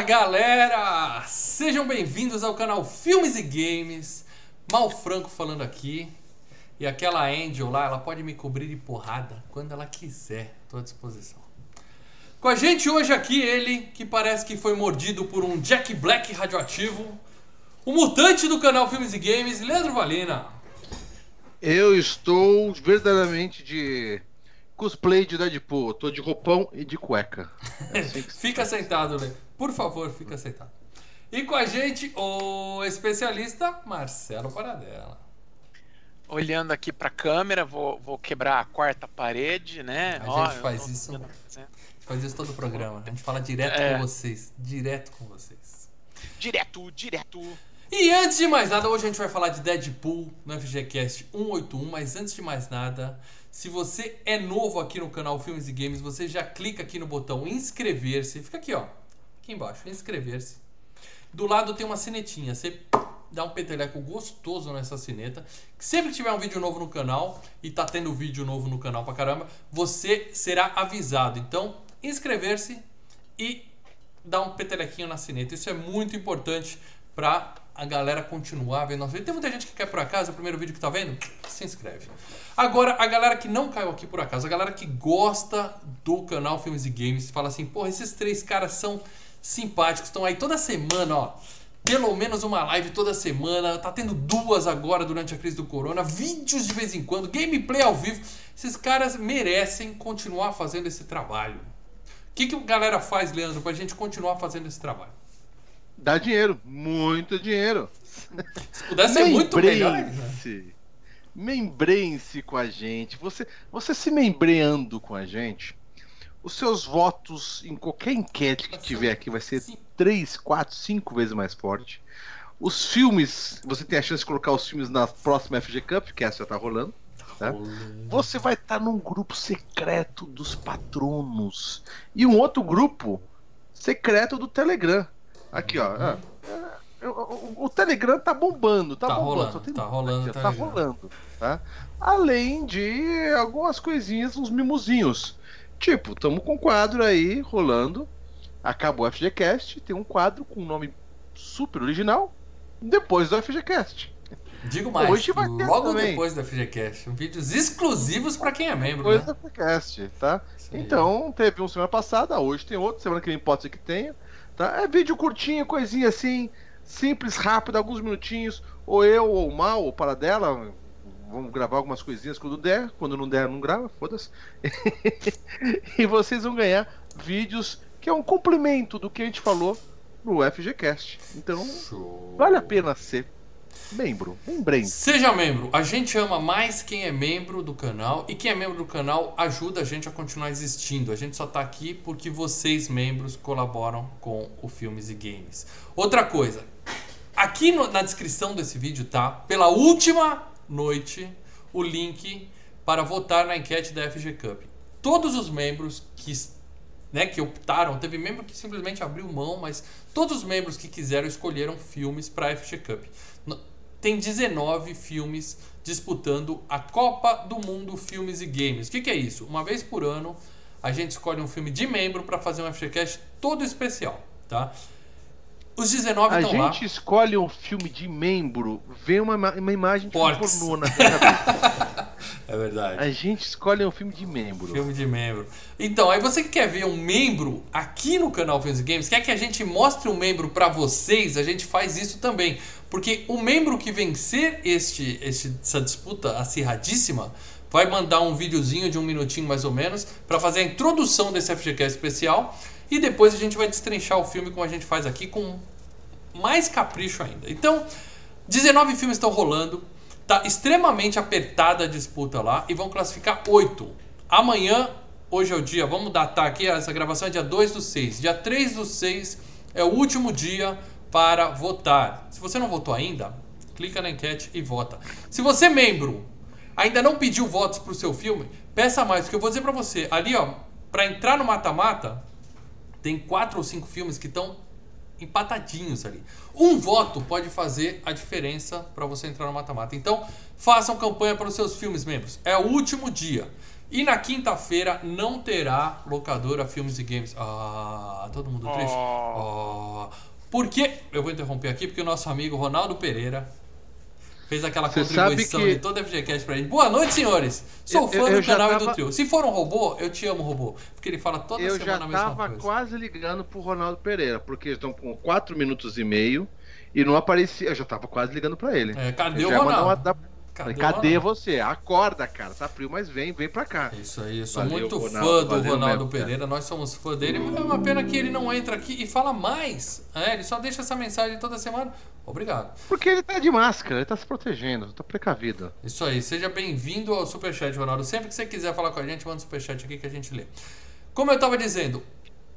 Fala galera! Sejam bem-vindos ao canal Filmes e Games. Mal Franco falando aqui. E aquela Angel lá, ela pode me cobrir de porrada quando ela quiser. Estou à disposição. Com a gente hoje aqui ele, que parece que foi mordido por um Jack Black radioativo. O mutante do canal Filmes e Games, Leandro Valina. Eu estou verdadeiramente de cosplay de Deadpool. Tô de roupão e de cueca. É assim fica sentado, Lê. Por favor, fica sentado. E com a gente, o especialista Marcelo Paradela. Olhando aqui para a câmera, vou, vou quebrar a quarta parede, né? A Ó, gente faz isso. Faz isso todo o programa. A gente fala direto é. com vocês. Direto com vocês. Direto, direto. E antes de mais nada, hoje a gente vai falar de Deadpool no FGCast 181, mas antes de mais nada, se você é novo aqui no canal Filmes e Games, você já clica aqui no botão inscrever-se. Fica aqui, ó. Aqui embaixo, inscrever-se. Do lado tem uma sinetinha. Você dá um peteleco gostoso nessa sineta. Que sempre tiver um vídeo novo no canal e tá tendo vídeo novo no canal pra caramba, você será avisado. Então, inscrever-se e dar um petelequinho na sineta. Isso é muito importante para a galera continuar vendo nosso vídeo. Tem muita gente que quer por acaso, o primeiro vídeo que tá vendo, se inscreve. Agora, a galera que não caiu aqui por acaso, a galera que gosta do canal Filmes e Games, fala assim, porra, esses três caras são simpáticos, estão aí toda semana, ó. Pelo menos uma live toda semana, tá tendo duas agora durante a crise do corona, vídeos de vez em quando, gameplay ao vivo. Esses caras merecem continuar fazendo esse trabalho. O que, que a galera faz, Leandro, pra gente continuar fazendo esse trabalho? Dá dinheiro, muito dinheiro. Se pudesse ser muito melhor. Membreiem-se com a gente. Você, você se membreando com a gente, os seus votos em qualquer enquete que tiver aqui vai ser 3, 4, 5 vezes mais forte. Os filmes, você tem a chance de colocar os filmes na próxima FG Cup, que essa já tá rolando. Tá? Você vai estar tá num grupo secreto dos patronos. E um outro grupo secreto do Telegram. Aqui, ó. Ah, é, o, o, Telegram tá bombando, tá, tá bombando. Rolando, tá rolando, aqui, tá rolando, tá? Além de algumas coisinhas, uns mimozinhos. Tipo, tamo com um quadro aí rolando. Acabou o FGCast, tem um quadro com um nome super original. Depois do FGCast. Digo mais, Hoje vai ter logo também. depois do FGCast. Vídeos exclusivos para quem é membro. Depois né? do FGCast, tá? Então, teve um semana passada, hoje tem outro, semana que vem pode ser que tenha. Tá? É vídeo curtinho, coisinha assim, simples, rápido, alguns minutinhos. Ou eu, ou o Mal, ou para dela. Vamos gravar algumas coisinhas quando der. Quando não der, não grava, foda-se. e vocês vão ganhar vídeos que é um complemento do que a gente falou no FGCast. Então, Show. vale a pena ser Membro, membrem. Seja membro. A gente ama mais quem é membro do canal e quem é membro do canal ajuda a gente a continuar existindo. A gente só tá aqui porque vocês, membros, colaboram com o Filmes e Games. Outra coisa, aqui no, na descrição desse vídeo tá, pela última noite, o link para votar na enquete da FG Cup. Todos os membros que né, que optaram, teve membro que simplesmente abriu mão, mas todos os membros que quiseram escolheram filmes para a FG Cup tem 19 filmes disputando a Copa do Mundo Filmes e Games. O que, que é isso? Uma vez por ano a gente escolhe um filme de membro para fazer um FGCast todo especial, tá? Os 19 estão lá. A gente escolhe um filme de membro, vê uma, uma imagem de pornô na É verdade. A gente escolhe um filme de membro. Filme de membro. Então, aí você que quer ver um membro aqui no canal Filmes Games, quer que a gente mostre um membro para vocês, a gente faz isso também. Porque o membro que vencer este, este, essa disputa acirradíssima vai mandar um videozinho de um minutinho mais ou menos para fazer a introdução desse FGCast especial e depois a gente vai destrinchar o filme como a gente faz aqui com mais capricho ainda. Então, 19 filmes estão rolando. Tá extremamente apertada a disputa lá e vão classificar oito. Amanhã, hoje é o dia, vamos datar aqui, essa gravação é dia 2 do 6. Dia 3 do 6 é o último dia para votar. Se você não votou ainda, clica na enquete e vota. Se você é membro, ainda não pediu votos para o seu filme, peça mais, porque eu vou dizer para você, ali ó, para entrar no mata-mata, tem quatro ou cinco filmes que estão empatadinhos ali. Um voto pode fazer a diferença para você entrar no mata-mata. Então, façam campanha para os seus filmes, membros. É o último dia. E na quinta-feira não terá locadora Filmes e Games. Ah, todo mundo triste? Oh. Ah, por quê? Eu vou interromper aqui porque o nosso amigo Ronaldo Pereira fez aquela contribuição que- de toda a FGCast pra gente. Boa noite, senhores! Sou Eu- fã eu- eu do já canal e do tava- trio. Se for um robô, eu te amo, robô. Porque ele fala toda Eu semana já a mesma tava coisa. quase ligando pro Ronaldo Pereira, porque estão com 4 minutos e meio e não aparecia. Eu já tava quase ligando pra ele. É, cadê Eu o já Ronaldo? uma- Cadê, Cadê você? Acorda, cara. Tá frio, mas vem, vem pra cá. Isso aí, eu sou Valeu, muito Ronaldo, fã do valeu Ronaldo mesmo. Pereira, nós somos fã dele, mas é uma pena que ele não entra aqui e fala mais. É, ele só deixa essa mensagem toda semana. Obrigado. Porque ele tá de máscara, ele tá se protegendo, tá precavido. Isso aí, seja bem-vindo ao Superchat, Ronaldo. Sempre que você quiser falar com a gente, manda um Superchat aqui que a gente lê. Como eu tava dizendo,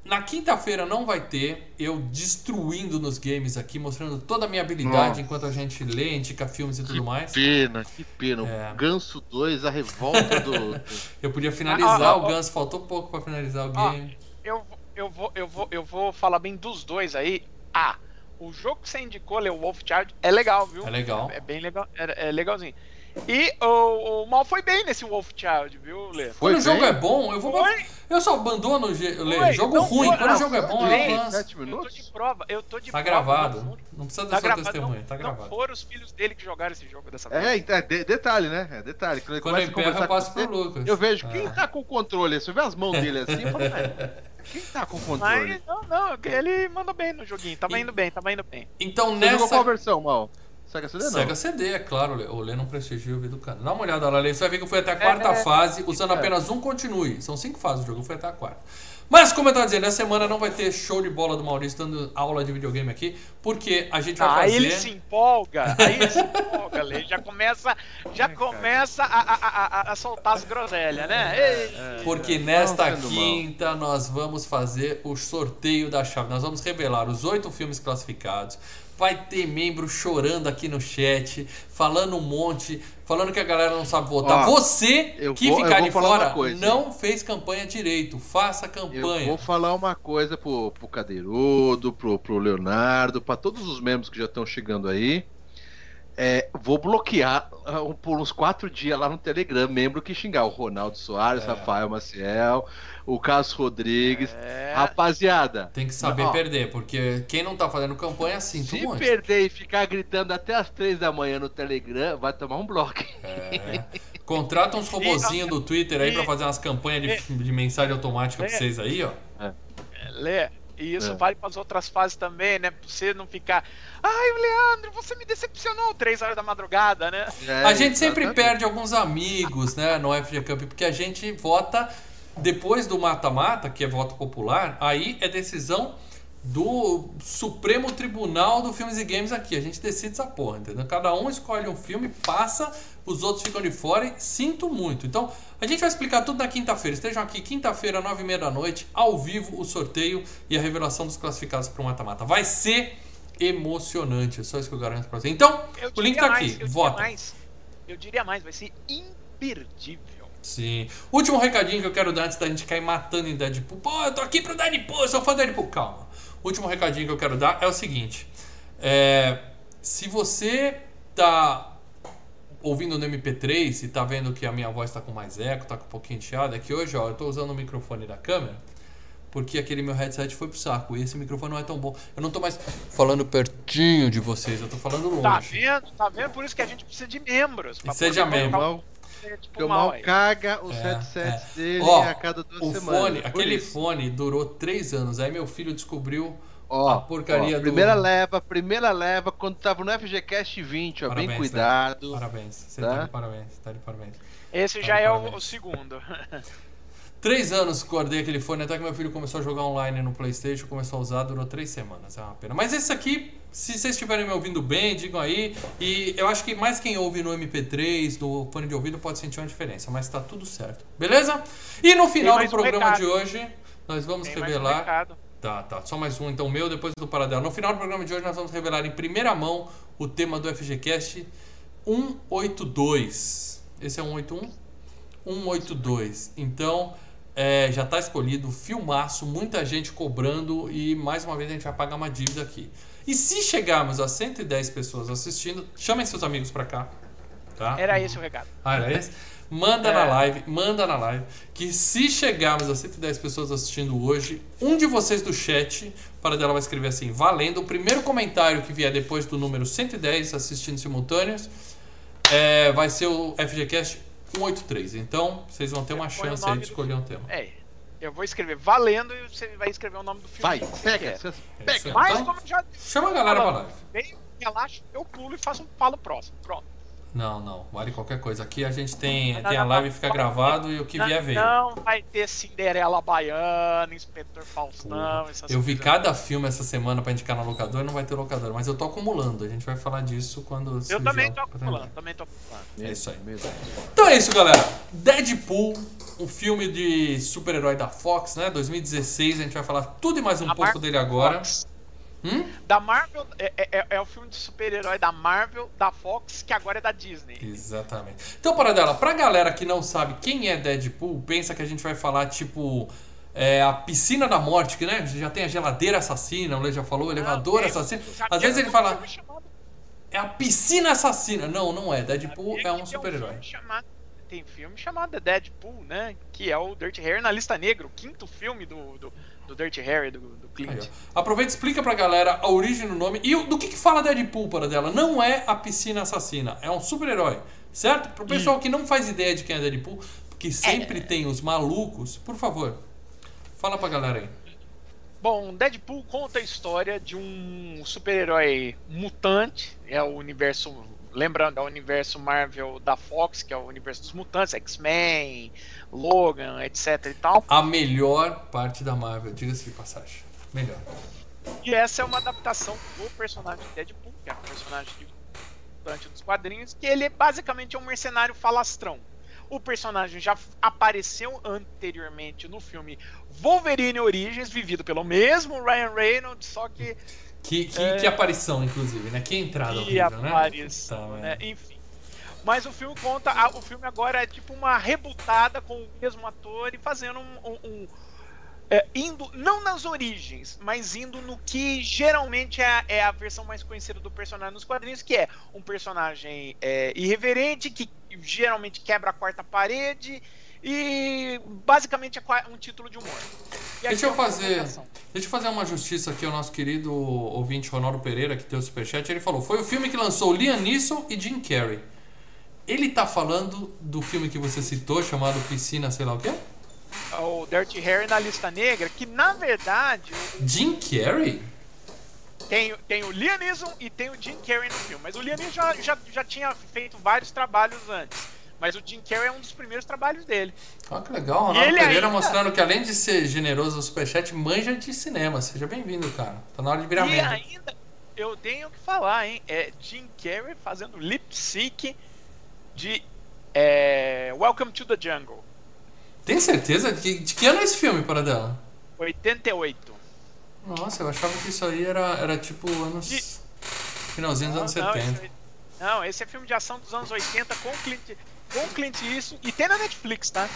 na quinta-feira não vai ter eu destruindo nos games aqui, mostrando toda a minha habilidade Nossa. enquanto a gente lê, indica filmes e tudo mais. pena, que pena. É. O Ganso 2, a revolta do. Eu podia finalizar Ah, ah, o ah, Ganso, faltou pouco pra finalizar o Ah, game. Eu, eu, vou, eu, vou, eu vou falar bem dos dois aí. Ah, o jogo que você indicou, Leo Wolf Child, é legal, viu? É legal. É, bem legal, é, é legalzinho. E o, o Mal foi bem nesse Wolf Child, viu, Lê? Quando o jogo é bom, eu vou. Foi. Eu só abandono o Lê, jogo não ruim. foi, Quando o não, jogo é bom, eu avanço. Sete Eu tô de prova, eu tô de Tá prova. gravado. não Não precisa do Tá testemunho, não, tá não gravado. foram os filhos dele que jogaram esse jogo dessa vez. É, então, é de- detalhe, né? É detalhe. Quando, ele Quando eu emperro, eu passo pro Lucas. Eu vejo Ah. quem tá com o controle. Você vê as mãos dele assim, eu falo, "Ué, quem tá com o controle? Mas, não, não, ele manda bem no joguinho. Tava E- indo bem, tava indo bem. Então Você jogou nessa. qual versão, Mal? Sega CD não? Sega CD, é claro, Lê. o Lê não prestigia o vídeo do canal. Dá uma olhada lá, Lê. Você vai ver que eu fui até a quarta É, fase, usando é. apenas um continue. São cinco fases do jogo, eu fui até a quarta. Mas, como eu tava dizendo, essa semana não vai ter show de bola do Maurício dando aula de videogame aqui, porque a gente vai Aí fazer. ele se empolga, aí ele se empolga, Lê. Já começa, já começa a, a, a, a- soltar as groselhas, né? Ei, Porque É, nesta não sendo quinta nós vamos fazer o sorteio da chave. Nós vamos revelar os oito filmes classificados. Vai ter membro chorando aqui no chat, falando um monte, falando que a galera não sabe votar. Ó, Você eu que vou- eu ficar de fora coisa, não fez campanha direito. Faça Eu campanha. vou falar uma coisa pro, pro Cadeirudo, pro, pro Leonardo, pra todos os membros que já estão chegando aí. É, vou bloquear ah, por uns quatro dias lá no Telegram, membro que xingar. O Ronaldo Soares, É. Rafael Maciel, o Carlos Rodrigues. É. Rapaziada, Tem que saber Ó, perder, porque quem não tá fazendo campanha, sinto se muito. perder e ficar gritando até as três da manhã no Telegram, vai tomar um bloco. É. Contrata uns robozinhos do Twitter aí pra fazer umas campanhas de, de mensagem automática pra É. vocês aí, ó. Lê, e isso É. vale para as outras fases também, né? Pra você não ficar. Ai, o Leandro, você me decepcionou três horas da madrugada, né? É, A gente sempre exatamente. perde alguns amigos, né, no FG Cup, porque a gente vota depois do mata-mata, que é voto popular, aí é decisão do Supremo Tribunal do Filmes e Games aqui. A gente decide essa porra, entendeu? Cada um escolhe um filme, passa, os outros ficam de fora e sinto muito. Então, a gente vai explicar tudo na quinta-feira. Estejam aqui quinta-feira, nove e meia da noite, ao vivo, o sorteio e a revelação dos classificados para o mata-mata. Vai ser emocionante, é só isso que eu garanto pra você. Então, o link tá mais, aqui, eu vota. Diria mais, eu diria mais, vai ser imperdível. Sim. Último recadinho que eu quero dar antes da gente cair matando em Deadpool. Pô, eu tô aqui pro Deadpool, eu sou fã do Deadpool. Calma. Último recadinho que eu quero dar é o seguinte. É, se você tá ouvindo no MP3 e tá vendo que a minha voz tá com mais eco, tá com um pouquinho de chiado, é que hoje, ó, eu tô usando o microfone da câmera porque aquele meu headset foi pro saco. E esse microfone não é tão bom. Eu não tô mais falando pertinho de vocês, eu tô falando longe. Tá vendo? Tá vendo? Por isso que a gente precisa de membros. seja membro. O- tipo porque o mal caga os É, headsets é. dele Ó, a cada duas o semanas. fone, aquele isso. fone durou três anos. Aí meu filho descobriu Ó, a porcaria ó, do- primeira leva, primeira leva, quando tava no FGCast 20, ó, Parabéns, bem né? cuidado. Parabéns. Você Tá? tá de parabéns. Tá de parabéns. Esse Tá, já é o, parabéns. o segundo. Três anos que guardei aquele fone, até que meu filho começou a jogar online no Playstation, começou a usar, durou três semanas, é uma pena. Mas esse aqui, se vocês estiverem me ouvindo bem, digam aí. E eu acho que mais quem ouve no MP3, no fone de ouvido, pode sentir uma diferença, mas tá tudo certo. Beleza? E no final do um programa recado. de hoje, nós vamos Tem um revelar... recado. Tá, tá. Só mais um, então, meu, depois do Paradela. No final do programa de hoje, nós vamos revelar em primeira mão o tema do FGCast 182. Esse é 181? 182. Então, é, já está escolhido, filmaço, muita gente cobrando e mais uma vez a gente vai pagar uma dívida aqui. E se chegarmos a 110 pessoas assistindo, chamem seus amigos para cá. Tá? Era esse o recado. Ah, era esse? Manda É. na live, manda na live. Que se chegarmos a 110 pessoas assistindo hoje, um de vocês do chat, para dela vai escrever assim, valendo. O primeiro comentário que vier depois do número 110 assistindo simultâneos é, vai ser o FGCast 183. Então, vocês vão ter uma chance aí de do escolher um tema. É, eu vou escrever valendo e você vai escrever o nome do filme. Vai, que você pega, quer. você- É pega. Mas Então, como já chama a galera pra live. bem, relaxa, eu pulo e faço um falo próximo. Pronto. Não, não, vale qualquer coisa. Aqui a gente tem, Não, tem a não, live não. fica gravado e o que vier veio. Não vai ter Cinderela Baiana, Inspetor Faustão, essas Eu vi cada filme essa semana pra indicar na locadora, não vai ter locadora, mas eu tô acumulando. A gente vai falar disso quando. Eu surgir também a tô acumulando, também tô acumulando. É isso aí. Mesmo. Então é isso, galera. Deadpool, um filme de super-herói da Fox, né? 2016. A gente vai falar tudo e mais um A pouco Marvel dele agora. Fox. Hum? Da Marvel, é, é, é o filme de super-herói da Marvel, da Fox, que agora é da Disney. Exatamente. Então, para dela, pra galera que não sabe quem é Deadpool, pensa que a gente vai falar tipo. é, a piscina da morte, que né? Já tem a geladeira assassina, o Lê já falou, o elevador Não, assassino. Às vezes ele fala, é a piscina assassina. Não, não é. Deadpool é um super-herói. filme chamado- Tem filme chamado Deadpool, né? Que é o Dirty Harry na lista negra, o quinto filme do, do, do Dirty Harry, do, do Clint. Aproveita e explica pra galera a origem do nome e do que, que fala Deadpool para dela. Não é a piscina assassina, é um super-herói, certo? Pro pessoal que não faz ideia de quem é Deadpool, porque sempre tem os malucos, por favor, fala pra galera aí. Bom, Deadpool conta a história de um super-herói mutante, é o universo, lembrando, é o universo Marvel da Fox, que é o universo dos mutantes, X-Men, Logan, etc e tal. A melhor parte da Marvel, diga-se de passagem. Melhor. E essa é uma adaptação do personagem Deadpool, que é um personagem de mutante dos quadrinhos, que ele é basicamente um mercenário falastrão. O personagem já apareceu anteriormente no filme Wolverine Origins, vivido pelo mesmo Ryan Reynolds, só que Que, que, É. que aparição, inclusive, né? Que entrada que horrível, né? Puta né? merda. Enfim. Mas o filme conta. o filme agora é tipo uma rebutada com o mesmo ator e fazendo um. um- um, é, indo, não nas origens, mas indo no que geralmente é, a- é a versão mais conhecida do personagem nos quadrinhos, que é um personagem é, irreverente, que geralmente quebra a quarta parede e basicamente é um título de humor. Deixa eu é uma fazer. Deixa eu fazer uma justiça aqui ao nosso querido ouvinte Ronaldo Pereira, que tem o superchat. Ele falou: foi o filme que lançou Liam Neeson e Jim Carrey. Ele tá falando do filme que você citou, chamado Piscina, sei lá o quê? O Dirty Harry na lista negra, que na verdade Jim Carrey? Tem, tem o Liam Neeson e tem o Jim Carrey no filme. Mas o Liam Neeson já, já, já tinha feito vários trabalhos antes. Mas o Jim Carrey é um dos primeiros trabalhos dele. Ah, que legal. Ronaldo Pereira ainda- mostrando que além de ser generoso no superchat, manja de cinema. Seja bem-vindo, cara. Tá na hora de virar e membro. ainda, eu tenho que falar, hein? É Jim Carrey fazendo lip sync de é, Welcome to the Jungle. Tem certeza? De, de que ano é esse filme, para dela? 88. Nossa, eu achava que isso aí era, era tipo anos. De- Finalzinho dos anos Não, não, 70. esse, não, esse é filme de ação dos anos 80 com Clint, com Clint Eastwood. E tem na Netflix, tá?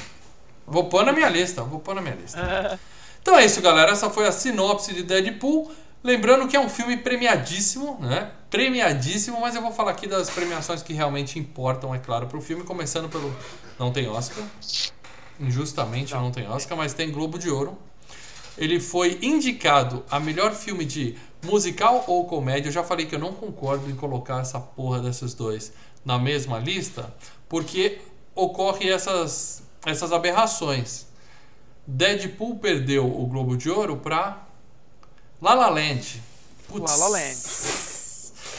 Vou pôr na minha lista, vou pôr na minha lista. Ah, Então é isso, galera. Essa foi a sinopse de Deadpool. Lembrando que é um filme premiadíssimo, né? Premiadíssimo, mas eu vou falar aqui das premiações que realmente importam, é claro, pro filme, começando pelo. Não tem Oscar. Injustamente não, tem Oscar, mas tem Globo de Ouro. Ele foi indicado a melhor filme de musical ou comédia. Eu já falei que eu não concordo em colocar essa porra desses dois na mesma lista, porque ocorre essas, essas aberrações. Deadpool perdeu o Globo de Ouro pra La La Land. Putz. La La Land.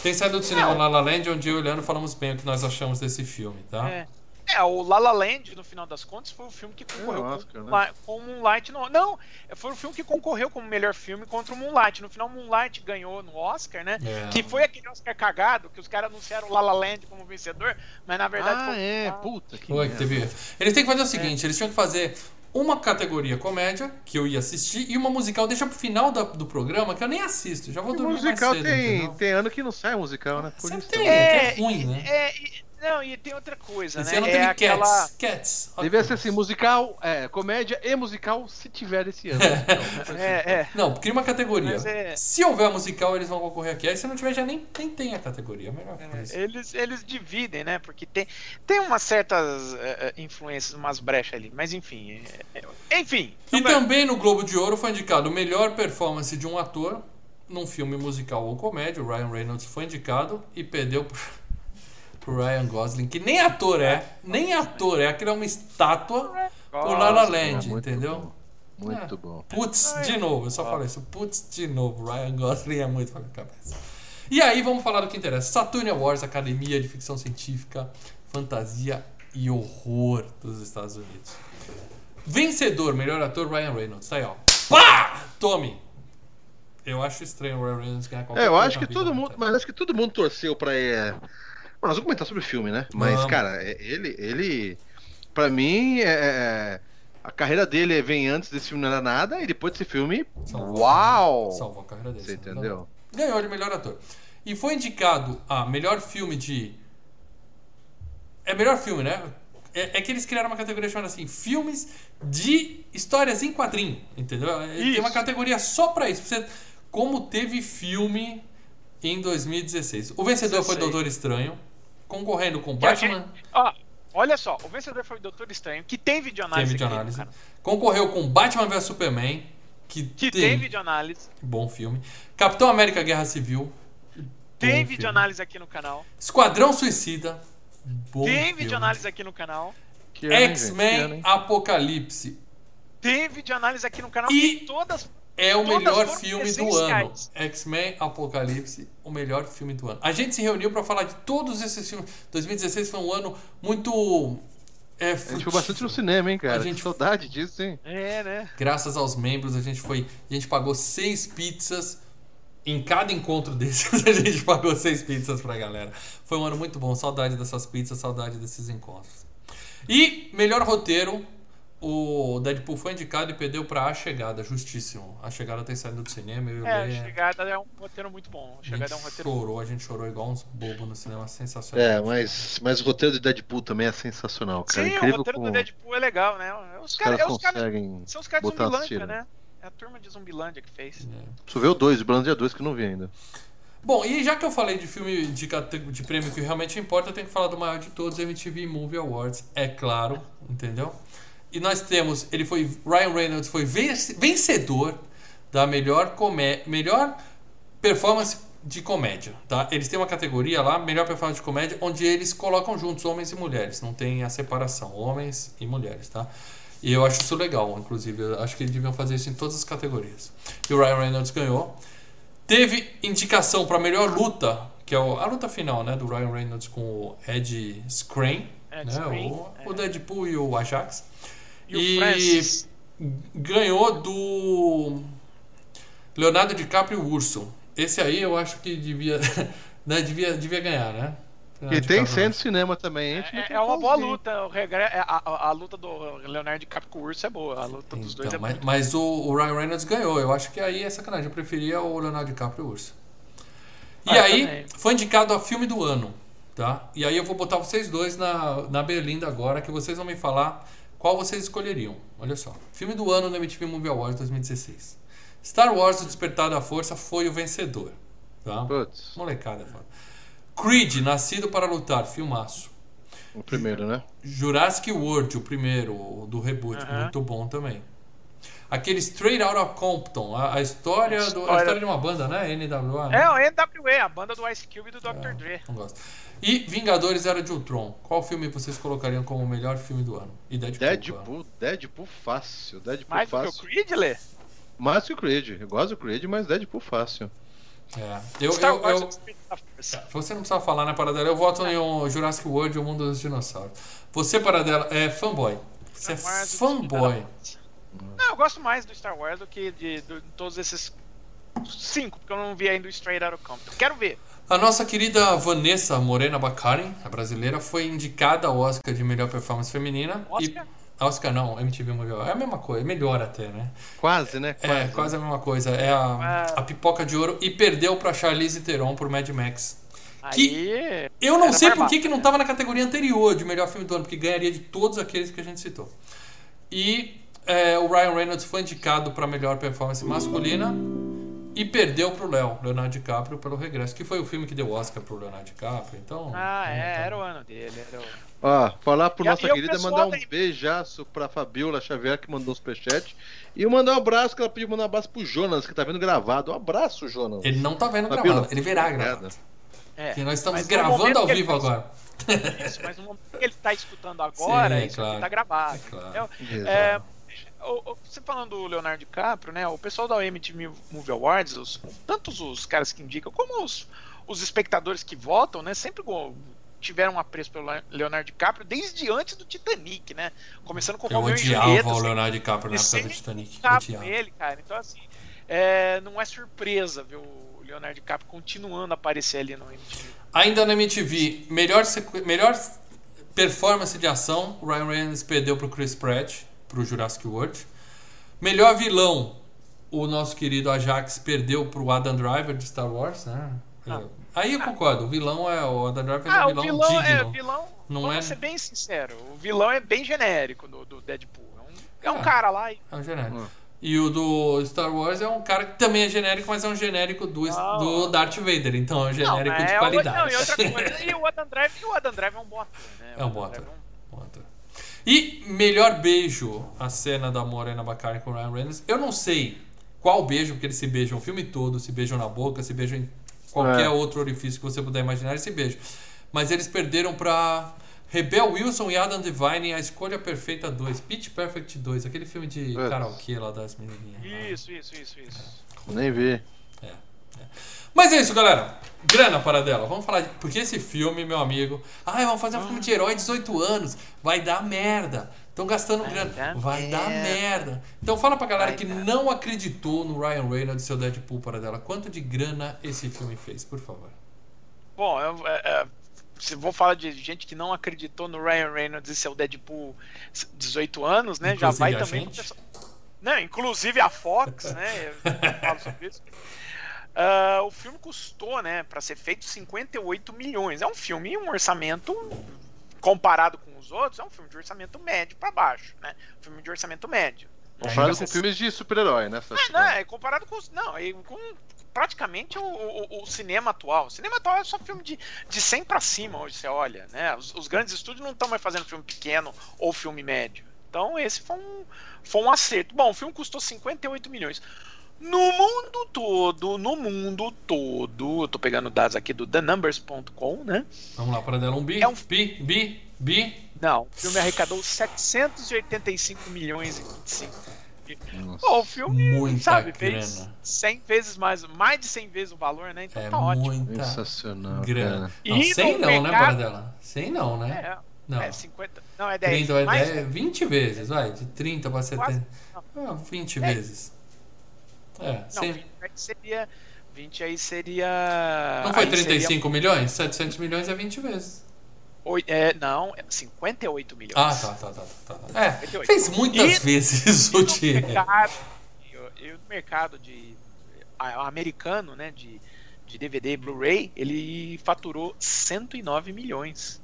Tem saído do cinema Não. La La Land, onde eu e o Leandro falamos bem o que nós achamos desse filme, tá? É. É, o La La Land, no final das contas, foi o filme que concorreu É, com, Oscar, né? Moonlight- com Moonlight. No, não, foi o filme que concorreu como melhor filme contra o Moonlight. No final, Moonlight ganhou no Oscar, né? É. Que foi aquele Oscar cagado, que os caras anunciaram La La Land como vencedor, mas na verdade Ah, foi... é, puta que Foi, teve. Eles têm que fazer o seguinte: eles tinham que fazer uma categoria comédia, que eu ia assistir, e uma musical. Deixa pro final da- do programa, que eu nem assisto. Já vou E dormir musical mais cedo, tem, tem ano que não sai musical, né? Por Sempre isso tem. É, que é ruim, né? é, e- Não, e tem outra coisa, Esse né? ano é teve aquela... Cats. Cats. Devia ser assim, musical, é, comédia e musical, se tiver esse ano. Então, É, é. Não, cria uma categoria. Mas é- Se houver musical, eles vão concorrer aqui. Aí se não tiver, já nem, nem tem a categoria. É a melhor coisa. Eles, eles dividem, né? Porque tem, tem umas certas é, é, influências, umas brechas ali. Mas enfim. é- é- enfim. E também no Globo de Ouro foi indicado melhor performance de um ator num filme musical ou comédia. O Ryan Reynolds foi indicado e perdeu pro, pro Ryan Gosling, que nem ator é, nem ator é, aquilo é uma estátua por La La Land, É muito entendeu? bom, Muito É. bom. Putz, de novo, eu só falei isso. Putz, de novo. Ryan Gosling é muito pra minha cabeça. E aí, vamos falar do que interessa. Saturn Awards, Academia de Ficção Científica, Fantasia e Horror dos Estados Unidos. Vencedor, melhor ator, Ryan Reynolds. Tá aí, ó. Pá! Tome! Eu acho estranho o Ryan Reynolds ganhar qualquer É, eu acho que todo né, mundo, mas acho que todo mundo torceu pra. É... Bom, nós vamos comentar sobre o filme, né? Mas, cara, é- ele, ele, pra mim, é- é... a carreira dele vem antes desse filme não era nada e depois desse filme, Salvou. uau! Salvou a carreira dele. Você entendeu? Ganhou de melhor ator. E foi indicado a melhor filme de. É melhor filme, né? É, é que eles criaram uma categoria chamada assim: filmes de histórias em quadrinho, entendeu? É, Tem Isso. uma categoria só pra isso. pra Você, como teve filme em 2016. O vencedor foi 16. Doutor Estranho, concorrendo com Batman. gente- ó, olha só, o vencedor foi o Doutor Estranho, que tem Tem videoanálise. aqui, videoanálise. cara. Concorreu com Batman vs Superman, que, Que tem, tem videoanálise. bom filme. Capitão América Guerra Civil. Tem filme. videoanálise aqui no canal. Esquadrão Suicida. Bom tem filme. videoanálise aqui no canal. X-Men? Apocalipse. Tem videoanálise aqui no canal. E- E todas. É o Todas melhor filme do ano. X-Men Apocalipse, o melhor filme do ano. A gente se reuniu pra falar de todos esses filmes. 2016 foi um ano muito. É, A gente foi bastante no cinema, hein, cara? A gente- Que saudade disso, hein? É, né? Graças aos membros, a gente foi. A gente pagou seis pizzas. Em cada encontro desses, a gente pagou seis pizzas pra galera. Foi um ano muito bom. Saudade dessas pizzas, saudade desses encontros. E melhor roteiro, o Deadpool foi indicado e perdeu pra A Chegada, justíssimo. A Chegada tem saído do cinema, eu e o É, a chegada é um roteiro muito bom. A a chegada gente é um roteiro chorou, a gente chorou igual uns bobos no cinema, sensacional. É, mas, mas o roteiro de Deadpool também é sensacional, cara. Sim, o Incrível roteiro como do Deadpool é legal, né? Os os caras caras é os caras- conseguem são os caras de Zumbilândia, né? É a turma de Zumbilândia que fez. Só vê o 2, Blandia 2 que eu não vi ainda. Bom, e já que eu falei de filme de, de prêmio que realmente importa, eu tenho que falar do maior de todos, MTV Movie Awards, é claro, entendeu? E nós temos, ele foi, Ryan Reynolds foi vence- vencedor da melhor, comé melhor performance de comédia, tá? Eles têm uma categoria lá, melhor performance de comédia, onde eles colocam juntos homens e mulheres, não tem a separação, homens e mulheres, tá? E eu acho isso legal, inclusive, eu acho que eles deviam fazer isso em todas as categorias. E o Ryan Reynolds ganhou. Teve indicação para melhor luta, que é o- a luta final, né, do Ryan Reynolds com o Ed Skrein, Ed né, Skrein, o, é. o Deadpool e o Ajax. E, o Francis. ganhou do Leonardo DiCaprio e Urso. Esse aí eu acho que devia, né, devia, devia ganhar, né? E tem e Urso. cinema também, É, tem é uma boa luta. O regre... é, a, a- a luta do Leonardo DiCaprio com o Urso é boa. A luta dos dois Então, é mas, boa. mas o, o Ryan Reynolds ganhou. Eu acho que aí é sacanagem. Eu preferia o Leonardo DiCaprio e o Urso. E Ah, aí, também. foi indicado a filme do ano, tá? E aí eu vou botar vocês dois na, na berlinda agora, que vocês vão me falar qual vocês escolheriam. Olha só. Filme do ano no MTV Movie Awards 2016. Star Wars O Despertar da Força foi o vencedor, tá? Putz, Molecada, foda. Creed, Nascido para Lutar, filmaço. o primeiro, né? Jurassic World, o primeiro, do reboot, Aham. muito bom também. Aquele Straight Outta Compton, a, a história, Do, a História- história de uma banda, né? NWA. né? É, o NWA, a banda do Ice Cube e do Dr. É, Dre. Não gosto. E Vingadores Era de Ultron. Qual filme vocês colocariam como o melhor filme do ano? E Deadpool. Deadpool, Deadpool fácil. Deadpool Mais do que o fácil. Creed, Lê? Mais que o Creed. Eu gosto do Creed, mas Deadpool fácil. É. Eu, Star eu, Wars eu- você não precisa falar, né, Paradela? Eu voto em um Jurassic World e o Mundo dos Dinossauros. Você, Paradela, é fanboy. Você é Star Wars, o fanboy. Não, eu gosto mais do Star Wars do que de, de todos esses cinco, porque eu não vi ainda o Straight Outta Compton. Quero ver. A nossa querida Vanessa Morena Baccarin, a brasileira, foi indicada ao Oscar de melhor performance feminina. Oscar? E... Oscar não, MTV Movie. É a mesma coisa, melhor até, né? Quase, né? Quase. É, quase a mesma coisa. É a, Ah. a pipoca de ouro e perdeu pra Charlize Theron por Mad Max. Que- Aí. Eu não sei por que, que não estava na categoria anterior de melhor filme do ano, porque ganharia de todos aqueles que a gente citou. E é, o Ryan Reynolds foi indicado para melhor performance masculina e perdeu pro Léo, Leonardo DiCaprio, pelo Regresso, que foi o filme que deu Oscar pro Leonardo DiCaprio. Então, Ah, então, é, então. era o ano dele. Era o... Ó, falar pro E nossa e o querida pessoal mandar um da- beijaço pra Fabiola Xavier que mandou um superchat. E mandar um abraço, que ela pediu mandar um abraço pro Jonas, que tá vendo gravado. Um abraço, Jonas. Ele não tá vendo Fabiola, gravado, ele verá gravado. É. Porque nós estamos gravando ao vivo tá- agora. Isso, mas no momento que ele tá escutando agora, Sim, isso claro. aqui tá gravado. É claro. entendeu? Exato. É, o- o- você falando do Leonardo DiCaprio, né? O pessoal da MTV Movie Awards, os, tantos os caras que indicam, como os, os espectadores que votam, né? Sempre tiveram um apreço pelo Leonardo DiCaprio desde antes do Titanic, né? Começando com Eu Romeo e Julieta. o assim, Leonardo DiCaprio na época do Titanic. Odiava. ele, cara. Então, assim, é, não é surpresa ver o Leonardo DiCaprio continuando a aparecer ali no MTV. Ainda na MTV, melhor, melhor performance de ação, o Ryan Reynolds perdeu pro Chris Pratt, pro Jurassic World. Melhor vilão, o nosso querido Ajax perdeu pro Adam Driver de Star Wars, né? Ah. Aí eu concordo, o vilão é o Adam Driver é Ah, um o vilão, vilão é digno. vilão. Não vamos é- ser bem sincero, o vilão é bem genérico do, do Deadpool. É um, é um Ah. cara lá e É um genérico. Hum. E o do Star Wars é um cara que também é genérico, mas é um genérico do, Não. do Darth Vader, então é um genérico mas de é o- qualidade. Não, e outra coisa, e o Adam Driver, e o Adam Driver é um bom ator, né? É um O bom ator. É Bom ator. E melhor beijo, a cena da Morena Bacari com o Ryan Reynolds. Eu não sei qual beijo, porque eles se beijam o filme todo, se beijam na boca, se beijam em qualquer É. outro orifício que você puder imaginar, eles se beijam. Mas eles perderam pra Rebel Wilson e Adam Devine, A Escolha Perfeita 2, Pitch Perfect 2, aquele filme de É. karaokê lá das menininhas. Isso, isso, isso, isso. Nem vi. Mas é isso, galera. Grana para dela. Vamos falar de... Porque esse filme, meu amigo. Ai, vamos fazer um filme de herói 18 anos. Vai dar merda. Estão gastando Vai grana. dar Vai dar merda. merda. Então fala pra galera Vai que dar. não acreditou no Ryan Reynolds e seu Deadpool para dela. Quanto de grana esse filme fez, por favor? Bom, eu, é, é, se vou falar de gente que não acreditou no Ryan Reynolds e seu Deadpool 18 anos, né? já Inclusive vai a também. gente. Não, inclusive a Fox, né? Eu falo sobre isso. Ah, o filme custou, né, para ser feito 58 milhões. É um filme, um orçamento comparado com os outros, é um filme de orçamento médio para baixo, né? Um filme de orçamento médio. Comparado com filmes de super-herói, né? É, não, é comparado com. os- Não, é com praticamente o, o- o cinema atual. O cinema atual é só filme de, de 100 pra cima, hoje você olha, né? Os, os grandes estúdios não estão mais fazendo filme pequeno ou filme médio. Então, esse foi um, foi um acerto. Bom, o filme custou 58 milhões. No mundo todo, no mundo todo, eu tô pegando dados aqui do thenumbers.com, né? Vamos lá, para dela. Um bi? É um- Bi? Bi? Bi? Não, o filme arrecadou 785 milhões e 25. Nossa. Pô, o filme, Muita sabe, fez grana. 100 vezes mais, mais de 100 vezes o valor, né? Então É tá ótimo. muita Sensacional, grana. Não, E 100 no não, né, mercado- para dela? 100 não, né? É, Não. é 50. Não, é 10. 30 ou é mais 10, 20 vezes, vai, de 30 para 70. Ah, 20 É. vezes. É, Não, 100. 20 aí seria. 20 aí seria. Não foi aí seria 35 milhões? 700 milhões é 20 vezes. oi- é, não, é 58 milhões. Ah, tá, tá, tá, tá. tá. É, 58. fez muitas E- vezes E o dinheiro. mercado, e- o mercado de americano, né, de, de DVD e Blu-ray, ele faturou 109 milhões.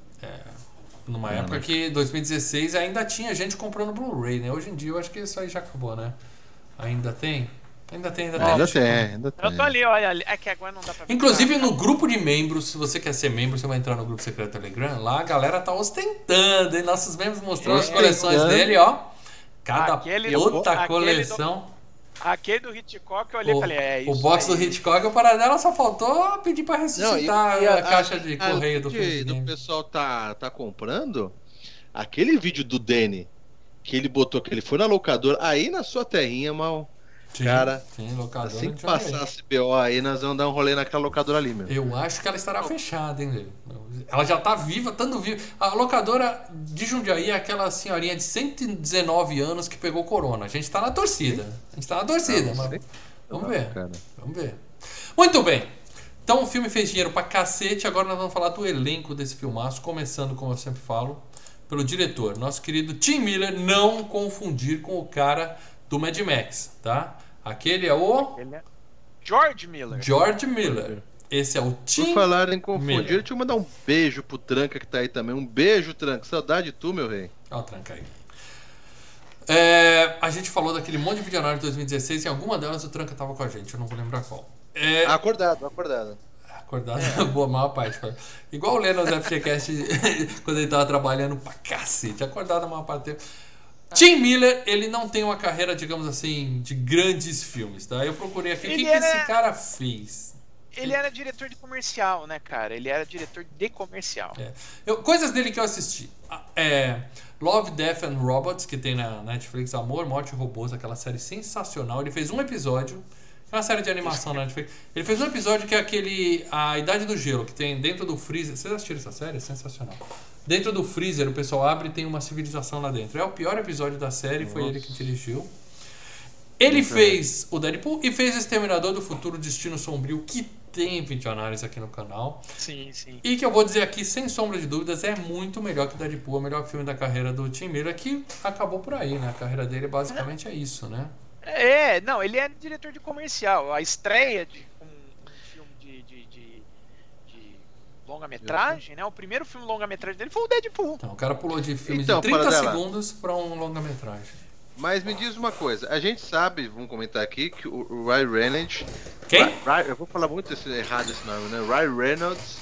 Numa Não, época né? que 2016 ainda tinha gente comprando Blu-ray, né? Hoje em dia eu acho que isso aí já acabou, né? Ainda tem? Ainda tem, ainda tem. Ainda tem, ainda tem. Eu tô ali, olha, ali. é que agora não dá pra ver. Inclusive no grupo de membros, se você quer ser membro, você vai entrar no grupo secreto Telegram, lá a galera tá ostentando, hein? Nossos membros mostrando as É, coleções é. dele, ó. Cada Aquele- puta do- coleção. Aquele do Hitchcock, eu olhei e O, falei, é isso. o box aí. do Hitchcock, o Paradela só faltou pedir pra ressuscitar a, caixa de a- correio do de- filme. do pessoal tá, tá comprando aquele vídeo do Danny que ele botou que ele foi na locadora aí na sua terrinha, mal. Sim, cara, sim, locadora Assim que passar a CBO aí, nós vamos dar um rolê naquela locadora ali, meu. Eu acho que ela estará fechada, hein, velho? Ela já tá viva, estando viva. A locadora de Jundiaí é aquela senhorinha de 119 anos que pegou corona. A gente tá na torcida. A gente tá na torcida, mas vamos ver. cara. Vamos ver. Muito bem. Então o filme fez dinheiro pra cacete. Agora nós vamos falar do elenco desse filmaço, começando, como eu sempre falo, pelo diretor, nosso querido Tim Miller. Não confundir com o cara do Mad Max, tá? Aquele é o é George Miller. George Miller. Esse é o Tim. Por falar em confundir, Miller. deixa eu mandar um beijo pro Tranca que tá aí também. Um beijo, Tranca. Saudade de tu, meu rei. Ó, tranca aí. É, a gente falou daquele monte de videonário de 2016 e em alguma delas o Tranca tava com a gente, eu não vou lembrar qual. É, Acordado, acordado. acordado, boa maior parte. cara. Igual o Leno no FGCast quando ele tava trabalhando pra cacete, acordado a maior parte do tempo. Tim Miller, ele não tem uma carreira, digamos assim, de grandes filmes, tá? Eu procurei aqui, o que, Ele que era- esse cara fez? Ele era diretor de comercial, né, cara? Ele era diretor de comercial. É. Eu- coisas dele que eu assisti. Ah, É, Love, Death and Robots, que tem na Netflix, Amor, Morte e Robôs, aquela série sensacional. Ele fez um episódio, uma série de animação na Netflix. Ele fez um episódio que é aquele A Idade do Gelo, que tem dentro do freezer. Vocês assistiram essa série? É sensacional. Dentro do freezer, o pessoal abre e tem uma civilização lá dentro. É o pior episódio da série, foi ele que dirigiu. Ele fez o Deadpool e fez Exterminador do Futuro Destino Sombrio, que tem videoanálise aqui no canal. Sim, sim. E que eu vou dizer aqui, sem sombra de dúvidas, é muito melhor que Deadpool, é o melhor filme da carreira do Tim Miller, que acabou por aí, né? A carreira dele basicamente é isso, né? É, não, ele é diretor de comercial. A estreia de um, um filme de, de, de- de longa-metragem, né? O primeiro filme longa-metragem dele foi o Deadpool. Então, o cara pulou de filme Então, de 30 Paradela. segundos pra um longa-metragem. Mas me diz uma coisa, a gente sabe, vamos comentar aqui, que o Ryan Reynolds. Quem? Eu vou falar muito esse, errado esse nome, né? Ryan Reynolds.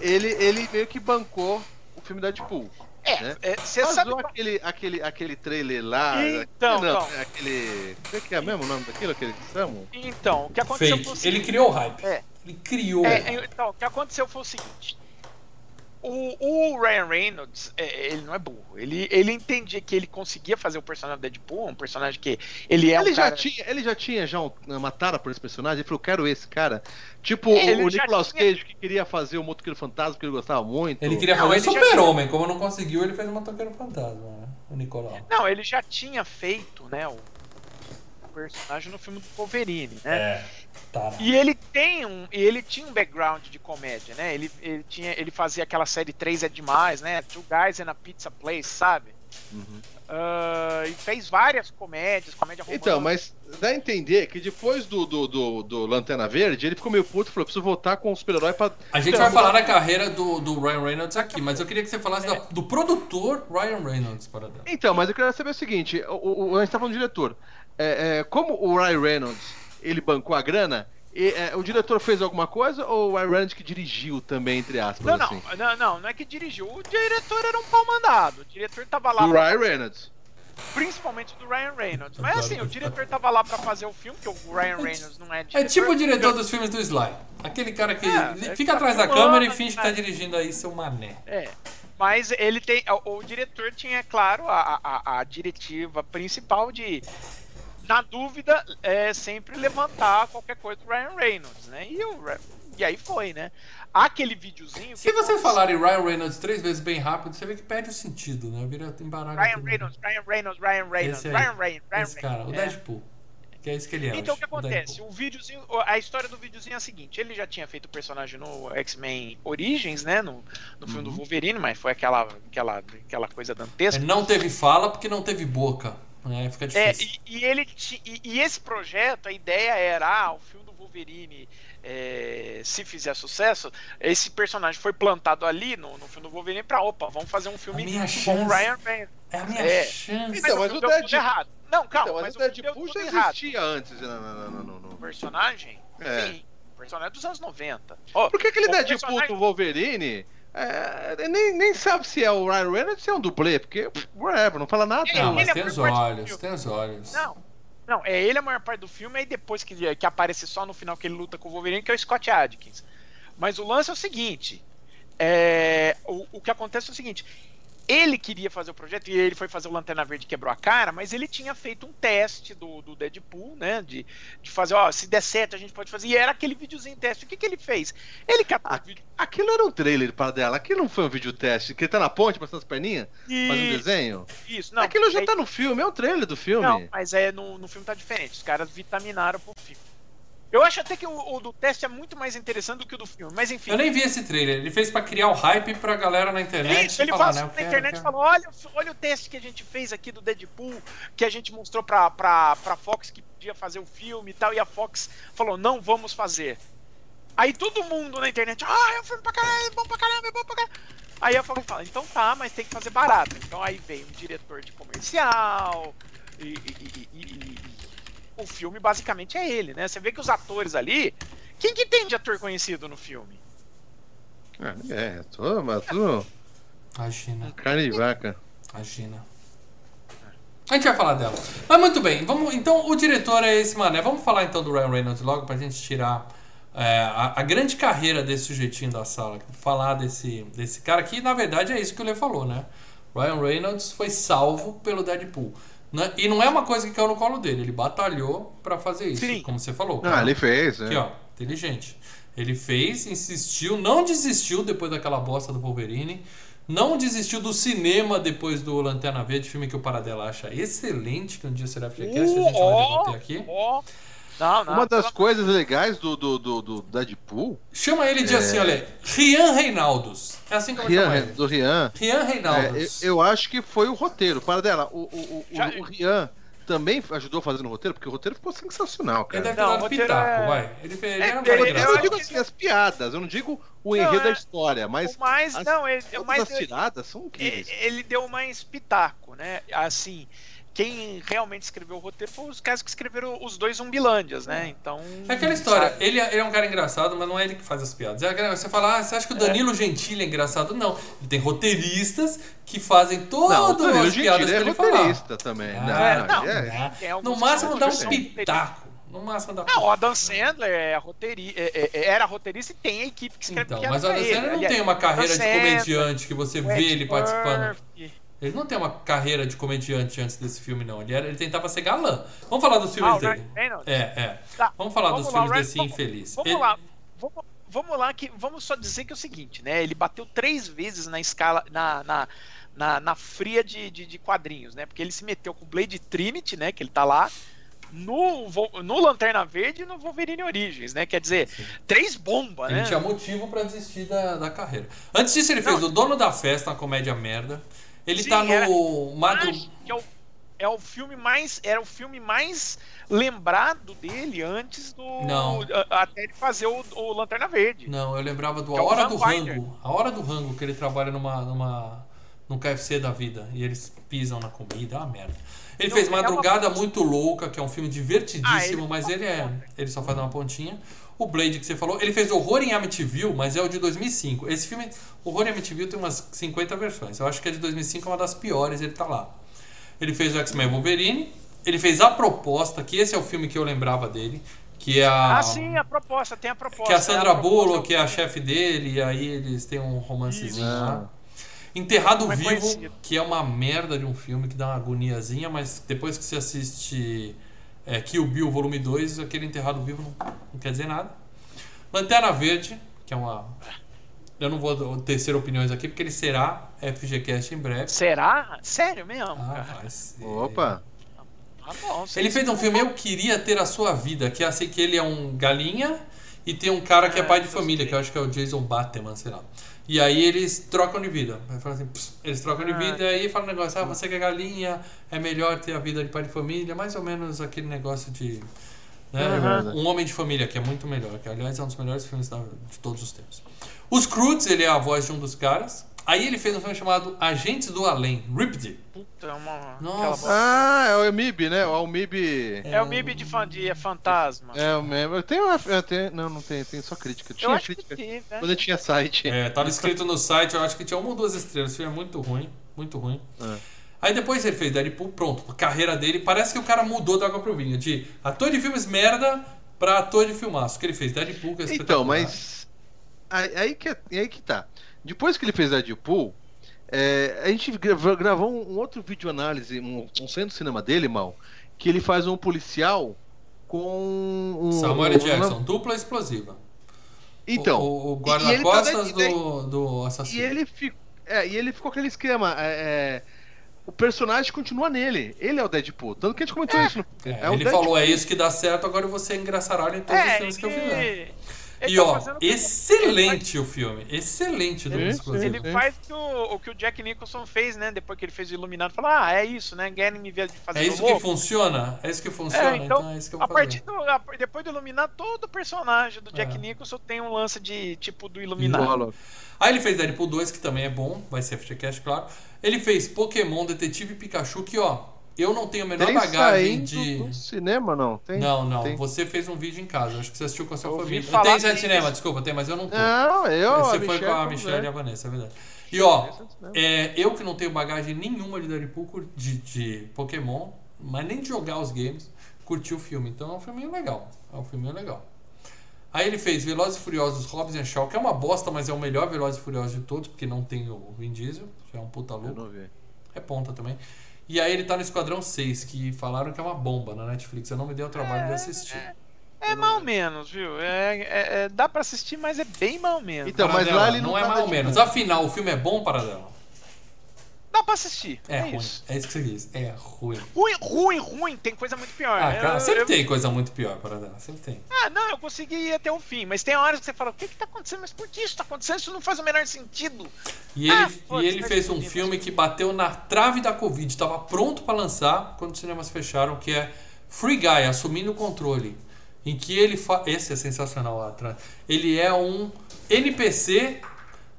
Ele, ele meio que bancou o filme Deadpool. É, Né? é, você sabe. Aquele, aquele, aquele trailer lá. Então, não, então. é aquele. Como é que é mesmo o nome daquilo? Aquele que chamam? Então, o que aconteceu Fake. foi o Ele seguinte. criou o hype. É. Ele criou. É, então, o que aconteceu foi o seguinte. O, o Ryan Reynolds, é, ele não é burro. Ele, ele entendia que ele conseguia fazer o personagem do Deadpool, um personagem que ele é ele, um já cara... tinha, ele já tinha já um- uma tara por esse personagem. Ele falou: quero esse cara. Tipo o, ele o Nicolas tinha- Cage que queria fazer o Motoqueiro Fantasma, que ele gostava muito. Ele queria fazer Super-Homem, como não conseguiu, ele fez o Motoqueiro Fantasma, né? O Nicolau. Não, ele já tinha feito, né, o personagem no filme do Wolverine, né? É. Tá. E ele tem um, e ele tinha um background de comédia, né? Ele, ele tinha, ele fazia aquela série 3 é demais, né? Two Guys in a Pizza Place, sabe? Uhum. Ah, e fez várias comédias, comédia romântica. Então, mas dá a entender que depois do, do, do, do Lanterna Verde, ele ficou meio puto e falou: preciso voltar com o super-herói pra. A gente Então, vai falar da carreira do, do Ryan Reynolds aqui, mas eu queria que você falasse da- do produtor Ryan Reynolds para dar. Então, mas eu queria saber o seguinte: o, o- a gente tá falando do diretor. É, é, como o Ryan Reynolds ele bancou a grana, e, é, o diretor fez alguma coisa ou o Ryan Reynolds que dirigiu também, entre aspas? Não, não, assim? não, não, não é que dirigiu. O diretor era um pau mandado. O diretor tava lá, Do pra- Ryan Reynolds. principalmente do Ryan Reynolds. Mas assim, o diretor tava lá pra fazer o filme, que o Ryan Reynolds não é diretor. É tipo o diretor dos filmes do Sly. Aquele cara que É, é fica que atrás tá da câmera e finge que tá dirigindo aí seu mané. É. Mas ele tem. O, o diretor tinha, claro, a, a, a diretiva principal de. Na dúvida, é sempre levantar qualquer coisa do Ryan Reynolds, né? E, e aí foi, né? Aquele videozinho. Se você falar em Ryan Reynolds três vezes bem rápido, você vê que perde o sentido, né? Vira embaralho. Ryan. Reynolds, Ryan Reynolds, Ryan Reynolds. Ryan Reynolds, Ryan Esse cara, o Reynolds. É. Deadpool. Que é isso que ele é. Então o que acontece? O videozinho, a história do videozinho é a seguinte: ele já tinha feito o personagem no X-Men Origins, né? No, no filme do Wolverine, mas foi aquela, aquela, aquela coisa dantesca. Ele não teve fala porque não teve boca. Né? Fica É, difícil. e, e ele ti- e, e esse projeto, a ideia era, ah, o filme do Wolverine, é, se fizer sucesso, esse personagem foi plantado ali no, no filme do Wolverine pra, opa, vamos fazer um filme minha com chance. o Ryan Reynolds. É a minha é. chance. Então, mas filme o Deadpool- errado. Não, calma, então, mas, mas o Deadpool já errado. existia antes. Não, não, não, não, não, não. O personagem? É. Sim. O personagem é dos anos 90. Ó, Porque aquele o Deadpool personagem- do Wolverine. É, nem, nem sabe se é o Ryan Reynolds ou se é um dublê, porque, whatever, não fala nada. Ele- Não, mas é tem por os olhos, tem os olhos. Não, não, é ele a maior parte do filme, aí depois que, que aparece só no final que ele luta com o Wolverine, que é o Scott Adkins. Mas o lance é o seguinte: é, o, o que acontece é o seguinte. Ele queria fazer o projeto e ele foi fazer o Lanterna Verde e quebrou a cara, mas ele tinha feito um teste do, do Deadpool, né? De, de fazer, ó, se der certo a gente pode fazer. E era aquele videozinho teste. O que, que ele fez? Ele catou vídeo Aquilo era um trailer para dela, aquilo não foi um vídeo teste, que ele tá na ponte passando as perninhas, e... fazendo desenho. Isso, não. aquilo já aí- tá no filme, é um trailer do filme. Não, mas é no, no filme tá diferente. Os caras vitaminaram pro filme. Eu acho até que o, o do teste é muito mais interessante do que o do filme, mas enfim. Eu nem vi esse trailer. Ele fez pra criar o hype pra galera na internet. Isso, ele falar, passou né, eu na quero, internet e falou: olha, olha o teste que a gente fez aqui do Deadpool, que a gente mostrou pra, pra, pra Fox que podia fazer o filme e tal, e a Fox falou: não vamos fazer. Aí todo mundo na internet, ah, é um filme pra caralho, é bom pra caramba, é bom pra caramba. Aí a Fox fala, então tá, mas tem que fazer barato. Então aí vem um diretor de comercial e, e, e, o filme basicamente é ele, né? Você vê que os atores ali. Quem que tem de ator conhecido no filme? É, tô, mas tu. Imagina. Carne de vaca. Imagina. A gente vai falar dela. Mas muito bem, vamos. Então o diretor é esse mané. Vamos falar então do Ryan Reynolds logo pra gente tirar é, a, a, grande carreira desse sujeitinho da sala. Falar desse, desse cara que, na verdade, é isso que o Lê falou, né? Ryan Reynolds foi salvo pelo Deadpool. Né? E não é uma coisa que caiu no colo dele, ele batalhou para fazer isso, Sim. como você falou. Ah, ele fez, Aqui, é. ó, inteligente. Ele fez, insistiu, não desistiu depois daquela bosta do Wolverine. Não desistiu do cinema depois do Lanterna Verde, filme que o Paradela acha excelente, que um dia será FGCast, uh, a gente vai debater aqui. Oh. Não, não, Uma das coisas legais do, do, do, do Deadpool. Chama ele de é... assim, olha, Rian Reinaldos. É assim que eu vou Rian, chamar ele. Do Rian. Rian Reinaldos. É, eu, eu, acho que foi o roteiro. Para dela, o, o, o, Já... o Rian também ajudou fazendo o roteiro, porque o roteiro ficou sensacional, cara. Ele deve ter dado pitaco, é... vai. Ele, ele é, é, ele, eu digo assim, as piadas, eu não digo o enredo não, da história, mas. Mas, as, não, ele, mas as tiradas são incríveis. Ele deu mais pitaco, né? Assim quem realmente escreveu o roteiro foi os caras que escreveram os dois Zumbilândias, né? Então. É aquela história, ele, é, ele, é um cara engraçado, mas não é ele que faz as piadas. É, você fala, ah, você acha que o é. Danilo é. Gentili é engraçado? Não. Ele tem roteiristas que fazem todas as piadas que é ele roteirista falar. também. Ah, não, não, é. no máximo dá um pitaco. No máximo dá Não, o Adam Sandler é roteiri era roteirista e tem a equipe que escreve então, Mas o Adam Sandler não tem uma carreira de comediante que você vê ele participando. Ele não tem uma carreira de comediante antes desse filme, não. Ele, era, ele tentava ser galã. Vamos falar dos filmes ah, dele. É, é. Tá. Vamos falar vamos dos lá, filmes Ryan, desse vamos, infeliz. Vamos ele... lá. Vamos, vamos, lá, que vamos só dizer que é o seguinte, né? Ele bateu três vezes na escala. na, na, na, na fria de, de, de, quadrinhos, né? Porque ele se meteu com o Blade Trinity, né? Que ele tá lá. No, no Lanterna Verde e no Wolverine Origins, né? Quer dizer, Sim. três bombas, né? Ele tinha motivo para desistir da, da carreira. Antes disso, ele fez Não. O Dono da Festa, uma comédia merda. Ele Sim, tá no Madro... é, o, é o filme mais era o filme mais lembrado dele antes do não. até ele fazer o, o Lanterna Verde. Não, eu lembrava do é A Hora do Rango. A Hora do Rango que ele trabalha numa numa no KFC da vida e eles pisam na comida, é uma merda. Ele não, fez Madrugada é uma... Muito Louca, que é um filme divertidíssimo, ah, ele mas ele é ele só faz uma pontinha. O Blade que você falou, ele fez Horror em Amityville, mas é o de 2005. Esse filme, Horror em Amityville, tem umas 50 versões. Eu acho que a de 2005 é uma das piores, ele tá lá. Ele fez o X-Men Wolverine, ele fez A Proposta, que esse é o filme que eu lembrava dele, que é a... Ah, sim, a proposta, tem a proposta. Que é a Sandra é Bullock, que é a chefe dele, e aí eles têm um romancezinho lá. Enterrado Vivo, conhecido. que é uma merda de um filme que dá uma agoniazinha, mas depois que você assiste é, Kill Bill Volume 2, aquele enterrado vivo não, não, quer dizer nada. Lanterna Verde, que é uma. Eu não vou tecer opiniões aqui, porque ele será FGCast em breve. Será? Sério mesmo? Ah, vai ser. Opa! Ah, bom, ele fez um filme Eu Queria Ter a Sua Vida, que é assim que ele é um galinha e tem um cara que é, é pai de família, que eu acho que é o Jason Bateman, sei lá. E aí eles trocam de vida. Assim, eles trocam de ah. vida e aí fala um negócio, ah, você que é galinha, é melhor ter a vida de pai de família, mais ou menos aquele negócio de. Né? Uhum. Um homem de família, que é muito melhor, que aliás é um dos melhores filmes de todos os tempos. Os Croods, ele é a voz de um dos caras. Aí ele fez um filme chamado Agentes do Além, Ripped. Puta, é uma. Nossa. Ah, é o MIB, né? O MIB. É, o MIB de, fan, de fantasma. É o mesmo. Eu tenho uma. Eu tenho, não, não tem, tem só crítica. Tinha eu crítica. Tive, é. Quando tinha site. É, tava escrito no site, eu acho que tinha uma ou duas estrelas. Esse filme é muito ruim. Muito ruim. É. Aí depois ele fez Deadpool, pronto. A carreira dele, parece que o cara mudou da água pro vinho. De ator de filmes merda pra ator de filmaço. Que ele fez Deadpool, que é Então, mas. Aí, aí, que, é, aí que tá. Depois que ele fez Deadpool é, a gente gravou um, outro vídeo análise, um, um centro cinema dele, mal, que ele faz um policial com um. Samuel um, Jackson, dupla explosiva. Então. O, o guarda-costas do, do assassino. E ele, ficou, é, e ele ficou aquele esquema. É, é, o personagem continua nele. Ele é o Deadpool. Tanto que a gente comentou é. isso. No, é, ele falou: é isso que dá certo, agora você é engraçaralho em todos os filmes que eu fizer. Ele E tá ó, excelente o filme. Excelente do Explosivo. Ele faz o que o, o que o Jack Nicholson fez, né? Depois que ele fez o Iluminado. Falou, ah, é isso, né? Querem me ver de fazer É isso que funciona? É isso que funciona? É, então, é isso que eu vou a partir fazer. do, a- depois do Iluminado, todo personagem do Jack É. Nicholson tem um lance de tipo do Iluminado. Aí ele fez Deadpool 2, que também é bom, vai ser FGCast, claro. Ele fez Pokémon Detetive Pikachu, que ó, eu não tenho a menor Tem bagagem de. no cinema, não? Tem? Não, não. Tem. Você fez um vídeo em casa. Acho que você assistiu com a sua família. falar Tem site que- cinema, desculpa, tem, mas eu não tô. Não, eu, Você a foi Michelle, com a Michelle e a Vanessa, é verdade. E ó, é eu que não tenho bagagem nenhuma de Deadpool, cur- de, de Pokémon, mas nem de jogar os games, curti o filme. Então é um filminho legal. É um filminho legal. Aí ele fez Velozes e Furiosos Hobbs and Shaw, que é uma bosta, mas é o melhor Velozes e Furiosos de todos, porque não tem o Vin Diesel, já é um puta Eu louco. não vi. É ponta também. E aí ele tá no Esquadrão 6, que falaram que é uma bomba na Netflix. Eu não me dei o trabalho de assistir. É mal menos, viu? É, é- é- dá pra assistir, mas é bem mal menos. Então, mas Paradela, lá ele não não é tá Deadpool. menos. Afinal, o filme é bom, Paradela? Dá pra assistir. É, É, ruim. isso. É isso que você diz. É ruim. Ruim, ruim, ruim. Tem coisa muito pior. Ah, cara, Eu- sempre eu- tem coisa muito pior, Paradela. Sempre tem. Ah, não, eu consegui ir até o fim. Mas tem horas que você fala, o que que tá acontecendo? Mas por que isso tá acontecendo? Isso não faz o menor sentido. E Ah, ele, foda-se, e ele vai fez um filme que bateu na trave da Covid. Tava pronto pra lançar quando os cinemas fecharam, que é Free Guy, Assumindo o Controle. Em que ele fa... Esse é sensacional lá atrás. Ele é um NPC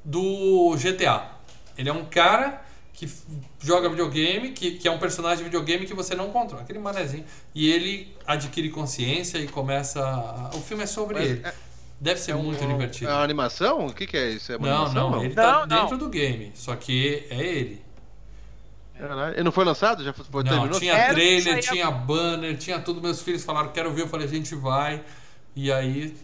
do GTA. Ele é um cara que joga videogame, que, que é um personagem de videogame que você não controla. Aquele manezinho. E ele adquire consciência e começa. a- O filme é sobre Mas ele. é- Deve ser É um- muito é uma- divertido. É uma animação? O que, que é isso? É uma Não, animação? não, ele tá Não, não. dentro do game. Só que é ele. Ele não foi lançado? Já foi, Não, terminou? tinha trailer, tinha banner, tinha tudo. Meus filhos falaram, quero ver. Eu falei, a gente vai. E aí,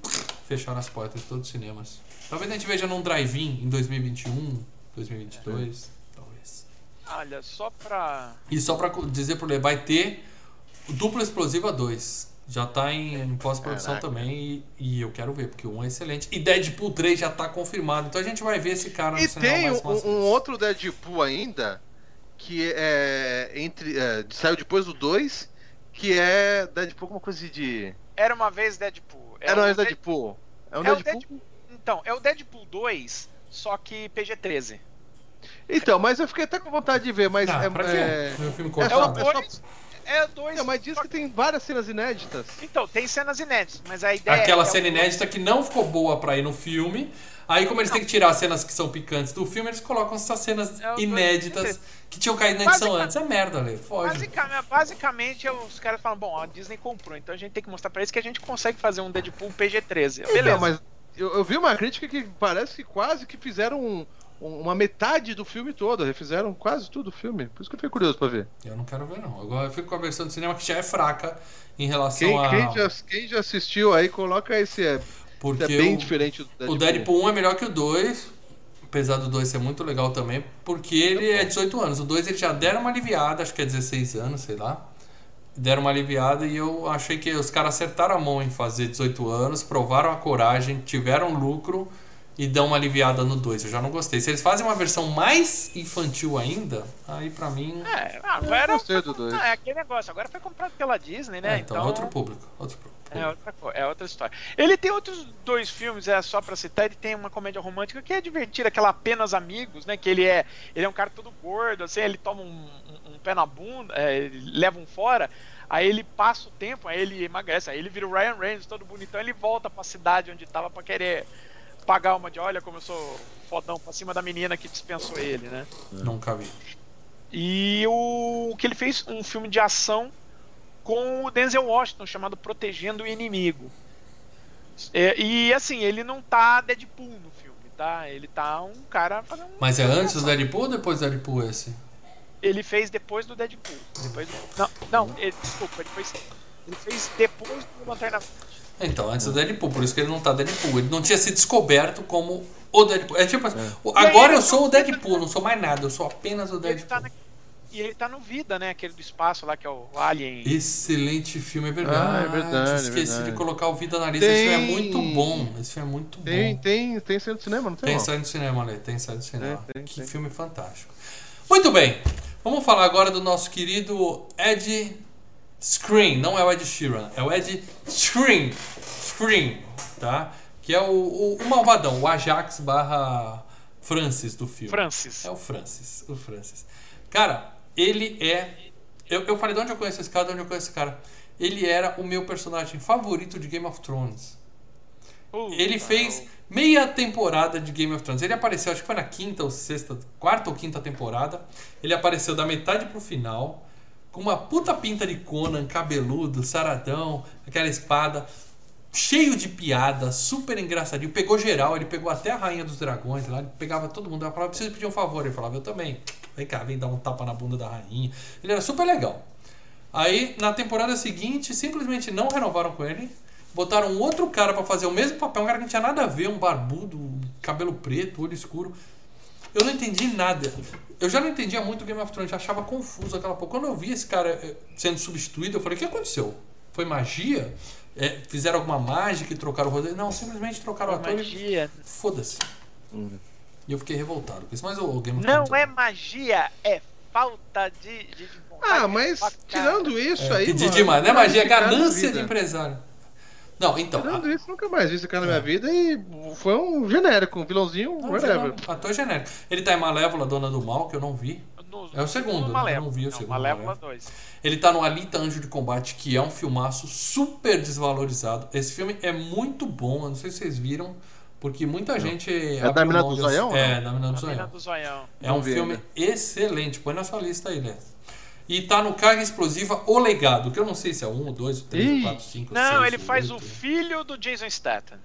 fecharam as portas de todos os cinemas. Talvez a gente veja num drive-in em 2021, 2022. Talvez. Olha, só pra. E só pra dizer pro Lê, vai ter Dupla Explosiva 2. Já tá em, em pós-produção também. E, e eu quero ver, porque o 1 é excelente. E Deadpool 3 já tá confirmado. Então a gente vai ver esse cara no E cinema tem mais um, maciço. um outro Deadpool ainda, que é entre. é, saiu depois do 2, que é Deadpool alguma coisa de. Era uma vez Deadpool. É, o não, é Dead- Deadpool. É um é o Deadpool. Deadpool. Então, é o Deadpool 2, só que PG-13. Então, mas eu fiquei até com vontade de ver, mas Ah, é. pra quê? é- Meu filme É. É só- é só- 2. É o 2. Não, mas diz que tem várias cenas inéditas. Então, tem cenas inéditas, mas a ideia Aquela é cena o- inédita que não ficou boa pra ir no filme. Aí, como eles têm que tirar as cenas que são picantes do filme, eles colocam essas cenas É o inéditas que tinham caído na edição Basica- antes. É merda, Lê. Foge. Basicamente, basicamente, os caras falam, bom, a Disney comprou, então a gente tem que mostrar pra eles que a gente consegue fazer um Deadpool PG-13. Beleza. Então, mas eu, eu vi uma crítica que parece que quase que fizeram um- uma metade do filme todo. Refizeram quase tudo o filme. Por isso que eu fiquei curioso pra ver. Eu não quero ver, não. Agora eu fico com a versão do cinema que já é fraca em relação Quem, a. quem já, quem já assistiu aí, coloca esse. É, Porque é bem o- diferente do Deadpool. O Deadpool 1 é melhor que o 2, apesar do 2 ser muito legal também, porque ele é 18 anos. O 2 eles já deram uma aliviada, acho que é 16 anos, sei lá. Deram uma aliviada e eu achei que os caras acertaram a mão em fazer 18 anos, provaram a coragem, tiveram lucro e dão uma aliviada no 2. Eu já não gostei. Se eles fazem uma versão mais infantil ainda, aí pra mim. É, ah, Eu agora. gostei do dois. Ah, é aquele negócio, agora foi comprado pela Disney, né? É, então, é outro público. Outro público. É outra, é outra história. Ele tem outros dois filmes, é só pra citar, ele tem uma comédia romântica que é divertida, aquela Apenas Amigos, né? Que ele é, ele é um cara todo gordo, assim, ele toma um, um- um pé na bunda, é, ele leva um fora, aí ele passa o tempo, aí ele emagrece, aí ele vira o Ryan Reynolds todo bonitão, ele volta pra cidade onde tava pra querer pagar uma de olha como eu sou fodão pra cima da menina que dispensou ele, né? Nunca vi. E o, o que ele fez um filme de ação com o Denzel Washington chamado Protegendo o Inimigo. É, e assim, ele não tá Deadpool no filme, tá? Ele tá um cara fazendo. Mas é antes do Deadpool ou depois do Deadpool esse? Ele fez depois do Deadpool. Depois do- Não, não, ele, desculpa, ele fez, ele fez depois do Lanterna. Então, antes do Deadpool, por isso que ele não tá Deadpool. Ele não tinha se descoberto como o Deadpool. É tipo assim, aí agora eu sou o Deadpool, não sou mais nada, eu sou apenas o ele, tá Deadpool. na, e ele tá no Vida, né? Aquele do espaço lá que é o Alien. Excelente filme, é verdade. Ah, é verdade, Esqueci verdade. de colocar o Vida na lista. Esse filme é Tem- muito bom. Esse filme é muito Tem, bom. tem, tem cena do cinema, não tem? Tem saído do cinema, né? Tem saído do cinema. Tem, tem, que tem. filme fantástico. Muito bem. Vamos falar agora do nosso querido Ed Screen. Não é o Ed Sheeran, é o Ed Screen. Screen, tá? Que é o, o, o malvadão, o Ajax barra Francis do filme. Francis. É o Francis, o Francis. Cara, ele é. Eu, eu falei de onde eu conheço esse cara, de onde eu conheço esse cara. Ele era o meu personagem favorito de Game of Thrones. Uh, Ele fez meia temporada de Game of Thrones. Ele apareceu, acho que foi na quinta ou sexta, quarta ou quinta temporada. Ele apareceu da metade pro final, com uma puta pinta de Conan, cabeludo, saradão, aquela espada, cheio de piada, super engraçadinho. Pegou geral, ele pegou até a Rainha dos Dragões lá, ele pegava todo mundo. Ela falava, preciso pedir um favor. Ele falava, eu também. Vem cá, vem dar um tapa na bunda da rainha. Ele era super legal. Aí, na temporada seguinte, simplesmente não renovaram com ele. Botaram outro cara pra fazer o mesmo papel, um cara que não tinha nada a ver, um barbudo, cabelo preto, olho escuro. Eu não entendi nada. Eu já não entendia muito Game of Thrones, já achava confuso aquela porra. Quando eu vi esse cara eh, sendo substituído, eu falei: o que aconteceu? Foi magia? É, fizeram alguma mágica e trocaram o roteiro? Não, simplesmente trocaram o ator e magia. foda-se. E eu fiquei revoltado com isso. Mas o Game of Não Thrones. é magia, é falta de, de. Ah, mas tirando isso É, aí. mano, demais, né? Magia, na ganância de empresário. Não, então. Tirando a- isso, nunca mais vi esse cara na minha vida e foi um genérico, um vilãozinho, Não, whatever. não, ator genérico. Ele tá em Malévola, Dona do Mal, que eu não vi. No- É o segundo, né? Malévola. Eu não vi o Não, segundo Malévola Malévola. 2. Ele tá no Alita Anjo de Combate, que é um filmaço super desvalorizado. Esse filme é muito bom, eu não sei se vocês viram, porque muita gente. É abriu da Mina do Zoião, É, da Mina do Zoião. É um filme ainda. excelente, põe na sua lista aí, né? E tá no Carga Explosiva O Legado, que eu não sei se é o 1, o 2, o 3, o Ih. 4, o 5, o Não, 6, ele faz o oito. filho do Jason Statham.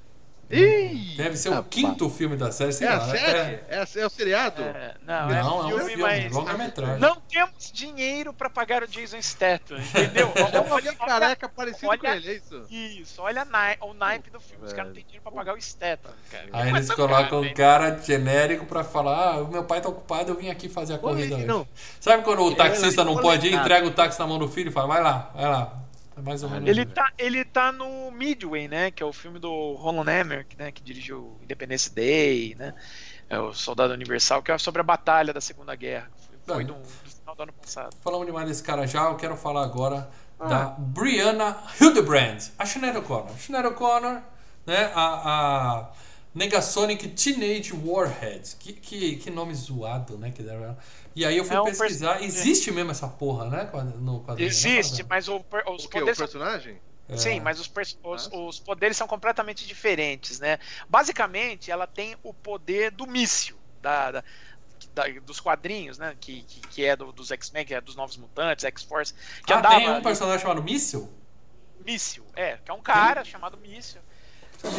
Ih! Deve ser o quinto filme da série, sei É a lá. série? É, a- é o seriado? É, não, Não, é é um filme, filme, mas longa-metragem. não temos dinheiro pra pagar o Jason Statham, entendeu? É olha, filho careca parecido olha- com ele, é isso? Isso, olha a nai- o naipe do filme. Os caras não têm dinheiro pra pagar o Statham, cara. Aí eles tá colocam um hein? cara genérico pra falar: ah, o meu pai tá ocupado, eu vim aqui fazer a corrida hoje. Sabe quando o taxista não pode ir, entrega o táxi na mão do filho e fala: vai lá, vai lá. É mais ou menos Ele isso. tá, ele tá no Midway, né? Que é o filme do Roland Emmerich, né? Que dirigiu Independence Day, né? É o Soldado Universal, que é sobre a batalha da Segunda Guerra. Foi, Ah. do, do final do ano passado. Falamos demais desse cara já, eu quero falar agora Ah. da Brianna Hildebrand, a Sinead O'Connor. Sinead O'Connor, né, a, a Negasonic Teenage Warhead. Que, que, que nome zoado, né, que deram. E aí eu fui É um pesquisar, person- existe mesmo essa porra, né, no quadrinho? né, Existe, mas o os O que? O poderes são personagem? É. Sim, mas os, pers- os- Ah. os poderes são completamente diferentes, né? Basicamente, ela tem o poder do míssil, da, da- da- dos quadrinhos, né? Que, que, que é do- dos X-Men, que é dos Novos Mutantes, X-Force, que Ah, andava... tem um personagem chamado Míssil? Míssil, é, que é um cara chamado Míssil.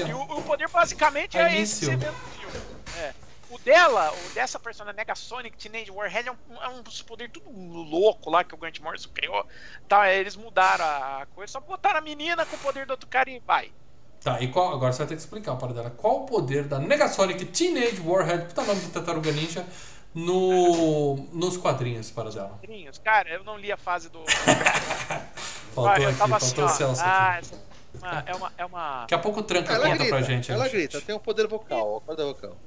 E o, o poder basicamente É é, esse que míssil. você vê no filme. É. O dela, o dessa personagem Negasonic Teenage Warhead é um, é um poder tudo louco lá que o Grant Morrison criou. Tá, eles mudaram a coisa, só botaram a menina com o poder do outro cara e vai. Tá, e qual, agora você vai ter que explicar para dela. Qual o poder da Negasonic Teenage Warhead, puta nome de Tartaruga Ninja, no, nos quadrinhos para dela? Quadrinhos. Cara, eu não li a fase do. Faltou Ah, aqui, faltou assim, o. Celso Ah, aqui. essa uma, é uma. É uma... Daqui a pouco tranca Ela conta grita, pra gente. ela né, grita, gente? tem um poder vocal, a corda vocal.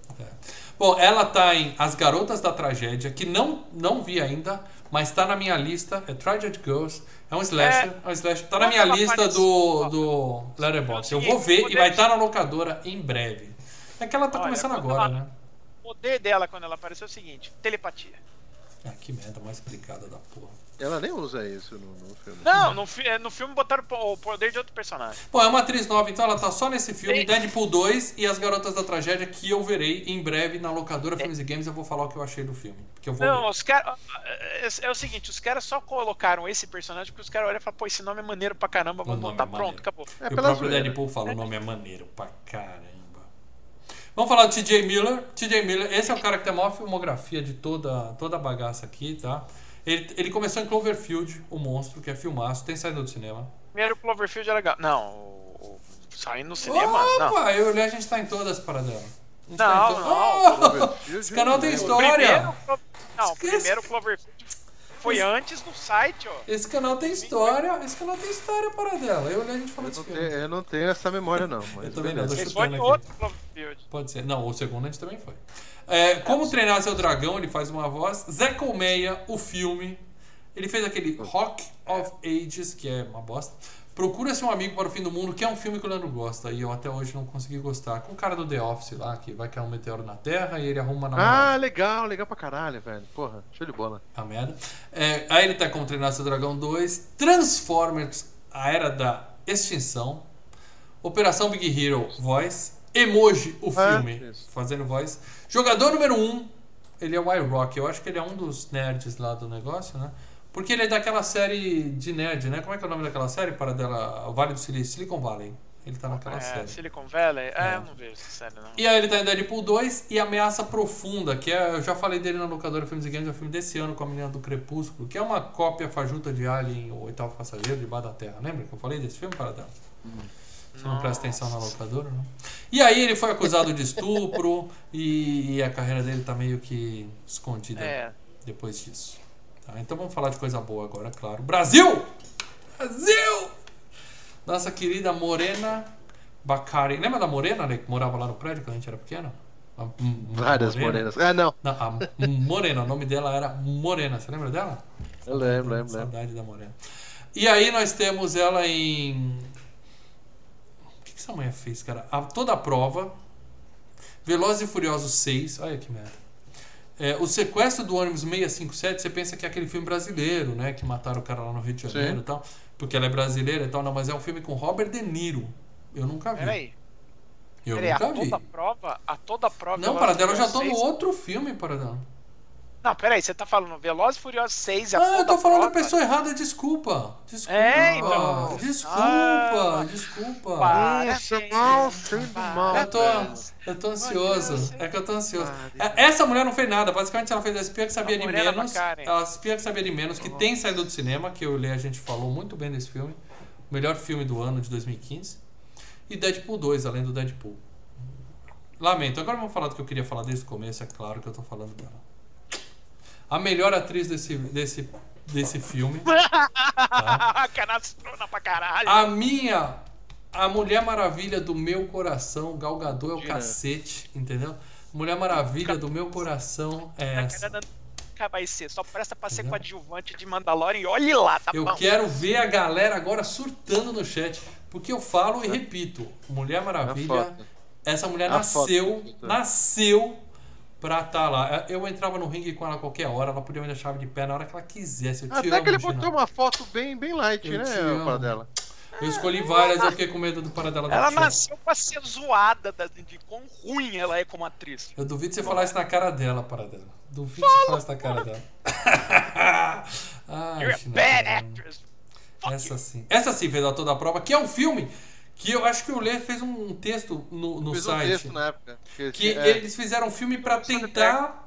Bom, ela tá em As Garotas da Tragédia, que não, não vi ainda, mas tá na minha lista. É Tragedy Girls. É um slasher. É, um slasher. Tá na minha lista do, do Letterboxd. Eu vou ver e vai estar na locadora em breve. É que ela tá Olha, começando agora, ela- né? O poder dela quando ela apareceu é o seguinte: telepatia. Ah, que merda mais explicada da porra. Ela nem usa isso no, no filme. Não, no, fi- é, no filme botaram o poder de outro personagem. Bom, é uma atriz nova, então ela tá só nesse filme. Deadpool 2 e As Garotas da Tragédia, que eu verei em breve na locadora Filmes e Games. Eu vou falar o que eu achei do filme. Que eu vou Não, ver. os caras. É, é o seguinte, os caras só colocaram esse personagem porque os caras olham e falam, pô, esse nome é maneiro pra caramba, vamos botar é pronto, acabou. É E o próprio zoeira. Deadpool fala, o nome é maneiro pra caramba. Vamos falar do TJ Miller. TJ Miller, esse é o cara que tem a maior filmografia de toda, toda a bagaça aqui, tá? Ele, ele começou em Cloverfield, o monstro, que é filmaço, tem saído do cinema. Primeiro Cloverfield é legal. Não, o, o, saindo no cinema? não. Opa, eu e o Léo, a gente tá em todas para dela. Gente Não, tá to- não, Oh! Esse canal tem né? história. Primeiro, não, Esquece. primeiro Cloverfield foi antes do site, ó. Esse canal tem história, esse canal tem história para dela. Eu o Léo, a gente falou Eu não, desse tenho, filme. eu não tenho essa memória, não. Mas Eu também não, chutando em aqui. outro Cloverfield. Pode ser. Não, o segundo a gente também foi. É, Como Treinar Seu Dragão, ele faz uma voz. Zé Colmeia, o filme. Ele fez aquele Rock of Ages, que é uma bosta. Procura-se um amigo para o fim do mundo, que é um filme que o Leandro gosta e eu até hoje não consegui gostar. Com o cara do The Office lá, que vai cair um meteoro na Terra e ele arruma na Ah, legal, legal pra caralho, velho. Porra, show de bola. A merda. É, aí ele tá como treinar seu dragão 2, Transformers, a era da extinção, Operação Big Hero Voice, Emoji, o Ah, filme, isso. fazendo voz. Jogador número 1, um, ele é o iRock. Eu acho que ele é um dos nerds lá do negócio, né? Porque ele é daquela série de nerd, né? Como é que é o nome daquela série? Para dela, o Vale do Silício, Silicon Valley. Ele tá naquela É, série. Silicon Valley? É, É. eu não vejo essa série, não. E aí ele tá em Deadpool 2 e Ameaça Profunda, que é, eu já falei dele na locadora Filmes e Games, é um filme desse ano com a menina do Crepúsculo, que é uma cópia fajuta de Alien, o oitavo passageiro, debaixo da Terra. Lembra que eu falei desse filme, Paradela? Você não presta atenção na locadora, não? E aí ele foi acusado de estupro e, e a carreira dele tá meio que escondida É. depois disso. Tá? Então vamos falar de coisa boa agora, claro. Brasil! Brasil! Nossa querida Morena Bacari. Lembra da Morena, né, que morava lá no prédio quando a gente era pequeno? A Várias Morena. morenas. Ah, não. Não, a Morena, o nome dela era Morena. Você lembra dela? Eu lembro, lembro, lembro. Saudade da Morena. E aí nós temos ela em. Essa mulher fez, cara? A, toda a prova. Velozes e Furiosos 6. Olha que merda. É, o sequestro do ônibus 657, você pensa que é aquele filme brasileiro, né? Que mataram o cara lá no Rio de Janeiro Sim. e tal. Porque ela é brasileira e tal. Não, mas é um filme com Robert De Niro. Eu nunca vi. Peraí. Eu Peraí, a nunca vi. toda prova, a toda prova. Não, Velozes Paradela, eu já tô no 6. outro filme, Paradela. Não, peraí, você tá falando Velozes e Furiosos 6 e a Ah, eu tô falando prova? pessoa errada, desculpa. Desculpa. É, então. Desculpa, Ah, desculpa. Para, mal, sendo mal. Eu tô, eu tô ansioso. É que eu tô ansioso. É, Essa mulher não fez nada. Basicamente, ela fez a espia que sabia A de menos. Ela espia que sabia de menos, que tem saído do cinema, que eu li, a gente falou muito bem desse filme. O melhor filme do ano de 2015. E Deadpool 2, além do Deadpool. Lamento. Agora vamos falar do que eu queria falar desde o começo, é claro que eu tô falando dela. A melhor atriz desse, desse, desse filme. Tá? Canastrona pra caralho. A minha. A Mulher Maravilha do meu coração, Gal Gadot é o Mentira. cacete, entendeu? Mulher Maravilha do meu coração é essa. Nunca vai ser, só presta pra ser Entendeu? coadjuvante de Mandalorian e olhe lá, tá Eu bom. quero ver a galera agora surtando no chat, porque eu falo e repito, Mulher A Maravilha, essa mulher A nasceu, foto. nasceu pra estar lá. Eu entrava no ringue com ela a qualquer hora, ela podia me dar chave de pé na hora que ela quisesse. Eu te Até amo, que ele Gina. botou uma foto bem, bem light, Eu te né, amo. para dela. Eu escolhi várias, eu fiquei com medo do paradela da Ela nasceu pra ser zoada da- de quão ruim ela é como atriz. Eu duvido você falar isso na cara dela, para dela. Duvido você falar isso na cara dela. Ai, You're a bad cara. actress. Fuck Essa sim. Essa sim fez a toda a prova, que é um filme que eu acho que o Lê fez um texto no, no Fez um site. texto na época. Que, que é, eles fizeram um filme pra tentar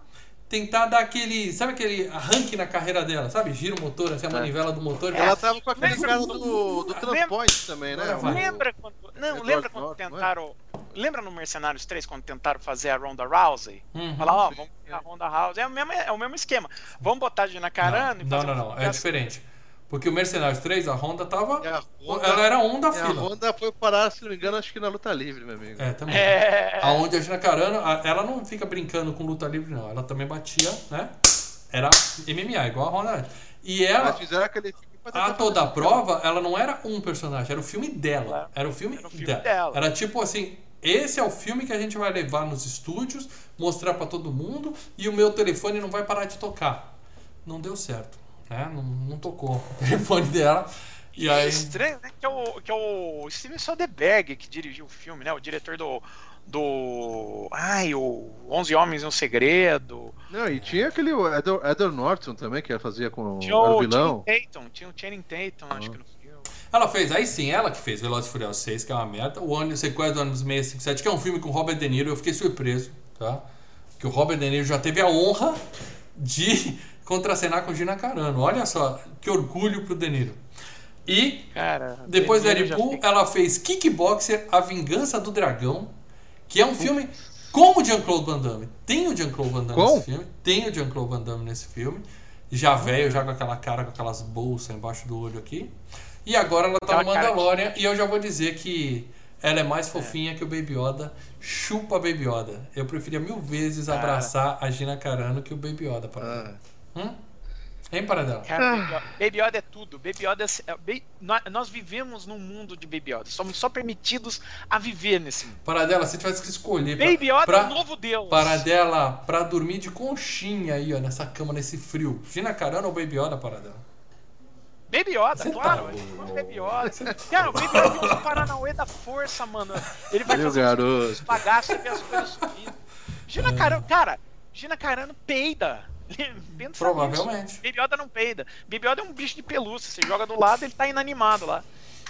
tentar dar aquele, sabe aquele arranque na carreira dela, sabe? Gira o motor, assim, a É. manivela do motor. Ela tava com aquele Lembra- cara do, do Transpoint também, né? Lembra quando. Não, Edward lembra quando não é? tentaram. Lembra no Mercenários 3 quando tentaram fazer a Ronda Rousey? Uhum. Falar, ó, vamos pegar a Ronda Rousey. É o mesmo, é o mesmo esquema. Vamos botar a Gina Carano e Não, fazer não, um não, filme é de diferente. Porque o Mercenários 3, a Honda tava. E a Honda, Ela era um da a fila. Honda foi parar, se não me engano, acho que na luta livre, meu amigo. É, também. É. Aonde a Gina Carano, a- ela não fica brincando com luta livre, não. Ela também batia, né? Era MMA, igual a Honda. E ela, fizeram aquele filme a toda a prova, ela não era um personagem, era o filme dela. Era o filme, Era o filme dela. dela. Era tipo assim. Esse é o filme que a gente vai levar nos estúdios, mostrar pra todo mundo e o meu telefone não vai parar de tocar. Não deu certo, né? Não, não tocou o telefone dela. E aí. Estranho, né? Que é, o, que é o Steven Soderbergh que dirigiu o filme, né? O diretor do. Do. Ai, o 11 Homens e um Segredo. Não, e tinha aquele Edward, Norton também, que fazia com Tinha o o vilão. Channing Tatum. Tinha o Channing Tatum, acho Ah. que no filme. Ela fez, aí sim, ela que fez Velozes e Furiosos 6, que é uma merda. O ônibus Sequestro do ônibus 657, que é um filme com Robert De Niro. Eu fiquei surpreso, tá? Que o Robert De Niro já teve a honra de contracenar com Gina Carano. Olha só, que orgulho pro De Niro. E Cara. depois do já Deadpool, fez- ela fez Kickboxer, A Vingança do Dragão, que é um filme com o Jean-Claude Van Damme. Tem o Jean-Claude Van Damme Com? nesse filme. Tem o Jean-Claude Van Damme nesse filme. Já velho, já com aquela cara, com aquelas bolsas embaixo do olho aqui. E agora ela tá Aquela no de- Mandalorian. E eu já vou dizer que ela é mais fofinha que o Baby Yoda. Chupa a Baby Yoda. Eu preferia mil vezes Cara. abraçar a Gina Carano que o Baby Yoda. Para Ah, hum? Hein, Paradela? Cara, Baby Yoda- Baby Yoda é tudo. Baby Yoda é, é- nós vivemos num mundo de Baby Yoda. Somos só permitidos a viver nesse mundo. Paradela, se tivesse que escolher. pra- Baby Yoda pra, é o novo Deus. Paradela, pra dormir de conchinha aí, ó, nessa cama, nesse frio. Gina Carano ou Baby Yoda, Paradela? Baby Yoda, Você tá claro. de Baby Yoda. Cara, o Baby Yoda tem um Paranauê da força, mano. Ele vai Meu fazer garoto. os bagaços e ver as coisas subindo. Gina Carano, cara, Gina Carano peida. Pensa Provavelmente. nisso. Baby Yoda não peida. Baby Yoda é um bicho de pelúcia. Você joga do lado, ele tá inanimado lá.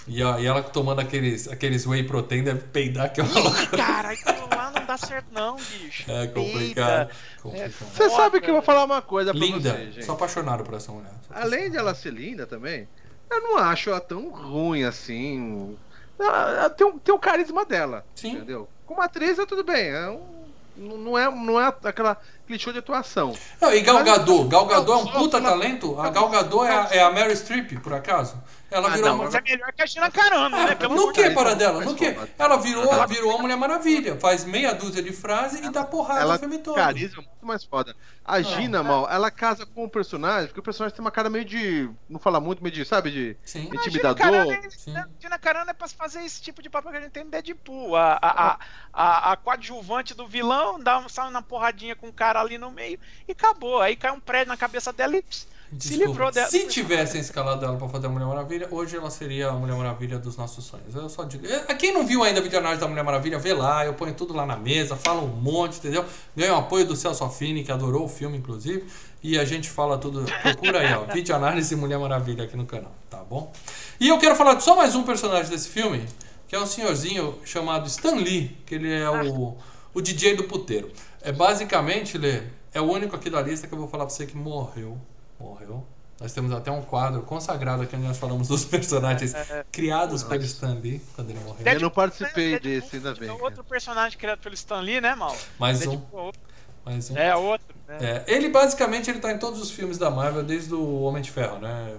E, ó, e ela tomando aqueles, aqueles whey protein deve peidar que é uma loucura. Cara, aquilo lá não dá certo não, bicho. É complicado. complicado. Você Foda. sabe que eu vou falar uma coisa pra Linda. você, gente. Sou apaixonado por essa mulher. Sou Além de ela ser linda também, eu não acho ela tão ruim assim. Ela, ela tem, um, tem o carisma dela. Sim. Entendeu? Como atriz é tudo bem. É um, não, é, não é aquela, show de atuação. Não, e Gal Gadot? Gal Gadot é um puta talento? A Gal Gadot é a, é a Mary Streep, por acaso? Ela Ah, virou não, uma... Mas é melhor que a Gina Carano, né? Pelo No que, de Deus. para dela? No que? Ela virou, ela- virou a Mulher Maravilha. Faz meia dúzia de frases e dá porrada ela o filme todo. carisma muito mais foda. A Gina, mal, ela casa com o personagem, porque o personagem tem uma cara meio de. Não fala muito, meio de, sabe, de Sim. A Gina intimidador. Carano, é, Sim. Gina Carano é pra fazer esse tipo de papel que a gente tem no Deadpool. A, a, a, a, a coadjuvante do vilão dá um, sai na porradinha com o cara ali no meio e acabou. Aí cai um prédio na cabeça dela e pss, se livrou dela. Se tivessem escalado ela pra fazer a Mulher Maravilha, hoje ela seria a Mulher Maravilha dos nossos sonhos. Eu só digo. Eh, Quem não viu ainda a videoanálise da Mulher Maravilha, vê lá, eu ponho tudo lá na mesa, falo um monte, entendeu? Ganho o apoio do Celso Affini, que adorou o filme, inclusive. E a gente fala tudo. Procura aí, ó. Videoanálise Mulher Maravilha aqui no canal, tá bom? E eu quero falar de só mais um personagem desse filme, que é um senhorzinho chamado Stan Lee, que ele é o, o DJ do puteiro. É basicamente, Lê, é o único aqui da lista que eu vou falar pra você que morreu. Morreu. Nós temos até um quadro consagrado aqui onde nós falamos dos personagens criados pelo Stan Lee, quando ele morreu. Eu não participei Deadpool desse, ainda bem. É outro personagem criado pelo Stan Lee, né, mal? Mais um, Deadpool é outro. mais um. É outro. Né? É, ele basicamente ele tá em todos os filmes da Marvel desde o Homem de Ferro, né?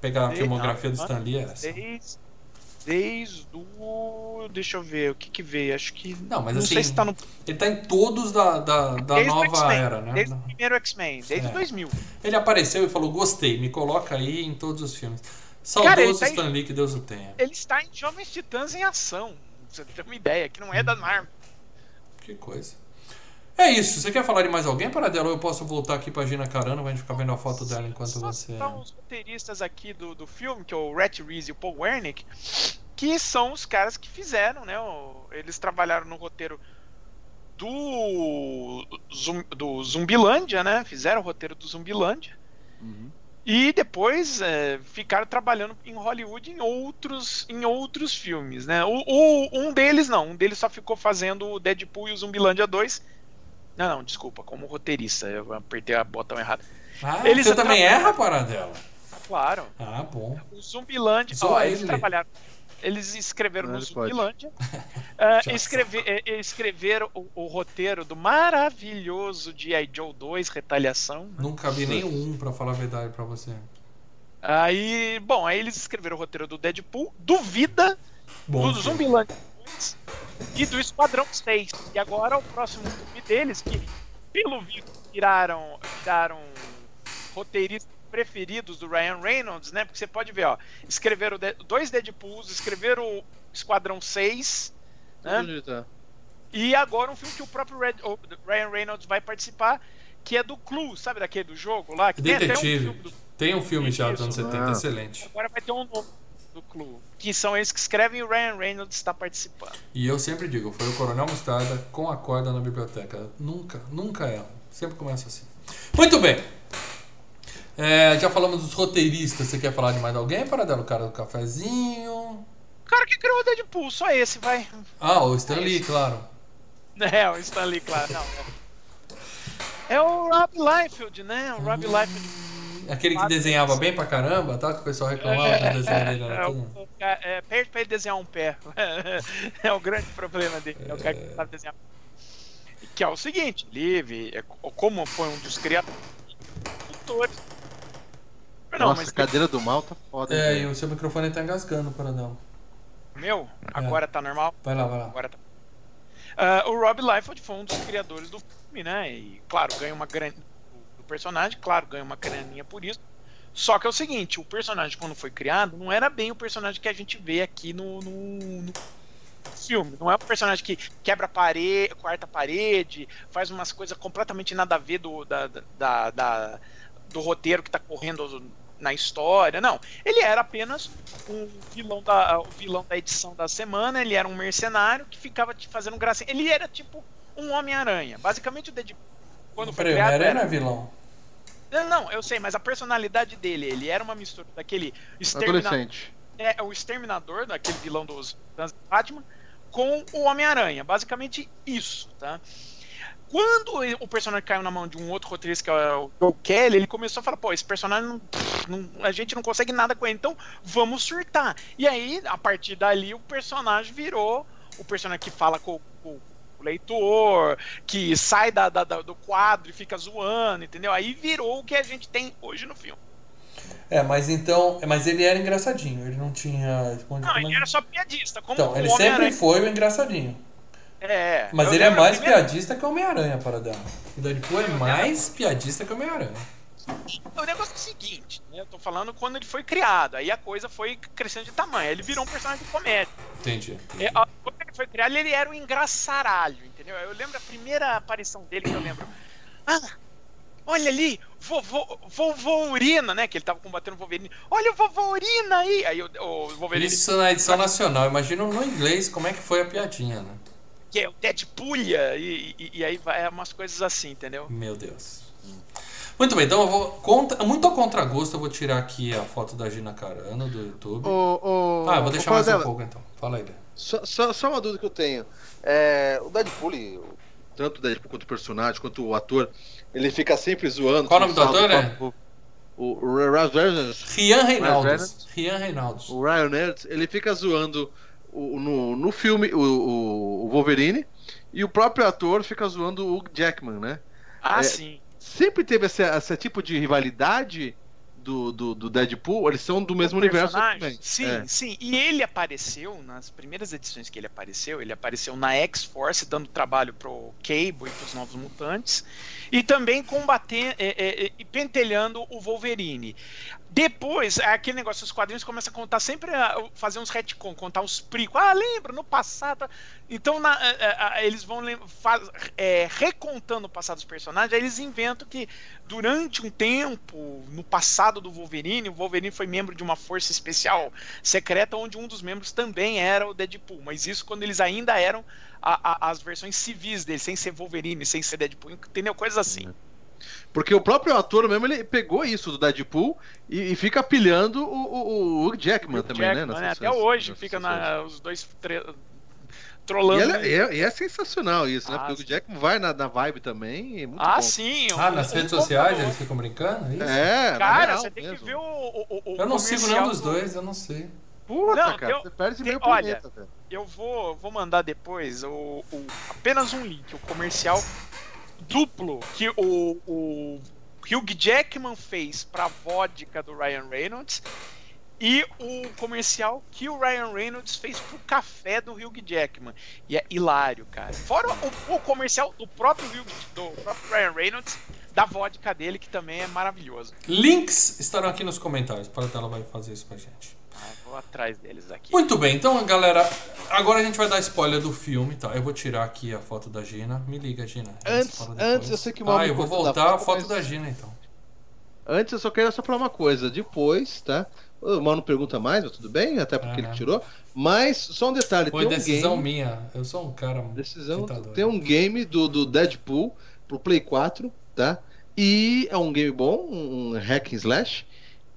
Pegar a filmografia do Stan Lee é essa. Desde, desde o. Deixa eu ver, o que que veio? Acho que. Não, mas não assim, sei se tá no. Ele tá em todos da, da, da desde nova era, né? Desde o primeiro X-Men, desde É. 2000. Ele apareceu e falou: gostei, me coloca aí em todos os filmes. Cara, Saudoso tá em- Stan Lee, que Deus o tenha. Ele está em Jovens Titãs em ação. pra Você ter uma ideia, que não é da Marvel. Que coisa. É isso. Você quer falar de mais alguém, Paradelo? Ou eu posso voltar aqui pra Gina Carano pra gente ficar vendo a foto dela enquanto Só você. citar os roteiristas aqui do, do filme, que é o Rhett Reese e o Paul Wernick, que são os caras que fizeram, né? o- eles trabalharam no roteiro do, Zum- do Zumbilândia, né? Fizeram o roteiro do Zumbilândia. Uhum. E depois é, ficaram trabalhando em Hollywood em outros, em outros filmes, né? O, o- um deles não, um deles só ficou fazendo o Deadpool e o Zumbilândia 2. Não, não, desculpa, como roteirista, eu apertei a botão errado. Ah, Eles você também erra, Paradelo? Claro, Ah, bom. o Zumbilândia, ó, eles ele. trabalharam, eles escreveram Não, no. Zumbilândia, Já escreve- eh, eh, escreveram o, o roteiro do maravilhoso G.I. Joe 2, Retaliação, né? Nunca vi nenhum, pra falar a verdade pra você. Aí, bom, aí eles escreveram o roteiro do Deadpool, do Vida, Bom, do. Zumbilândia 2 e do Esquadrão 6. E agora o próximo filme deles, que pelo visto viraram, viraram roteiristas preferidos do Ryan Reynolds, né? Porque você pode ver, ó, escreveram dois Deadpools, escreveram o Esquadrão 6, né? Tá? E agora um filme que o próprio Red- o Ryan Reynolds vai participar, que é do Clue, sabe daquele do jogo lá? Que tem até um Detetive. filme do Tem um filme já dos anos Isso. 70, Ah. excelente. Agora vai ter um novo do Clue. Que são eles que escrevem e o Ryan Reynolds está participando. E eu sempre digo, foi o Coronel Mostarda com a corda na biblioteca. Nunca, nunca erro. Sempre começa assim. Muito bem. É, já falamos dos roteiristas. Você quer falar de mais alguém, Paradelo? O cara do cafezinho. O cara que criou o Deadpool, só esse, vai. Ah, o Stan Lee, claro. É, o Stanley, claro. Não, é. é o Rob Liefeld, né? O Rob Liefeld. Aquele que desenhava bem pra caramba, tá? Que o pessoal reclamava do desenho dele. É, tudo... o- é, é, perde pra ele desenhar um pé. é o grande problema dele. É o cara que sabe desenhar. Que é o seguinte, é, como foi um dos criadores. Não, Nossa, mas a cadeira do mal tá foda. É, hein, e o seu microfone tá engasgando, Paradelo. meu, agora tá normal? Vai lá, vai lá. Agora tá. Ah, o Rob Liefeld foi um dos criadores do filme, né? E claro, ganha uma grana do personagem, claro, ganha uma graninha por isso. Só que é o seguinte, o personagem quando foi criado não era bem o personagem que a gente vê aqui no, no, no filme. Não é um personagem que quebra a parede, quarta parede, faz umas coisas completamente nada a ver do, da, da, da do roteiro que tá correndo na história. Não. Ele era apenas um vilão da, o vilão da edição da semana, ele era um mercenário que ficava te fazendo graça. Ele era tipo um Homem-Aranha. Basicamente o Deadpool. Quando foi criado. Homem-Aranha não é vilão. Não, não, eu sei, mas a personalidade dele, ele era uma mistura daquele exterminador. É, o exterminador, daquele vilão dos Batman, com o Homem-Aranha. Basicamente isso, tá? Quando o personagem caiu na mão de um outro roteirista, que é o Joe Kelly, ele começou a falar: pô, esse personagem não, não, a gente não consegue nada com ele, então vamos surtar. E aí, a partir dali, o personagem virou o personagem que fala com, com o leitor, que sai da, da, do quadro e fica zoando, entendeu? Aí virou o que a gente tem hoje no filme. É, mas então. Mas ele era engraçadinho, ele não tinha. Não, ele era só piadista. Como então, ele sempre foi o engraçadinho. É. Mas ele é mais primeira... piadista que o Homem-Aranha, para dar. O Deadpool é mais piadista que o Homem-Aranha. O negócio é o seguinte, né? Eu tô falando quando ele foi criado. Aí a coisa foi crescendo de tamanho. Ele virou um personagem de comédia. Entendi. entendi. É, quando ele foi criado, ele era um engraçaralho, entendeu? Eu lembro a primeira aparição dele que eu lembro. Ah, olha ali, vovô, vovô urina, né? Que ele tava combatendo o Wolverine. Olha o vovô urina aí! Aí o, o Wolverine. Isso na edição nacional. Imagina no inglês como é que foi a piadinha, né? Que é o Deadpoolia, e, e, e aí vai é umas coisas assim, entendeu? Meu Deus. Muito bem, então eu vou. Contra, muito a contragosto, eu vou tirar aqui a foto da Gina Carano do YouTube. O, o, ah, eu vou deixar mais dela. um pouco então. Fala aí, só, só, só, uma dúvida que eu tenho. É, o Deadpool, tanto o Deadpool quanto o personagem, quanto o ator, ele fica sempre zoando. Qual o nome do ator, é? O, o Ryan Reynolds. Rian Reynolds. Rian Reynolds. O Ryan Reynolds, ele fica zoando o, no, no filme o, o, Wolverine e o próprio ator fica zoando o Jackman, né? Ah, é, sim. Sempre teve esse, esse tipo de rivalidade do, do, do, Deadpool, eles são do mesmo universo também. Sim, é. sim. E ele apareceu, nas primeiras edições que ele apareceu, ele apareceu na X-Force, dando trabalho pro Cable e pros Novos Mutantes, e também combatendo é, é, é, e pentelhando o Wolverine. Depois, é aquele negócio, os quadrinhos começam a contar sempre, a fazer uns retcon, contar uns pricos. Ah, lembra, no passado. Então, na, a, a, eles vão faz, é, recontando o passado dos personagens, aí eles inventam que durante um tempo, no passado do Wolverine, o Wolverine foi membro de uma força especial secreta, onde um dos membros também era o Deadpool. Mas isso quando eles ainda eram as versões civis dele, sem ser Wolverine, sem ser Deadpool, entendeu? Coisas assim. Uhum. Porque o próprio ator mesmo, ele pegou isso do Deadpool e, e fica pilhando o, o, o Jackman o também, né, Jackman, né? Até hoje fica na, os dois trolando. E, é, é, é, sensacional isso, né? Ah, Porque sim. o Jackman vai na, na vibe também. É muito ah, bom. sim. Ah, nas redes sociais eles ficam brincando? É, isso? é cara, você tem mesmo. que ver o. o, o eu não sigo nenhum dos dois, eu não sei. Puta, não, cara, eu, você perde meio olha, velho. Eu vou, vou mandar depois o, o, apenas um link, o comercial duplo que o, o Hugh Jackman fez pra vodka do Ryan Reynolds e o comercial que o Ryan Reynolds fez pro café do Hugh Jackman. E é hilário, cara. Fora o, o comercial do próprio, Hugh, do próprio Ryan Reynolds da vodka dele, que também é maravilhoso. Links estarão aqui nos comentários. Para ela vai fazer isso pra gente. Ah, vou atrás deles aqui. Muito bem, então, galera, agora a gente vai dar spoiler do filme, tá? Eu vou tirar aqui a foto da Gina. Me liga, Gina. Antes, antes eu sei que o Ah, eu vou voltar a foto mas... da Gina, então. Antes eu só quero só falar uma coisa. Depois, tá? O mal não pergunta mais, mas tudo bem, até porque ele tirou. Mas só um detalhe, Foi tem um decisão game... minha. Eu sou um cara. Decisão. Tem um game do, do Deadpool pro Play 4, tá? E é um game bom, um hack and slash.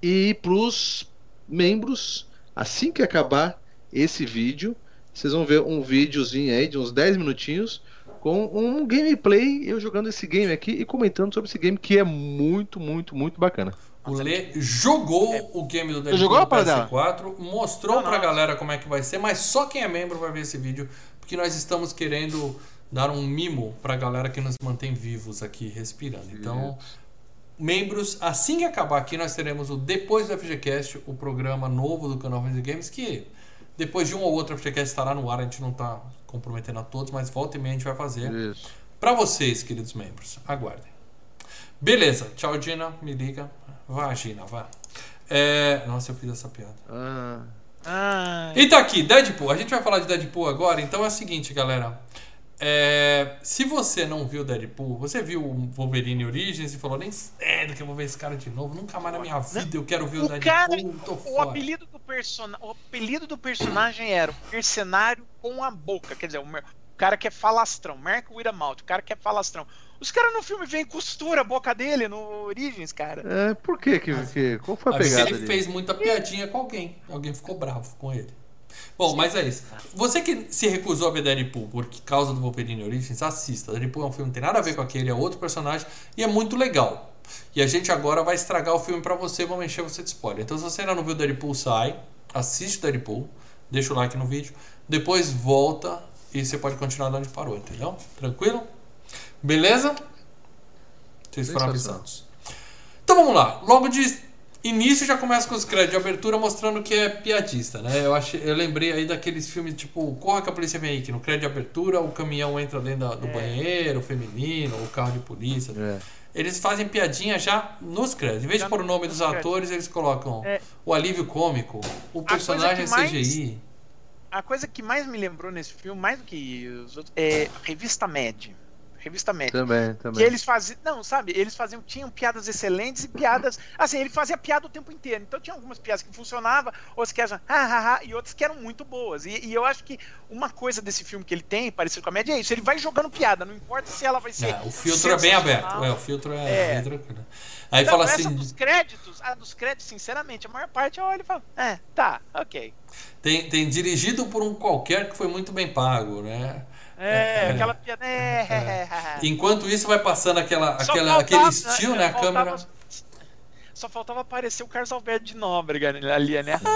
E pros membros, assim que acabar esse vídeo, vocês vão ver um videozinho aí de uns 10 minutinhos com um gameplay, eu jogando esse game aqui e comentando sobre esse game que é muito, muito, muito bacana. O Lê jogou é. o game do Deadpool jogou no PS4, mostrou não, pra galera como é que vai ser, mas só quem é membro vai ver esse vídeo, porque nós estamos querendo dar um mimo pra galera que nos mantém vivos aqui, respirando. Então, membros, assim que acabar aqui, nós teremos o Depois do FGCast, o programa novo do canal Video Games, que depois de um ou outro FGCast estará no ar, a gente não está comprometendo a todos, mas volta e meia a gente vai fazer. Para vocês, queridos membros. Aguardem. Beleza. Tchau, Gina. Me liga. Vá, Gina, vá. É... Nossa, eu fiz essa piada. Ah, Ah, E tá aqui, Deadpool. A gente vai falar de Deadpool agora, então é o seguinte, galera. É, se você não viu Deadpool, você viu o Wolverine Origins e falou, nem sério que eu vou ver esse cara de novo, nunca mais na minha vida eu quero ver o, o cara, Deadpool, tô o apelido do persona, o apelido do personagem era o mercenário com a boca, quer dizer, o, mer- o cara que é falastrão, Mark mouth, o cara que é falastrão. Os caras no filme vêm e costura a boca dele no Origins, cara. é, por que que, que qual foi a Ah, porque pegada ele ali? fez muita piadinha com alguém. Alguém ficou bravo com ele. Bom, mas é isso. Você que se recusou a ver Deadpool por causa do Wolverine Origins, assista. Deadpool é um filme que tem nada a ver com aquele, é outro personagem e é muito legal. E a gente agora vai estragar o filme pra você, vamos encher você de spoiler. Então se você ainda não viu Deadpool, sai, assiste Deadpool, deixa o like no vídeo, depois volta e você pode continuar de onde parou, entendeu? Tranquilo? Beleza? Vocês foram avisados. Então vamos lá. Logo de início já começa com os créditos de abertura mostrando que é piadista, né? Eu, achei, eu lembrei aí daqueles filmes tipo Corra que a polícia vem aí, que no crédito de abertura o caminhão entra dentro da- do banheiro feminino, o carro de polícia. É. Eles fazem piadinha já nos créditos. Em vez de Já pôr o nome dos créditos. atores, eles colocam É. o alívio cômico, o personagem mais- CGI. A coisa que mais me lembrou nesse filme, mais do que os outros, é a revista Mad. Revista Mad. Também, Que também. eles faziam. Não, sabe? Eles faziam. Tinham piadas excelentes e piadas. Assim, ele fazia piada o tempo inteiro. Então tinha algumas piadas que funcionavam, outras que eram. "Ha, ha, ha", e outras que eram muito boas. E, e eu acho que uma coisa desse filme que ele tem, parecido com a média, é isso. Ele vai jogando piada, não importa se ela vai ser. É, o filtro é bem aberto. É, o filtro é, É. bem tranquilo. Aí Não, fala essa assim. dos créditos, a dos créditos, sinceramente, a maior parte eu olho e falo, é, tá, ok. Tem, tem dirigido por um qualquer que foi muito bem pago, né? É, É. aquela piada. É, Enquanto isso vai passando aquela, aquela, faltava- aquele estilo, né? A faltava- câmera. Só faltava aparecer o Carlos Alberto de Nóbrega ali, né?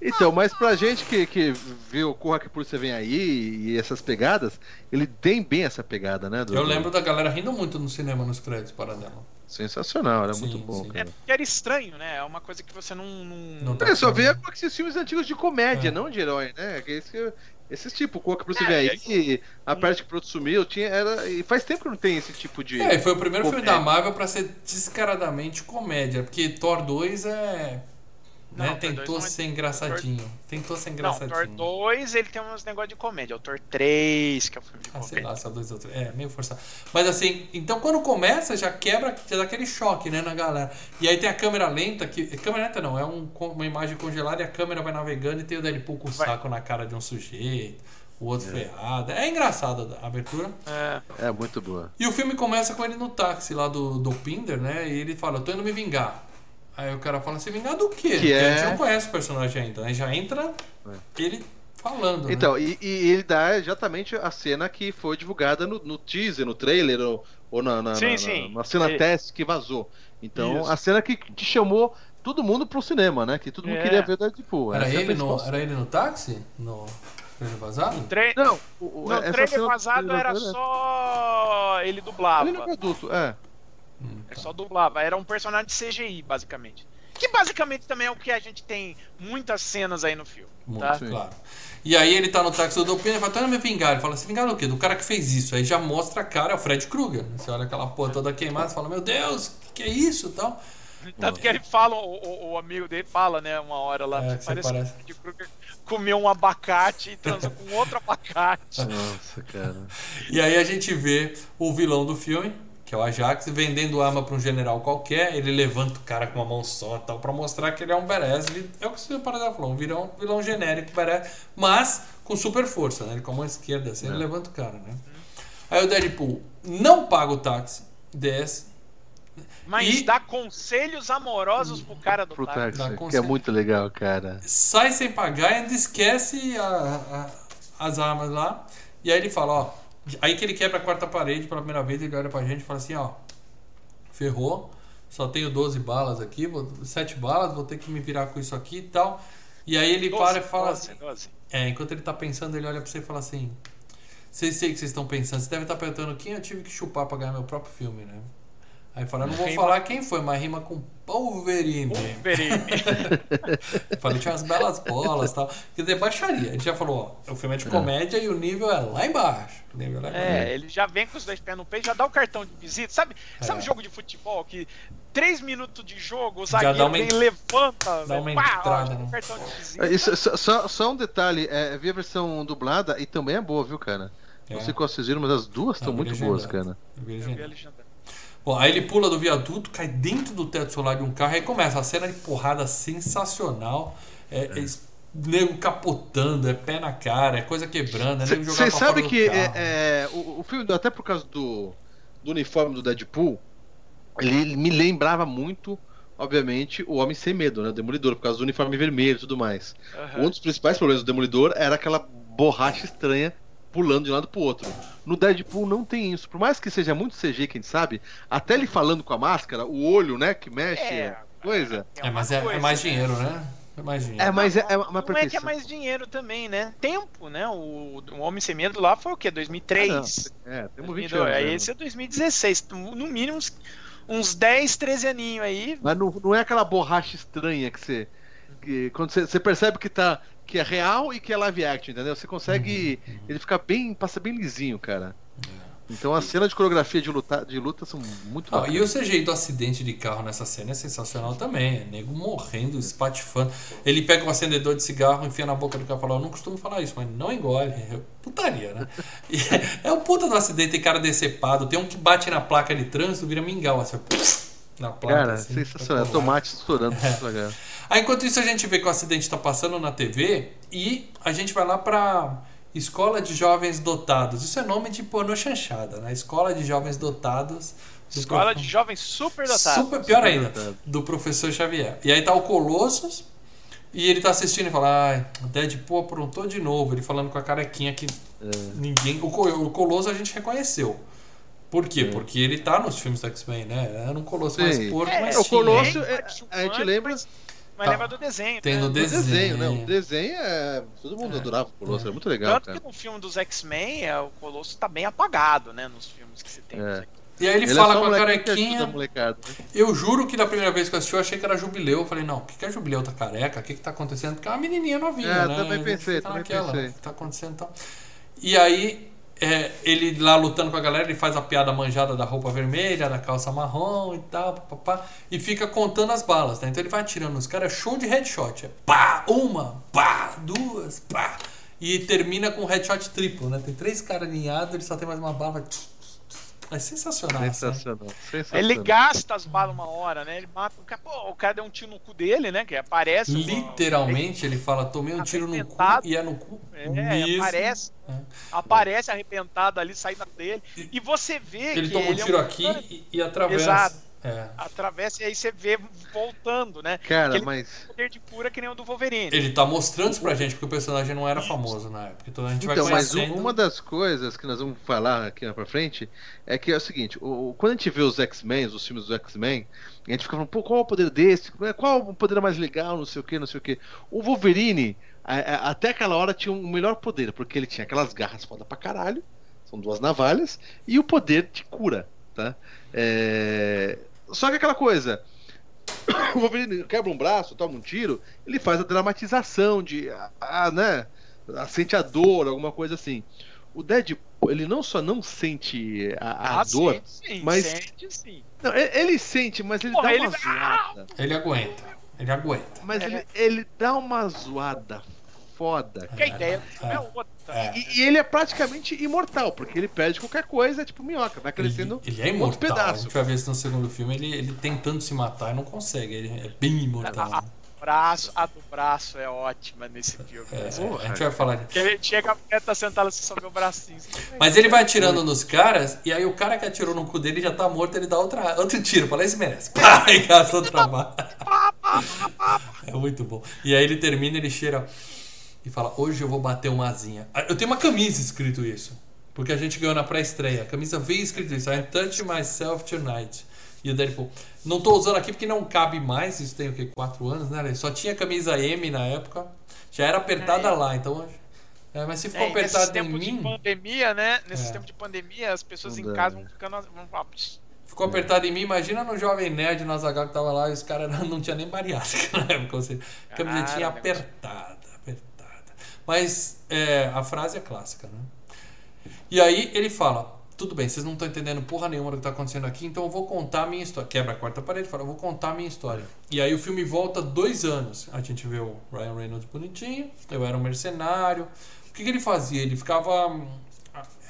Então, mas pra gente que, que viu Corra que a Polícia Vem Aí e essas pegadas, ele tem bem essa pegada, né? do- Eu lembro da galera rindo muito no cinema nos créditos Paranela. Sensacional, era Sim, muito bom, sim. É cara. porque era estranho, né? É uma coisa que você não. não... Não tá É, só vê com esses filmes antigos de comédia, É. não de herói, né? Que esse- esses tipo, Corra que a Polícia É, Aí, A Parte que Pronto Sumiu, tinha, era, e faz tempo que não tem esse tipo de... É, e foi o primeiro filme Comédia. da Marvel pra ser descaradamente comédia, porque Thor 2 é. Não, né, Thor tentou 2 não é- ser engraçadinho. Tentou ser Não, engraçadinho. Thor 2 ele tem uns negócios de comédia. O Thor 3, que é o filme de Ah, sei comédia. lá, só dois outros. É, meio forçado. Mas assim, então quando começa, já quebra, já dá aquele choque, né, na galera. E aí tem a câmera lenta, que. Câmera lenta não, é um, uma imagem congelada e a câmera vai navegando e tem o Deadpool com o Vai. saco na cara de um sujeito, o outro ferrado. É engraçado a abertura. É. É, muito boa. E o filme começa com ele no táxi lá do, do Pinder, né? E ele fala, eu tô indo me vingar. Aí o cara fala, se vingar do quê? Porque a gente é- não conhece o personagem ainda, né? Já entra ele falando. né? Então, e, e ele dá exatamente a cena que foi divulgada no, no teaser, no trailer, ou, ou na, na, Sim, na- sim. na cena É. teste que vazou. Então, Isso. a cena que te chamou todo mundo pro cinema, né? Que todo mundo É. queria ver o Deadpool. Era, Essa é ele no, era ele no táxi? No trailer vazado? Tre... Não, o, o, No essa trailer vazado era vazado, só ele dublava. Ele não é adulto, é. Hum, Ele tá. só dublava. Era um personagem de CGI, basicamente. Que basicamente também é o que a gente tem muitas cenas aí no filme. Muito, Tá? Claro. E aí ele tá no táxi do Pinder e fala, tô indo me vingar. Ele fala, se vingar do quê? Do cara que fez isso. Aí já mostra a cara, é o Fred Krueger. Você olha aquela porra toda queimada, você fala, meu Deus, o que, que é isso e tal. Tanto que ele fala, o, o- o amigo dele fala, né, uma hora lá, É, parece parece. que o Fred Krueger comeu um abacate e transou com outro abacate. Nossa, cara. E aí a gente vê o vilão do filme, que é o Ajax, vendendo arma pra um general qualquer. Ele levanta o cara com uma mão só e tal, pra mostrar que ele é um badass. Ele- É o que o Paradá falou, um vilão, vilão genérico, badass, mas com super força, né? Ele com a mão esquerda, assim, ele É. levanta o cara, né? Aí o Deadpool não paga o táxi, desce, Mas E- dá conselhos amorosos pro cara do Pro táxi. táxi, que é muito legal, cara. sai sem pagar e ainda esquece a- a- as armas lá. E aí ele fala, ó. Aí que ele quebra a quarta parede pela primeira vez, ele olha pra gente e fala assim, ó. Ferrou, só tenho 12 balas aqui, vou, 7 balas, vou ter que me virar com isso aqui e tal. E aí ele Doze, para e fala doze, assim. doze. É, enquanto ele tá pensando, ele olha pra você e fala assim. Sei, sei o que vocês estão pensando. Você deve estar perguntando quem eu tive que chupar pra ganhar meu próprio filme, né? Aí fala, não vou rima... falar quem foi, mas rima com Wolverine. Wolverine. Falei, tinha umas belas bolas e tal. Quer dizer, baixaria. A gente já falou, ó, o filme é de é. comédia e o nível é lá embaixo. O nível é, é ele já vem com os dois pés no peito, já dá o cartão de visita. Sabe, é. sabe jogo de futebol que três minutos de jogo, o zagueiro uma... vem levanta, dá uma pá, entrada, ó, né? cartão de visita. Isso, só, só, um detalhe, é, vi a versão dublada e também é boa, viu, cara? Não sei qual vocês viram, mas as duas estão muito boas, cara. Eu vi a legendada. Bom, aí ele pula do viaduto, cai dentro do teto solar de um carro, aí começa a cena de porrada sensacional. É, é. é nego capotando, é pé na cara, é coisa quebrando, é nego jogando Você sabe que é, é, o, o, filme, até por causa do, do uniforme do Deadpool, ele me lembrava muito, obviamente, o Homem Sem Medo, né? O Demolidor, por causa do uniforme vermelho e tudo mais. Uhum. Um dos principais problemas do Demolidor era aquela borracha estranha pulando de um lado pro outro. No Deadpool não tem isso. Por mais que seja muito CG, quem sabe, até ele falando com a máscara, o olho, né, que mexe, é, coisa. É, mas é, é, mais dinheiro, né? É mais dinheiro. É, mas é, é uma Não é que é mais dinheiro também, né? Tempo, né? O, o Homem Sem Medo lá foi o quê? 2003? Ah, é, temos 20 anos. Aí né? esse é 2016. No mínimo uns, uns 10, 13 aninhos aí. Mas não, não é aquela borracha estranha que você. Que, quando você, você percebe que tá que é real e que é live action, entendeu? Você consegue. Uhum. Ele fica bem. passa bem lisinho, cara. É. Então as cenas de coreografia de luta, de luta são muito ah, E o CGI do acidente de carro nessa cena é sensacional também. É nego morrendo, espatifando. Ele pega um acendedor de cigarro, enfia na boca do cara e fala: Eu não costumo falar isso, mas não engole. É putaria, né? é, é o puta do acidente, tem cara decepado. Tem um que bate na placa de trânsito, vira mingau. Assim, na placa. Cara, assim, sensacional. Tomate estourando. É. Aí, enquanto isso, a gente vê que o acidente está passando na TV e a gente vai lá para Escola de Jovens Dotados. Isso é nome de pornô chanchada, né? Escola de Jovens Dotados. Escola prof... de Jovens Super Dotados. Super, pior super ainda, dotado. do professor Xavier. E aí tá o Colossus e ele tá assistindo e fala: Ai, Deadpool aprontou de novo. Ele falando com a carequinha que é. ninguém. O, o Colosso a gente reconheceu. Por quê? É. Porque ele tá nos filmes do X-Men, né? Era um Colosso Sim. mais porco, é, mas O Colosso, é, a gente lembra. Mas tá. lembra do desenho. Tem né? no desenho. desenho, né? O desenho é. Todo mundo é. adorava o Colosso, é. muito legal. Tanto cara. que no filme dos X-Men, é, o Colosso tá bem apagado, né? Nos filmes que você tem. É. E aí ele, ele é fala é com a carequinha. Né? Eu juro que da primeira vez que eu assisti eu achei que era jubileu. Eu falei, não, o que é jubileu? Tá careca? O que, que tá acontecendo? Porque é uma menininha novinha, é, né? Também pensei, tá também naquela, pensei. O que tá acontecendo então? E aí é, ele lá lutando com a galera, ele faz a piada manjada da roupa vermelha, da calça marrom e tal, papapá, e fica contando as balas, né? Então ele vai atirando nos caras, show de headshot. É pá, uma, pá, duas, pá. E termina com headshot triplo, né? Tem três caras alinhados, ele só tem mais uma bala. É sensacional. Sensacional, né? sensacional. Ele gasta as balas uma hora, né? Ele mata o cara. Pô, o cara deu um tiro no cu dele, né? Que aparece. Literalmente, uma... ele fala: tomei um tiro no cu e é no cu. É, mesmo. aparece. É. Aparece arrebentado ali, saindo dele. E você vê ele que. Toma ele toma um tiro é um... aqui e, e atravessa. Exato. É. Atravessa e aí você vê voltando, né? Cara, ele mas. Tem poder de cura que nem o do Wolverine. Ele tá mostrando isso pra gente, porque o personagem não era famoso na época. Então a gente então, vai conhecendo... mas uma das coisas que nós vamos falar aqui pra frente é que é o seguinte: o, quando a gente vê os X-Men, os filmes dos X-Men, a gente fica falando, pô, qual é o poder desse? Qual o poder mais legal? Não sei o que, não sei o que. O Wolverine, até aquela hora, tinha um melhor poder, porque ele tinha aquelas garras foda pra caralho, são duas navalhas, e o poder de cura, tá? É... Só que aquela coisa. O Wolverine quebra um braço, toma um tiro, ele faz a dramatização de. Ah, né? Sente a dor, alguma coisa assim. O Deadpool, ele não só não sente a, a ah, dor, sente, sim, mas. Sente, sim. Não, ele, sente, mas ele Porra, dá uma ele... zoada. Ele aguenta. Ele aguenta. Mas é. ele, ele dá uma zoada foda. Que a ideia é, é outra. É. E, e, ele é praticamente imortal, porque ele perde qualquer coisa, é tipo minhoca, vai crescendo ele, ele é imortal. pedaço. A gente vai ver isso no segundo filme, ele, ele tentando se matar e não consegue, ele é bem imortal. A, a, braço, a do braço é ótima nesse filme. É, a gente vai falar disso. Ele chega, tá sentado assim, sobe o bracinho. Mas ele vai atirando nos caras, e aí o cara que atirou no cu dele já tá morto, ele dá outra, outro tiro, fala, esse merece. Pá, e gasta outra bala. É muito bom. E aí ele termina, ele cheira e fala: Hoje eu vou bater uma asinha. Ah, eu tenho uma camisa escrito isso. Porque a gente ganhou na pré-estreia. A camisa veio escrito isso: I touch myself tonight. E o Deadpool. Não tô usando aqui porque não cabe mais. Isso tem o quê? Quatro anos, né? Só tinha camisa M na época. Já era apertada é, lá. Então. É, mas se ficou é, apertado em mim. de pandemia, né? Nesse é. tempo de pandemia, as pessoas em casa vão ficando. Vão, Ficou apertado em mim, imagina no Jovem Nerd, no Azaghal que tava lá e os caras não tinha nem bariátrica na época, ou seja, camisetinha apertada. Mas é, a frase é clássica, né? E aí ele fala, tudo bem, vocês não estão entendendo porra nenhuma do que tá acontecendo aqui, então eu vou contar a minha história. Quebra a quarta parede fala, eu vou contar a minha história. E aí o filme volta dois anos. A gente vê o Ryan Reynolds bonitinho, eu era um mercenário. O que, que ele fazia? Ele ficava...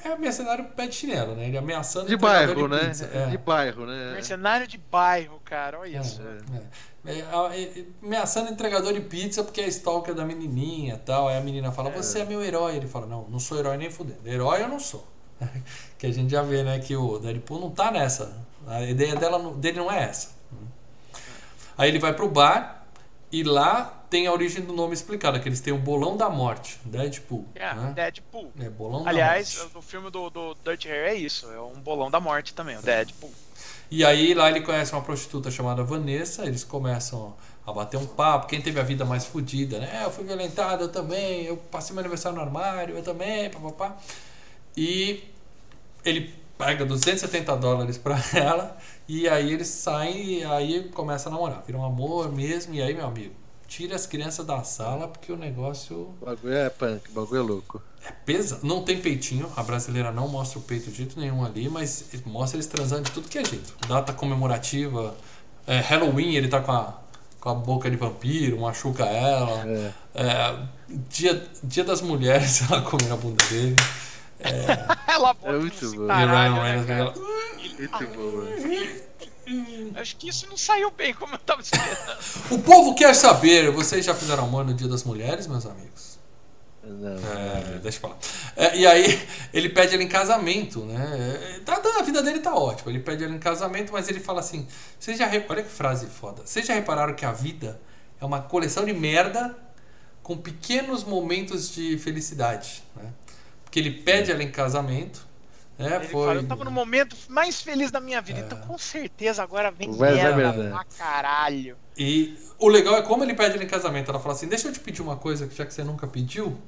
É mercenário pé de chinelo, né? Ele ameaçando De entregador bairro, né? pizza. É. De bairro, né? Mercenário de bairro, cara, olha isso. É, é. É, é, é, ameaçando entregador de pizza porque é stalker da menininha e tal. Aí a menina fala, você é meu herói. Ele fala, não, não sou herói nem fudendo. Herói eu não sou. que a gente já vê, né, que o Deadpool não tá nessa. A ideia dela, dele não é essa. Aí ele vai pro bar e lá tem a origem do nome explicada, que eles têm o bolão da morte, Deadpool. É, né? Deadpool. É, bolão da Aliás, morte. o filme do, do Dirty Harry é isso, é um bolão da morte também, o Deadpool. E aí lá ele conhece uma prostituta chamada Vanessa, eles começam a bater um papo, quem teve a vida mais fodida, né? Eu fui violentado, eu também, eu passei meu aniversário no armário, eu também, papapá. E ele pega 270 dólares pra ela e aí eles saem e aí começa a namorar, vira um amor mesmo, e aí, meu amigo, tira as crianças da sala porque o negócio O bagulho é punk, o bagulho é louco. é pesa. Não tem peitinho, a brasileira não mostra o peito de jeito nenhum ali, mas mostra eles transando de tudo que é jeito. Data comemorativa, é, Halloween ele tá com a, com a boca de vampiro, machuca ela. É. É, dia, dia das mulheres, ela comendo a bunda dele. Ela bota É muito bom. E caralho, Ryan né, Reynolds ela- Muito bom, mano. Acho que isso não saiu bem como eu tava esperando. O povo quer saber, vocês já fizeram amor no dia das mulheres, meus amigos? Não, É, deixa eu falar. É, e aí ele pede ela em casamento, né? Tá, tá, a vida dele tá ótima. Ele pede ela em casamento, mas ele fala assim: vocês já olha que frase foda. Vocês já repararam que a vida é uma coleção de merda com pequenos momentos de felicidade, né? Porque ele pede ela em casamento, né? Ele Foi. fala, eu tava no momento mais feliz da minha vida, então com certeza agora vem merda merda. pra caralho. E o legal é como ele pede ela em casamento. Ela fala assim: Deixa eu te pedir uma coisa que já que você nunca pediu.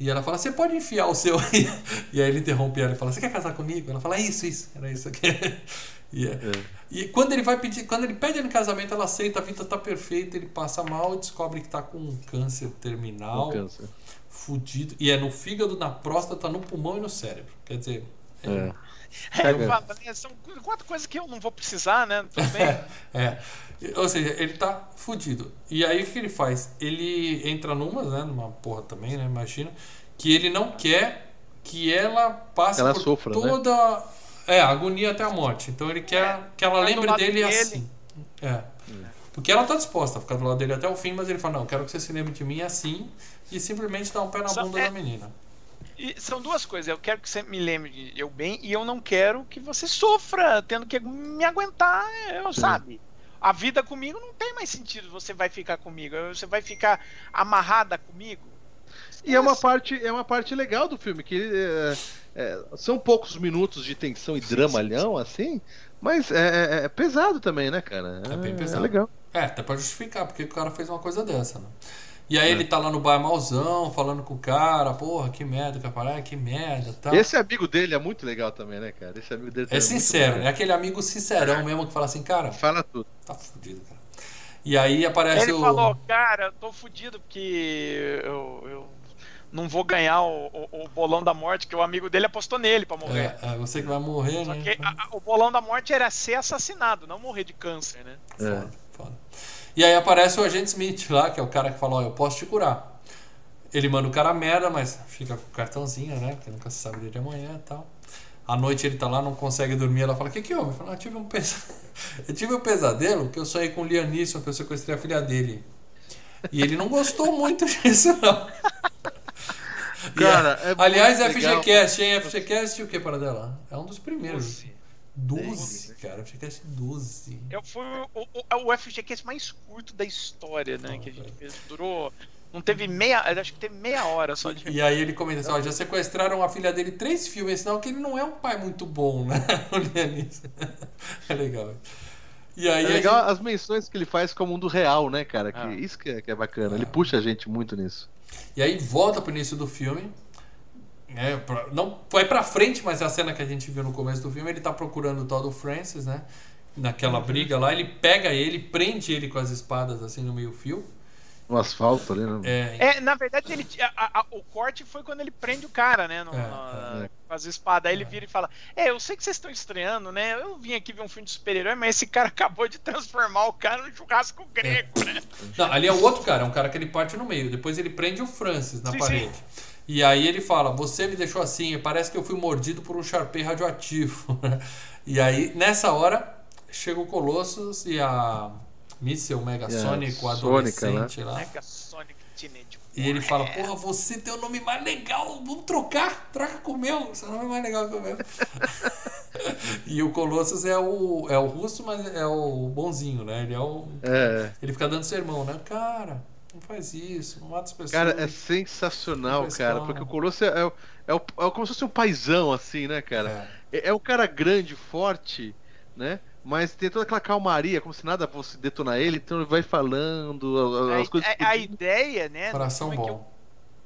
E ela fala: Você pode enfiar o seu aí. E aí ele interrompe ela e fala: Você quer casar comigo? Ela fala: "É Isso, isso, era isso aqui. E, é- É. e quando ele vai pedir, quando ele pede ela em casamento, ela aceita, a vida tá perfeita, ele passa mal e descobre que tá com um câncer terminal, Não cansa. fudido. E é no fígado, na próstata, no pulmão e no cérebro. Quer dizer, é- É. É, eu Caga. falo, né, são quatro coisas que eu não vou precisar, né? Tudo bem. É. Ou seja, ele tá fudido. E aí o que ele faz? Ele entra numa, né? Numa porra também, né? Imagina. Que ele não quer que ela passe Ela por sofra, né? toda é, a agonia até a morte. Então ele quer É. que ela lembre dele dele. assim. É. Porque ela tá disposta a ficar do lado dele até o fim, mas ele fala, não, quero que você se lembre de mim assim e simplesmente dar um pé na Só- bunda é- da menina. E são duas coisas. Eu quero que você me lembre de eu bem e eu não quero que você sofra tendo que me aguentar, eu sabe? A vida comigo não tem mais sentido. Você vai ficar comigo, você vai ficar amarrada comigo. E é uma parte, é uma parte legal do filme, que é, é, são poucos minutos de tensão e dramalhão, assim, mas é, é- é pesado também, né, cara? É bem pesado. É legal. É, até pra justificar porque o cara fez uma coisa dessa, né? E aí É. ele tá lá no bar malzão, falando com o cara, porra, que merda, capará, que merda, tal. Esse amigo dele é muito legal também, né, cara? Esse amigo dele É muito sincero, é aquele amigo sincerão mesmo que fala assim, cara, Fala tudo. tá fudido, cara. E aí aparece Ele o. falou, cara, eu tô fudido porque eu, eu não vou ganhar o, o- o bolão da morte, que o amigo dele apostou nele pra morrer. É, é você que vai morrer, Só né? que a- a- o bolão da morte era ser assassinado, não morrer de câncer, né? É. Foda, foda. E aí aparece o agente Smith lá, que é o cara que fala, ó, eu posso te curar. Ele manda o cara merda, mas fica com o cartãozinho, né? Porque nunca se sabe de amanhã e tal. À noite ele tá lá, não consegue dormir. Ela fala: O que que houve? Fala: "Ah, Eu tive um pesadelo. Eu tive um pesadelo que eu sonhei com o Liam Neeson, que eu sequestrei a filha dele. E ele não gostou muito disso, não. Cara, é aliás, legal. FGCast, hein? FGCast o que para dela? É um dos primeiros. Doze. 12, cara. FGCast 12. Eu fui o, o, é o FGCast mais curto da história, né? Que a gente fez. Durou. Não teve meia. Acho que teve meia hora só de. E aí ele comenta assim, ó, já sequestraram a filha dele três filmes, sinal que ele não é um pai muito bom, né? O Lianis. É legal. E aí É legal gente- as menções que ele faz com o mundo real, né, cara? Que Ah. Isso que é, que é bacana. Ah. Ele puxa a gente muito nisso. E aí volta pro início do filme. É, pra- não foi pra frente, mas é a cena que a gente viu no começo do filme, ele tá procurando o tal do Francis, né? Naquela briga lá, ele pega ele, prende ele com as espadas assim no meio-fio. No asfalto ali, né? É, É, na verdade, ele, a- a- o corte foi quando ele prende o cara, né? No, É, na- é. Com as espadas. Aí ele vira e fala: É, eu sei que vocês estão estreando, né? Eu vim aqui ver um filme de super-herói, mas esse cara acabou de transformar o cara num churrasco grego, né? Não, ali é o outro cara, é um cara que ele parte no meio. Depois ele prende o Francis na Sim, parede. E aí ele fala: Você me deixou assim, parece que eu fui mordido por um Sharpei radioativo. e aí, nessa hora, chega o Colossus e a Missile Megasonic, E o a Sônica, adolescente lá. Mega Sonic Teenage E ele fala: Warhead. Porra, você tem o nome mais legal, vamos trocar, troca com o meu, seu nome é mais legal que o meu. e o Colossus é o, é o russo, mas é o bonzinho, né? Ele é o. É. Ele fica dando sermão, né? Cara, faz isso, não mata as pessoas. Cara, é sensacional, cara. calma. Porque o Colosso é, é, é, é como se fosse um paizão, assim, né, cara? É. É, é um cara grande, forte, né? Mas tem toda aquela calmaria, como se nada fosse detonar ele, então ele vai falando, A, as coisas. a- a ideia, né? Coração é bom.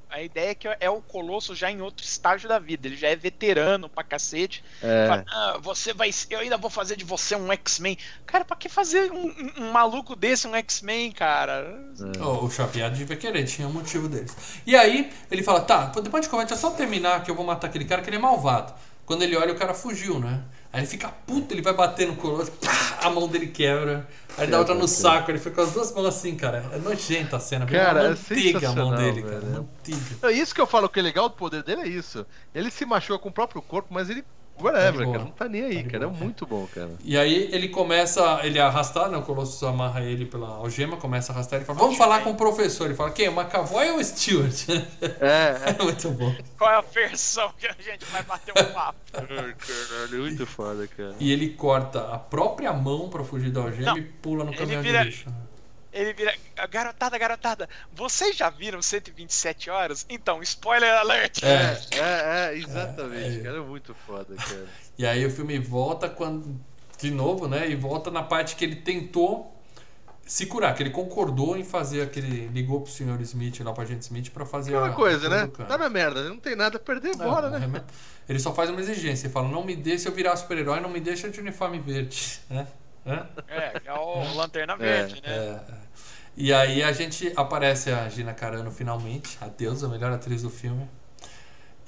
A ideia é que é o Colosso já em outro estágio da vida. Ele já é veterano pra cacete. É, Fala, "Ah, você vai. Eu ainda vou fazer de você um X-Men. Cara, pra que fazer um, um- um maluco desse um X-Men, cara? O, o chapeado devia querer, tinha um motivo deles. E aí ele fala: tá, depois de conversa, é só terminar que eu vou matar aquele cara que ele é malvado. Quando ele olha, o cara fugiu, né? Aí ele fica puto, ele vai bater no colosso, pá, a mão dele quebra. Aí ele dá outra no saco, ele fica com as duas mãos assim, cara. É nojenta a cena. Cara, é manteiga a mão dele, velho. cara. Manteiga. É isso que eu falo que é legal do poder dele é isso. Ele se machuca com o próprio corpo, mas ele. Whatever, Tá cara. Não tá nem aí, Tá cara. É muito bom, cara. E aí ele começa, ele é arrastado, né? O Colossus amarra ele pela algema, começa a arrastar ele fala, vamos falar com o professor. Ele fala, quem? O McAvoy ou o Stewart? É, É muito bom. Qual é a versão que a gente vai bater um papo? é. Caralho, muito foda, cara. E ele corta a própria mão pra fugir da algema Não, e pula no caminhão vira- de lixo. Ele vira. Garotada, garotada, vocês já viram 127 horas? Então, spoiler alert! É. É, é, exatamente, É, é. cara. É muito foda, cara. E aí o filme volta quando. De novo, né? E volta na parte que ele tentou se curar, que ele concordou em fazer aquele. Ligou pro senhor Smith lá, pro agente Smith, pra fazer Aquela a- coisa, né? Tá na merda, não tem nada a perder, É, bora, né? Ele só faz uma exigência, ele fala, não me deixe eu virar super-herói, não me deixa de uniforme verde. né? É, que é o Lanterna Verde, né? É, é. E aí a gente aparece a Gina Carano finalmente, a deusa, a melhor atriz do filme.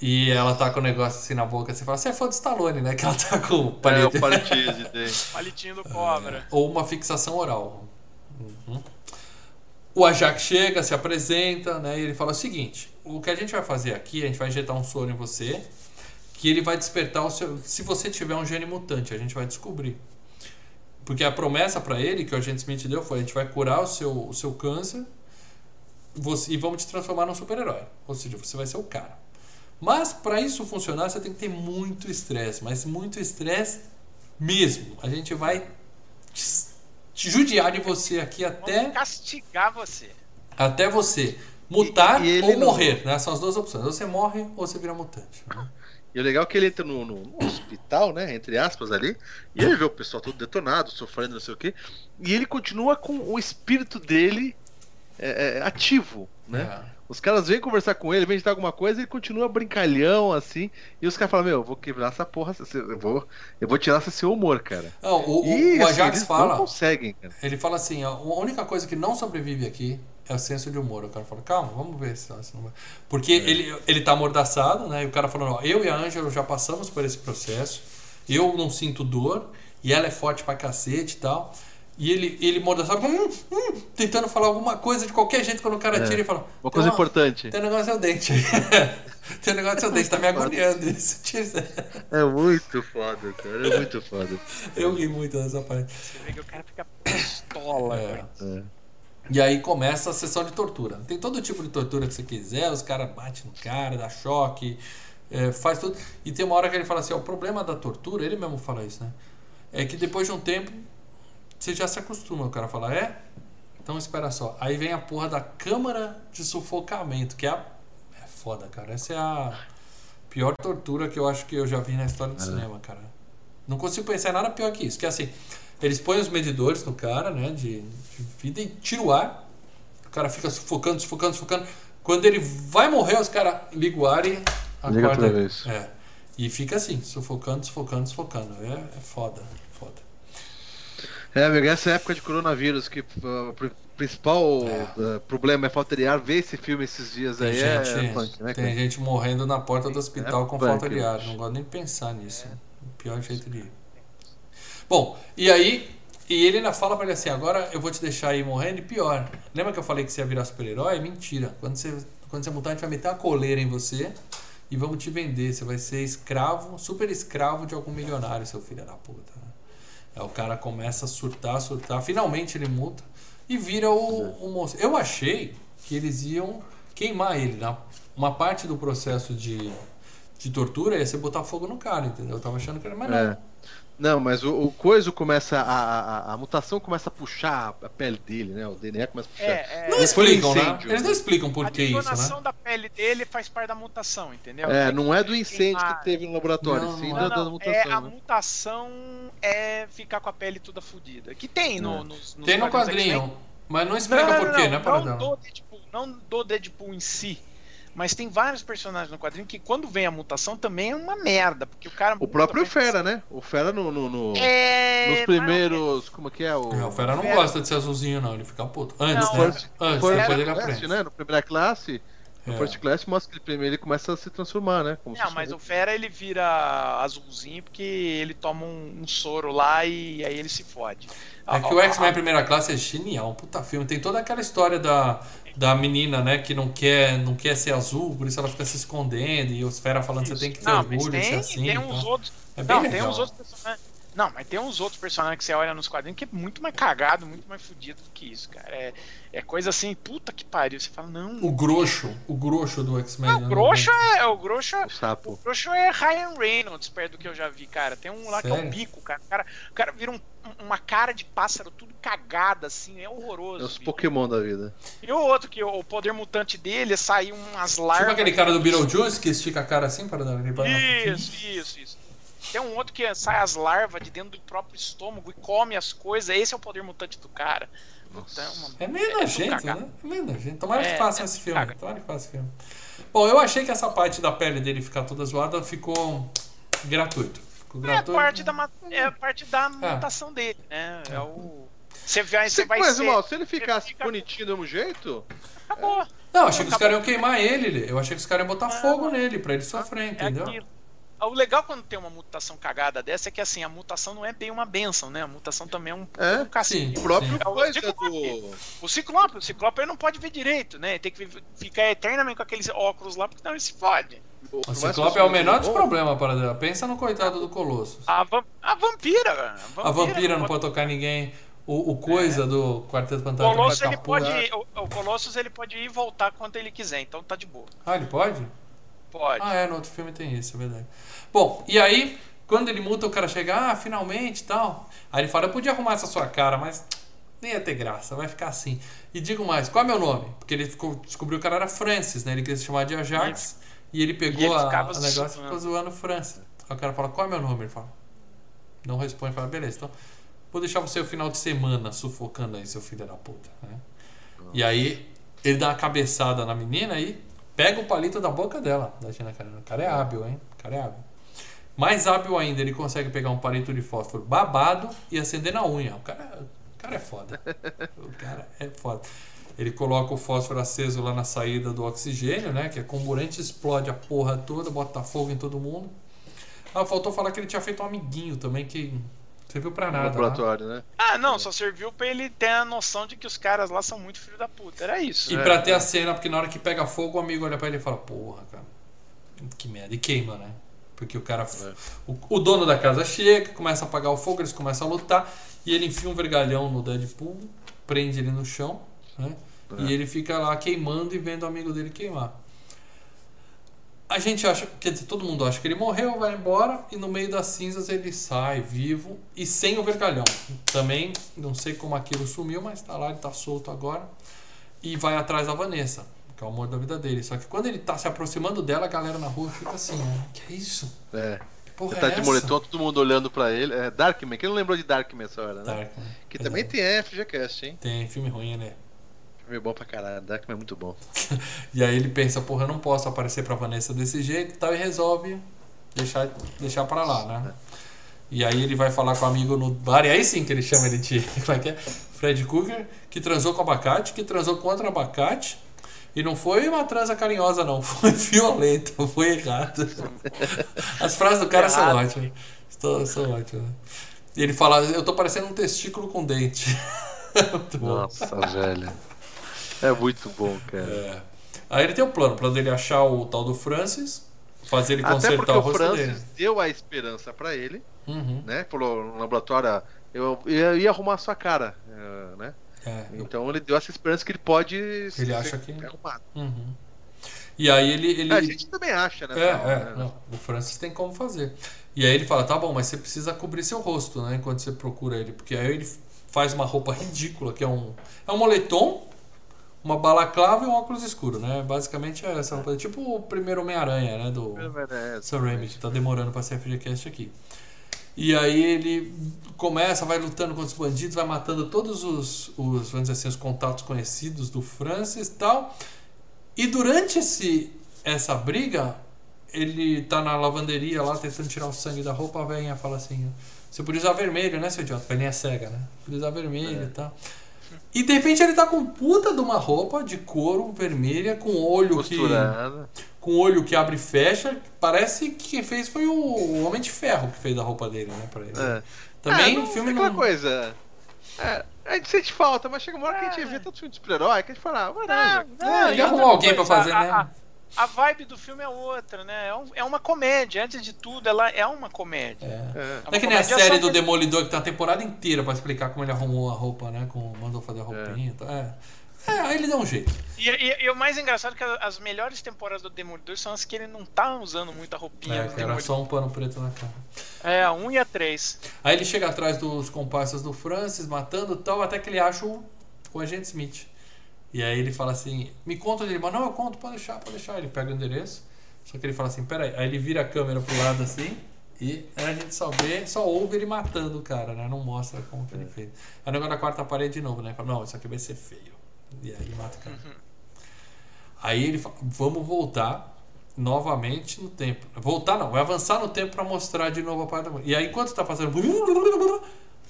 E ela tá com o negócio assim na boca, você fala, você é fã do Stallone, né? Que ela tá com o É, palito. o palitinho. Palitinho do cobra. Ou uma fixação oral. Uhum. O Ajax chega, se apresenta, né? E ele fala o seguinte: o que a gente vai fazer aqui, a gente vai injetar um soro em você, que ele vai despertar o seu. Se você tiver um gene mutante, a gente vai descobrir. Porque a promessa pra ele que o agente Smith deu foi: a gente vai curar o seu, o seu câncer você- e vamos te transformar num super-herói. Ou seja, você vai ser o cara. Mas pra isso funcionar, você tem que ter muito estresse, mas muito estresse mesmo. A gente vai te- judiar de você aqui até, Vamos castigar você. até você mutar E- e ou não- morrer. Né? São as duas opções. Ou você morre ou você vira mutante. E o legal é que ele entra no, no- hospital, né? Entre aspas ali, e ele vê o pessoal todo detonado, sofrendo, não sei o quê. E ele continua com o espírito dele é, é, ativo, né? É. Os caras vêm conversar com ele, vêm de alguma coisa, ele continua brincalhão, assim, e os caras falam, meu, eu vou quebrar essa porra, eu vou, eu vou tirar esse seu humor, cara. Não, o, o, E o assim, Ajax eles fala. não conseguem, cara. Ele fala assim: a única coisa que não sobrevive aqui é o senso de humor. O cara fala: calma, vamos ver se, se não vai. Porque ele, ele tá amordaçado, né? E o cara falando: ó, eu e a Ângela já passamos por esse processo, eu não sinto dor, e ela é forte pra cacete e tal. E ele, ele amordaçado, hum, hum, tentando falar alguma coisa de qualquer jeito quando o cara É. tira e fala: Uma "Tem coisa importante. Tem um negócio no seu dente aí. tem um negócio no seu dente, tá me agoniando isso. Tira isso aí." É muito foda, cara, é muito foda. Eu ri muito dessa parte. Você vê que o cara fica pistola. É. cara. É. E aí começa a sessão de tortura. Tem todo tipo de tortura que você quiser, os caras batem no cara, dá choque, é, faz tudo. E tem uma hora que ele fala assim: ó, o problema da tortura, ele mesmo fala isso, né? É que depois de um tempo você já se acostuma. O cara fala: é? Então espera só. Aí vem a porra da câmara de sufocamento, que é a. É foda, cara. Essa é a pior tortura que eu acho que eu já vi na história do cinema, cara. Não consigo pensar em nada pior que isso. Que é assim, eles põem os medidores no cara, né, de, de vida e tiram o ar. O cara fica sufocando, sufocando, sufocando. Quando ele vai morrer, os caras ligam o ar e Liga outra vez. É. E fica assim, sufocando, sufocando, sufocando. É, é foda, foda. É, amigo, essa época de coronavírus que o pri- principal uh, problema é falta de ar. Ver esse filme esses dias Tem aí gente, é punk, né? tem cara? gente morrendo na porta do hospital É com punk, falta de ar. Não gosto nem de pensar nisso. O pior jeito de ir. Bom, e aí, e ele ainda fala pra ele assim: agora eu vou te deixar aí morrendo e pior. Lembra que eu falei que você ia virar super-herói? Mentira. Quando você, quando você mutar, a gente vai meter uma coleira em você e vamos te vender. Você vai ser escravo, super escravo de algum milionário, seu filho da puta. né? Aí o cara começa a surtar, surtar. Finalmente ele muta e vira o, o monstro. Eu achei que eles iam queimar ele. Na, uma parte do processo de, de tortura ia ser botar fogo no cara, entendeu? Eu tava achando que era. Não. É. Não, mas o, o coisa começa. A, a, a mutação começa a puxar a pele dele, né? O DNA começa a puxar. É, é, Não explicam, né? incêndio. Eles não explicam a por que isso, detonação né? da pele dele faz parte da mutação, entendeu? É, não é do incêndio que teve no laboratório, Não, sim não da, é. da Não, mutação. é, a né? mutação é ficar com a pele toda fodida. Que tem no, É. nos, nos Tem no quadrinho, mas não explica por quê, né, não, Paradela? do Deadpool, não do Deadpool em si. Mas tem vários personagens no quadrinho que quando vem a mutação também é uma merda. Porque o cara. O próprio Fera, né? O Fera no, no- no- É. nos primeiros. Como que é? O, É, o Fera não Fera- gosta de ser azulzinho, não. Ele fica puto. Antes, Não, né? First- Antes, First depois ele aprende. né? No primeira classe. No É. First Class mostra que ele primeiro ele começa a se transformar, né? Como Não, mas o Fera ele vira azulzinho porque ele toma um, um soro lá e aí ele se fode. É que o X-Men Primeira Classe é genial, um puta filme. Tem toda aquela história da, da menina, né, que não quer, não quer ser azul, por isso ela fica se escondendo, e os fera falando que você tem que ter não, orgulho tem, assim. tem e uns tal. outros. É bem Não, legal. tem uns outros personagens. Não, mas tem uns outros personagens que você olha nos quadrinhos que é muito mais cagado, muito mais fudido do que isso, cara. É, é coisa assim, puta que pariu. Você fala, não. O grosso, o grosso do X-Men. Né, o Grosso é. O Grosso, O o sapo. Grosso é Ryan Reynolds, perto do que eu já vi, cara. Tem um lá que é Sério? o bico, cara. O cara, o cara vira um- uma cara de pássaro tudo cagada, assim, é horroroso. É os. Pokémon da vida. E o outro, que o poder mutante dele é sair umas larvas. Tipo aquele cara do Beetlejuice que estica a cara assim para dar aquele Isso, isso, isso. Tem um outro que sai as larvas de dentro do próprio estômago e come as coisas. Esse é o poder mutante do cara. É uma- É meio nojento, cagado. né? É meio nojento. Tomara que É, façam é esse filme. caga. Tomara que façam esse filme. Bom, eu achei que essa parte da pele dele ficar toda zoada ficou gratuito. É gratuito. parte da, é parte da mutação dele, né? É o. Você vai, você Se, vai mas, ser. irmão, se ele ficasse fica- bonitinho do mesmo jeito, Acabou. Não, eu achei que os caras iam queimar ele. Eu achei que os caras iam botar fogo nele pra ele sofrer, É entendeu? aquilo. O legal quando tem uma mutação cagada dessa é que assim, a mutação não é bem uma benção, né? A mutação também é um, É, um cacete. sim. o próprio É o coisa Ciclope. do. O Ciclope, o Ciclope ele não pode ver direito, né? Ele tem que ficar eternamente com aqueles óculos lá, porque senão ele se fode. O Ciclope é o menor dos problemas para dela. Pensa no coitado do Colossus. A, vam- a vampira, A vampira não pode tocar ninguém. O, o coisa do Quarteto O Fantástico Colossus ele pode, o, o Colossus ele pode ir e voltar quanto ele quiser, então tá de boa. Ah, ele pode? Pode. Ah, é, no outro filme tem isso, é verdade. Bom, e aí, quando ele muta, o cara chega, ah, finalmente e tal. Aí ele fala, eu podia arrumar essa sua cara, mas nem ia ter graça, vai ficar assim. E digo mais, qual é meu nome? Porque ele ficou, descobriu que o cara era Francis, né? Ele queria se chamar de Ajax. E ele pegou E ele a, a negócio e ficou zoando Francis. Aí o cara fala, qual é meu nome? Ele fala, não responde, fala, beleza, então vou deixar você o final de semana sufocando aí, seu filho da puta. Né? E aí ele dá uma cabeçada na menina e pega o palito da boca dela, da Gina Carano. O cara é hábil, hein? O cara é hábil. Mais hábil ainda, ele consegue pegar um palito de fósforo babado e acender na unha. O cara, o cara é foda. O cara é foda. Ele coloca o fósforo aceso lá na saída do oxigênio, né? Que é comburente, explode a porra toda, bota fogo em todo mundo. Ah, faltou falar que ele tinha feito um amiguinho também que serviu pra nada. né? laboratório, né? Ah, não, só serviu pra ele ter a noção de que os caras lá são muito filho da puta. Era isso. E É, pra ter é. a cena, porque na hora que pega fogo, o amigo olha pra ele e fala, porra, cara, que merda. E queima, né? Porque o cara. É. O, o dono da casa chega, começa a apagar o fogo, eles começam a lutar, e ele enfia um vergalhão no Deadpool, prende ele no chão, né? É. E ele fica lá queimando e vendo o amigo dele queimar. A gente acha, quer dizer, todo mundo acha que ele morreu, vai embora, e no meio das cinzas ele sai vivo e sem o vergalhão. Também, não sei como aquilo sumiu, mas tá lá, ele tá solto agora. E vai atrás da Vanessa, que é o amor da vida dele. Só que quando ele tá se aproximando dela, a galera na rua fica assim, né? Que é isso? É. Porra Ele tá é de moletom, todo mundo olhando pra ele. É Darkman, quem não lembrou de Darkman essa hora, né? Dark, né? Que Pois também tem FGCast, hein? Tem filme ruim, né? É bom pra caralho, Darkman é muito bom. E aí ele pensa, porra, eu não posso aparecer pra Vanessa desse jeito e tal, e resolve deixar, deixar pra lá, né? E aí ele vai falar com o amigo no bar, e aí sim que ele chama ele de. Como é que é? Fred Cougar, que transou com abacate, que transou contra abacate. E não foi uma transa carinhosa, não. Foi violenta, foi errado. As frases do cara são ótimas. Estou, são ótimas. E ele fala, eu tô parecendo um testículo com dente. Nossa, velho. É muito bom, cara. É. Aí ele tem um plano, o plano dele é achar o tal do Francis, fazer ele Até porque consertar o o rosto Francis dele. deu a esperança pra ele, Uhum. né? Falou no laboratório, eu, eu ia arrumar a sua cara, eh, né? É, Então ele deu essa esperança que ele pode Ele acha que- arrumar. uhum. E aí ele. ele... A gente também acha, né? É, é, né? não, o Francis tem como fazer. E aí ele fala, tá bom, mas você precisa cobrir seu rosto, né? Enquanto você procura ele. Porque aí ele faz uma roupa ridícula, que é um. É um moletom, uma balaclava e um óculos escuro, né? Basicamente é essa roupa. Tipo o primeiro Homem-Aranha, né? Do É, Sam Raimi, que tá demorando pra ser FGCast aqui. E aí ele começa, vai lutando contra os bandidos, vai matando todos os, os vamos dizer assim, os contatos conhecidos do Francis e tal. E durante esse, essa briga, ele tá na lavanderia lá tentando tirar o sangue da roupa, a velhinha fala assim: Você podia usar vermelho, né, seu idiota? A velhinha é cega, né? Podia usar vermelho e tal. E de repente ele tá com puta de uma roupa de couro vermelha, com olho que Costurada. com o olho que abre e fecha. Parece que quem fez foi o Homem de Ferro que fez a roupa dele, né? Pra ele. É. Também É, o não, filme é aquela não. coisa. É, a gente sente falta, mas chega uma hora que a gente vê tanto filme de super-herói que a gente fala, ah, laranja. É, ele e arrumou outra alguém pra fazer, a, né? A, a vibe do filme é outra, né? É, um- é uma comédia. Antes de tudo, ela é uma comédia. É. É. Não é que nem a série do Demolidor que tá a temporada inteira pra explicar como ele arrumou a roupa, né? Com, mandou fazer a roupinha e tal. É. É, aí ele dá um jeito. E, e- e o mais engraçado é que as melhores temporadas do Demolidor são as que ele não tá usando muita roupinha É, era só um pano preto na cara. É, a 1 e a 3. Aí ele chega atrás dos comparsas do Francis, matando e tal, até que ele acha o, o agente Smith. E aí ele fala assim: Me conta ele mora. Não, eu conto, pode deixar, pode deixar. Ele pega o endereço. Só que ele fala assim: Peraí. Aí ele vira a câmera pro lado assim. E aí a gente só vê, só ouve ele matando o cara, né? Não mostra como que ele fez. Aí o negócio da quarta parede de novo, né? Fala: Não, isso aqui vai ser feio. E aí mata o cara. Aí ele fala: Vamos voltar novamente no tempo. Voltar não, vai avançar no tempo pra mostrar de novo a parte da E aí enquanto tá fazendo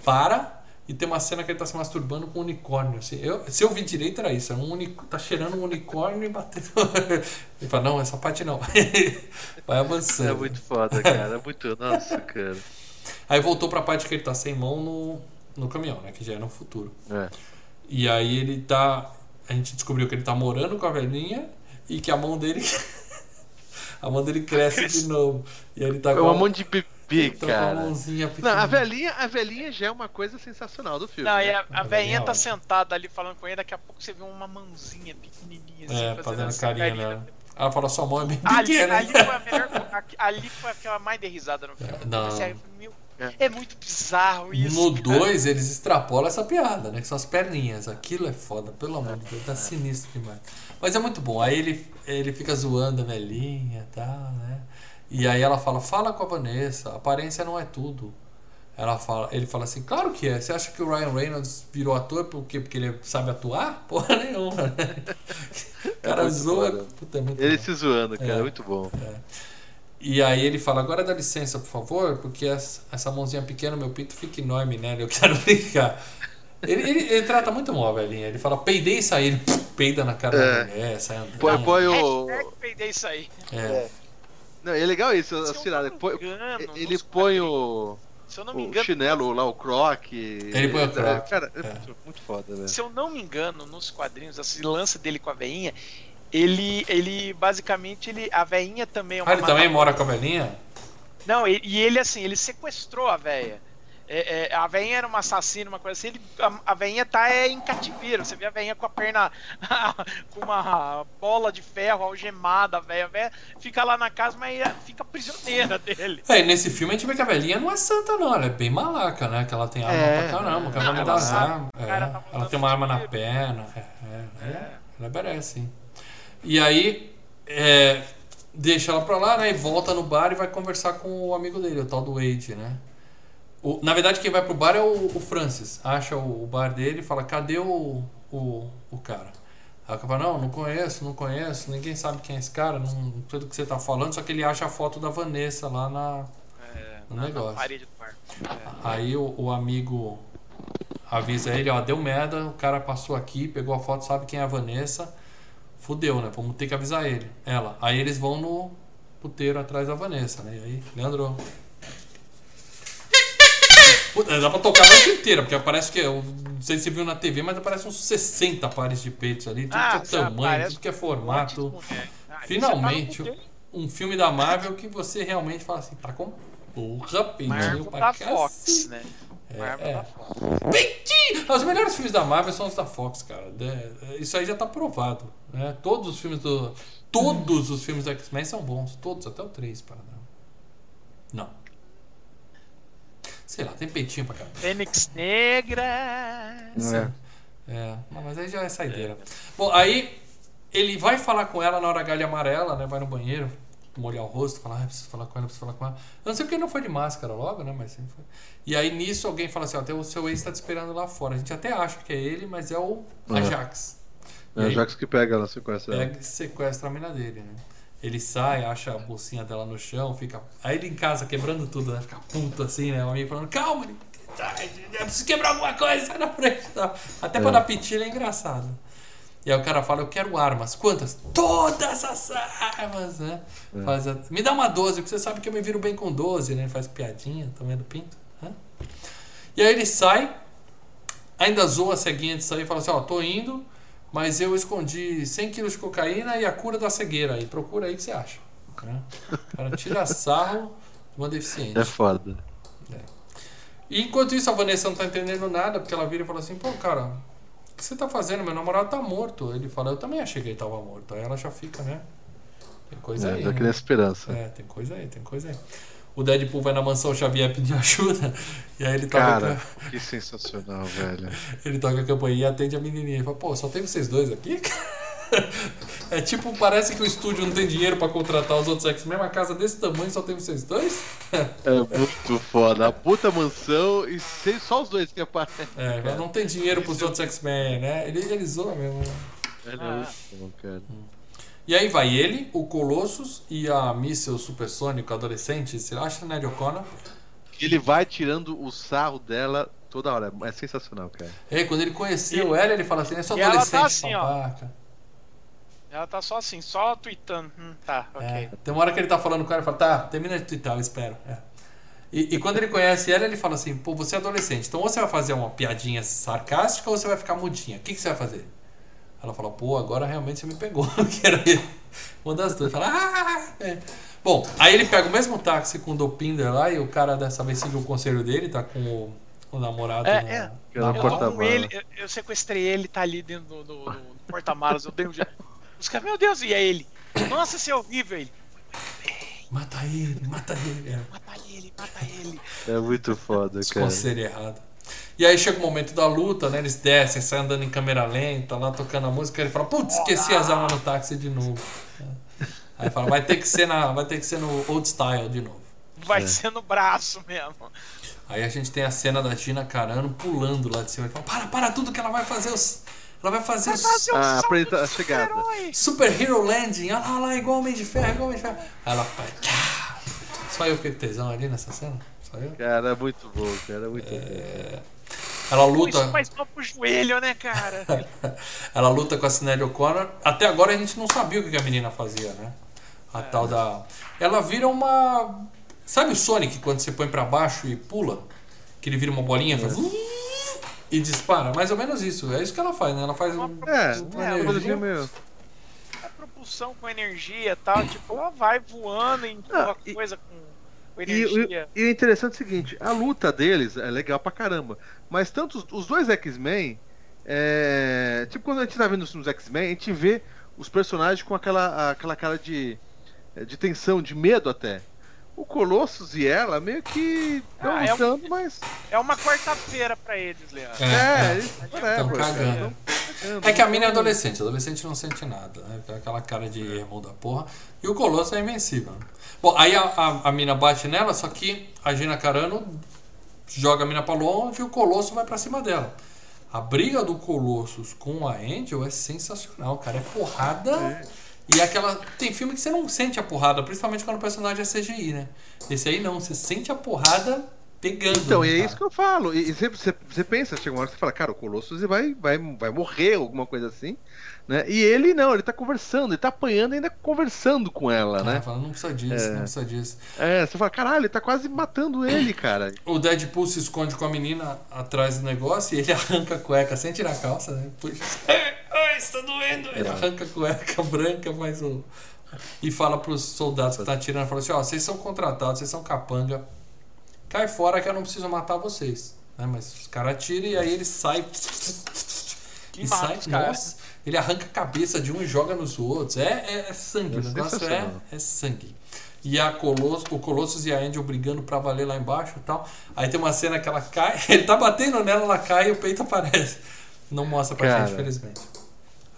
para e tem uma cena que ele tá se masturbando com um unicórnio assim. Eu, se eu vi direito era isso, é um unic... tá cheirando um unicórnio e batendo. ele fala: "Não, essa parte não". vai avançando. É muito foda, cara. É muito. Nossa, cara. Aí voltou pra parte que ele tá sem mão no no caminhão, né, que já é no futuro. É. E aí ele tá. A gente descobriu que ele tá morando com a velhinha e que a mão dele. a mão dele cresce de novo. E aí ele tá É com uma mão de bebê, com a mãozinha Não, a velhinha, a velhinha já é uma coisa sensacional do filme. Não, e né? a, a A velhinha é tá sentada ali falando com ele, daqui a pouco você vê uma mãozinha pequenininha assim, É, fazendo essa carinha nela. Ela fala, sua mão é bem Ali, pequena. ali foi a melhor. Ali foi aquela mais de risada no filme. É, não. Sério, meu, é muito bizarro isso. No cara. 2, eles extrapolam essa piada, né? Que são as perninhas. Aquilo é foda, pelo amor de Deus, tá sinistro demais. Mas é muito bom. Aí ele, ele fica zoando a velhinha e tal, né? E aí ela fala, fala com a Vanessa, aparência não é tudo. Ela fala, ele fala assim, claro que é. Você acha que o Ryan Reynolds virou ator por quê? Porque ele sabe atuar? Porra nenhuma, né? O cara muito zoa. Puta, é muito Ele bom. se zoando, cara. É. Muito bom. E aí ele fala, agora dá licença, por favor, porque essa, essa mãozinha pequena, meu pinto fica enorme, né? Eu quero brincar. Ele, ele, ele trata muito mal a velhinha. Ele fala, peidei e saí. Ele pff, peida na cara É. da mulher, sai andando. Põe, põe o. Peidei isso aí. É. Não, é legal isso, Se eu as tiradas. Ele põe quadrinhos- o. Se eu não me O engano, chinelo lá, o croc. Ele põe o croc, Cara, é, é. muito, muito foda, velho. se eu não me engano, nos quadrinhos, esse lance dele com a veinha, ele, ele basicamente, ele, a veinha também é uma Ah, ele também mata- mora com a velhinha? Não, e, e ele assim, ele sequestrou a véia. É, é, a veinha era uma assassina, uma coisa assim. Ele, a, a veinha tá é, em cativeiro. Você vê a veinha com a perna com uma bola de ferro algemada, a véia. A véia fica lá na casa, mas fica prisioneira dele. É, e nesse filme a gente vê que a velhinha não é santa, não. Ela é bem malaca, né? Que ela tem arma É, pra caramba, que ela Não, ela dar sabe, armas. o cara tá É, ela tem uma arma na perna. É, é, ela, ela merece, sim. E aí, é, deixa ela pra lá, né? E volta no bar e vai conversar com o amigo dele, o tal do Wade, né? O- na verdade, quem vai pro bar é o, o Francis. Acha o, o bar dele e fala: cadê o, o, o cara? Aí o cara fala, não, não conheço, não conheço, ninguém sabe quem é esse cara, não sei do que você tá falando, só que ele acha a foto da Vanessa lá na, É, no na- na negócio. parede do. É. Aí o, o amigo avisa ele, ó, deu merda, o cara passou aqui, pegou a foto, sabe quem é a Vanessa. Fudeu, né? Vamos ter que avisar ele. Ela. Aí eles vão no puteiro atrás da Vanessa, né? E aí, Leandro. Puta, dá pra tocar a noite inteira, porque parece que. eu Não sei se você viu na TV, mas aparece uns 60 pares de peitos ali, tudo Ah, que é tamanho, aparece tudo que é formato. Ah, Finalmente, é não um filme da Marvel que você realmente fala assim, tá com porra, peitinho pra da cacete. Fox, né? Marvel é. da Fox. Peitinho! Os melhores filmes da Marvel são os da Fox, cara. É, Isso aí já tá provado. Né? Todos os filmes do. Todos os filmes do X-Men são bons. Todos, até o 3, para não. Não. Sei lá, tem peitinho pra caramba. Fênix Negra. É. É, não, mas aí já é saideira. Bom, aí ele vai falar com ela na hora galha amarela, né? Vai no banheiro, molhar o rosto, falar, ah, preciso falar com ela, preciso falar com ela. Eu não sei porque ele não foi de máscara logo, né? Mas sempre foi. E aí nisso alguém fala assim, ó, o seu ex tá te esperando lá fora. A gente até acha que é ele, mas é o É. Ajax. E É o aí Jax que pega ela, sequestra ela. pega e sequestra a mina dele, né? Ele sai, acha a bolsinha dela no chão, fica. Aí ele em casa quebrando tudo, né? Fica puto assim, né? O amigo falando, calma, ele- eu preciso quebrar alguma coisa, sai na frente. Até pra É. dar pitilha é engraçado. E aí o cara fala, eu quero armas. Quantas? Todas as armas, né? É. Faz a- Me dá uma 12, porque você sabe que eu me viro bem com 12, né? Faz piadinha, também do pinto. né? E aí ele sai, ainda zoa a ceguinha de sair e fala assim, ó, tô indo, mas eu escondi 100 quilos de cocaína e a cura da cegueira aí. Procura aí o que você acha. Né? O cara tira sarro de uma deficiente. É foda. E enquanto isso, a Vanessa não tá entendendo nada, porque ela vira e fala assim, pô, cara, o que você tá fazendo? Meu namorado tá morto. Ele fala, eu também achei que ele tava morto. Aí ela já fica, né? Tem coisa É, aí. já né? cria esperança. É, tem coisa aí, tem coisa aí. O Deadpool vai na mansão Xavier pedir ajuda, e aí ele toca, Cara, que sensacional, velho. ele toca a campainha e atende a menininha. Ele fala, pô, só tem vocês dois aqui? É tipo, parece que o estúdio não tem dinheiro pra contratar os outros X-Men, uma casa desse tamanho só tem vocês dois? É muito foda. A puta mansão e sem- só os dois que aparecem. É, mas não tem dinheiro pros outros X-Men, né? Ele, ele zoa mesmo. Ah. é muito bom, cara. E aí vai ele, o Colossus e a míssel supersônico adolescente, você acha, Ned O'Connor? Ele vai tirando o sarro dela toda hora. É sensacional, cara. E aí, quando ele conheceu ela, ele fala assim, é só E ela tá adolescente, assim, ó. Ela tá só assim, só tweetando. Hum, tá, ok. É, tem uma hora que ele tá falando com ela e fala, tá, termina de twittar, eu espero. É. E, e quando ele conhece ela, ele fala assim, pô, você é adolescente, então ou você vai fazer uma piadinha sarcástica ou você vai ficar mudinha. O que, que você vai fazer? Ela fala, pô, agora realmente você me pegou, que era. Uma das duas. Fala, ah! É. Bom, aí ele pega o mesmo táxi com o Dopinder lá e o cara dessa vez seguiu o conselho dele, tá com o, o namorado É, na, é. na Eu Eu, ele, eu, eu sequestrei ele, tá ali dentro do, do- do porta-malas, eu dei um jeito. Os caras, meu Deus, e é ele? Nossa, isso é horrível ele. Mata ele, mata ele. É. Mata ele, mata ele. É muito foda, cara. conselho errado. E aí chega o momento da luta, né? Eles descem, saem andando em câmera lenta, lá tocando a música, ele fala, putz, esqueci as armas no táxi de novo. É. Aí fala, vai ter que ser na. Vai ter que ser no old style de novo. Vai É. ser no braço mesmo. Aí a gente tem a cena da Gina Carano pulando lá de cima. Ele fala, para, para tudo que ela vai fazer os. Ela vai fazer os. Fazer um Ah, a chegada. Super Hero Landing, olha lá, olha lá, igual Homem de Ferro, igual Homem de Ferro. Aí ela faz. tchá. Só eu fiquei tesão ali nessa cena? Eu? Cara, é muito bom, cara. É muito É. Ela Pô, luta. Isso faz mal pro joelho, né, cara? Ela luta com a Sinéad O'Connor. Até agora a gente não sabia o que a menina fazia, né? A tal da. Ela vira uma. Sabe o Sonic quando você põe pra baixo e pula? Que ele vira uma bolinha e faz. E dispara? Mais ou menos isso. É isso que ela faz, né? Ela faz um. bom. É, Uma é, energia. uma coisinha meio. A propulsão com energia e tal, tipo, ela vai voando e empurra Ah, e- coisa com, E, e o interessante é o seguinte, a luta deles é legal pra caramba. Mas tanto os, os dois X-Men, é, tipo quando a gente tá vendo os filmes X-Men, a gente vê os personagens com aquela, aquela cara de, de tensão, de medo até. O Colossus e ela meio que estão Ah, é um- lutando, mas. É uma quarta-feira pra eles, Leandro. É, É, é. eles Tão whatever, cara, cagando. É que a mina é adolescente, adolescente não sente nada, né? Aquela cara de ermo da porra. E o Colosso é invencível. né? Bom, aí a, a, a mina bate nela, só que a Gina Carano joga a mina pra longe e o Colosso vai pra cima dela. A briga do Colossus com a Angel é sensacional, cara. É porrada. E aquela. Tem filme que você não sente a porrada, principalmente quando o personagem é CGI, né? Esse aí não, você sente a porrada pegando. Então, é cara? isso que eu falo. E, e você, você, você pensa, chega uma hora que você fala, cara, o Colossus vai, vai, vai morrer, alguma coisa assim. Né? E ele não, ele tá conversando, ele tá apanhando e ainda conversando com ela, Ah, né? fala, não precisa disso, É. não precisa disso. É, você fala, caralho, ele tá quase matando ele, cara. O Deadpool se esconde com a menina atrás do negócio e ele arranca a cueca sem tirar a calça, né? Puxa. Ai, está doendo! Ele É. arranca a cueca branca, mas o. E fala pros soldados que tá atirando, fala assim, ó, vocês são contratados, vocês são capanga. Cai fora que eu não preciso matar vocês. Né? Mas os caras atiram e aí ele sai. E E mata sai, os caras. Ele arranca a cabeça de um e joga nos outros. É, é, é sangue, É o negócio é, é sangue. E a Colosso, o Colossus e a Angel brigando pra valer lá embaixo e tal. Aí tem uma cena que ela cai, ele tá batendo nela, ela cai e o peito aparece. Não mostra pra Cara. gente, infelizmente.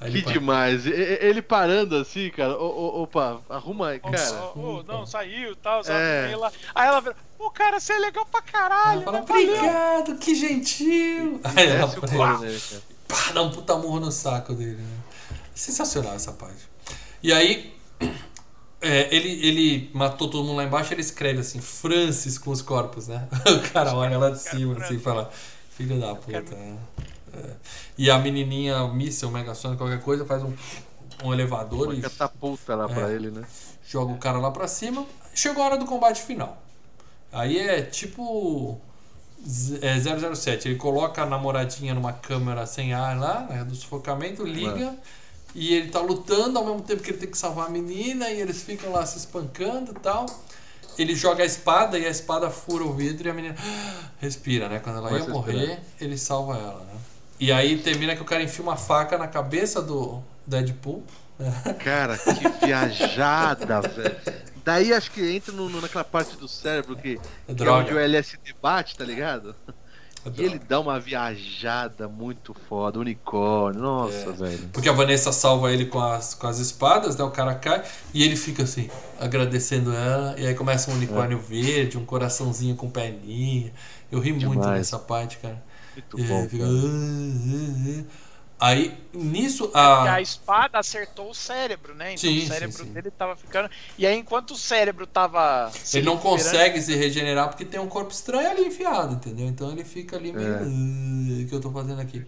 Aí Que ele demais. Ele parando assim, cara. Ô, opa, arruma aí, cara. Ô, ô, não, saiu e tal. É. Aí, ela, aí ela vira, pô, cara, você é legal pra caralho. Ela fala, né? Valeu." obrigado, que gentil. Aí ela Desce pra pá, dá um puta murro no saco dele. Né? Sensacional essa parte. E aí, é, ele, ele matou todo mundo lá embaixo ele escreve assim, Francis com os corpos, né? O cara olha lá de cima assim e fala, filho da puta. né? É. E a menininha, míssel, megassônica, qualquer coisa, faz um, um elevador Uma e catapulta lá pra É. ele, né? joga o cara lá pra cima. Chegou a hora do combate final. Aí é tipo é 007. Ele coloca a namoradinha numa câmera sem ar lá, né, do sufocamento, liga. E ele tá lutando ao mesmo tempo que ele tem que salvar a menina. E eles ficam lá se espancando e tal. Ele joga a espada e a espada fura o vidro e a menina respira, né? Quando ela ia morrer, ele salva ela, né? E aí termina que o cara enfia uma faca na cabeça do Deadpool. Cara, que viajada, velho. Daí acho que entra no- no- naquela parte do cérebro que, que é onde o LSD bate, tá ligado? E Droga. ele dá uma viajada muito foda, unicórnio, nossa, É. velho. Porque a Vanessa salva ele com as, com as espadas, né? O cara cai e ele fica assim, agradecendo ela. E aí começa um unicórnio verde, um coraçãozinho com perninha. Eu ri muito Demais. nessa parte, cara. Muito É, bom. fica, cara. Aí, nisso, a a. espada acertou o cérebro, né? Então Sim, o cérebro sim, sim. dele tava ficando. E aí, enquanto o cérebro tava. se Ele não consegue se regenerar porque tem um corpo estranho ali enfiado, entendeu? Então ele fica ali meio. É. "Ah, O que eu tô fazendo aqui?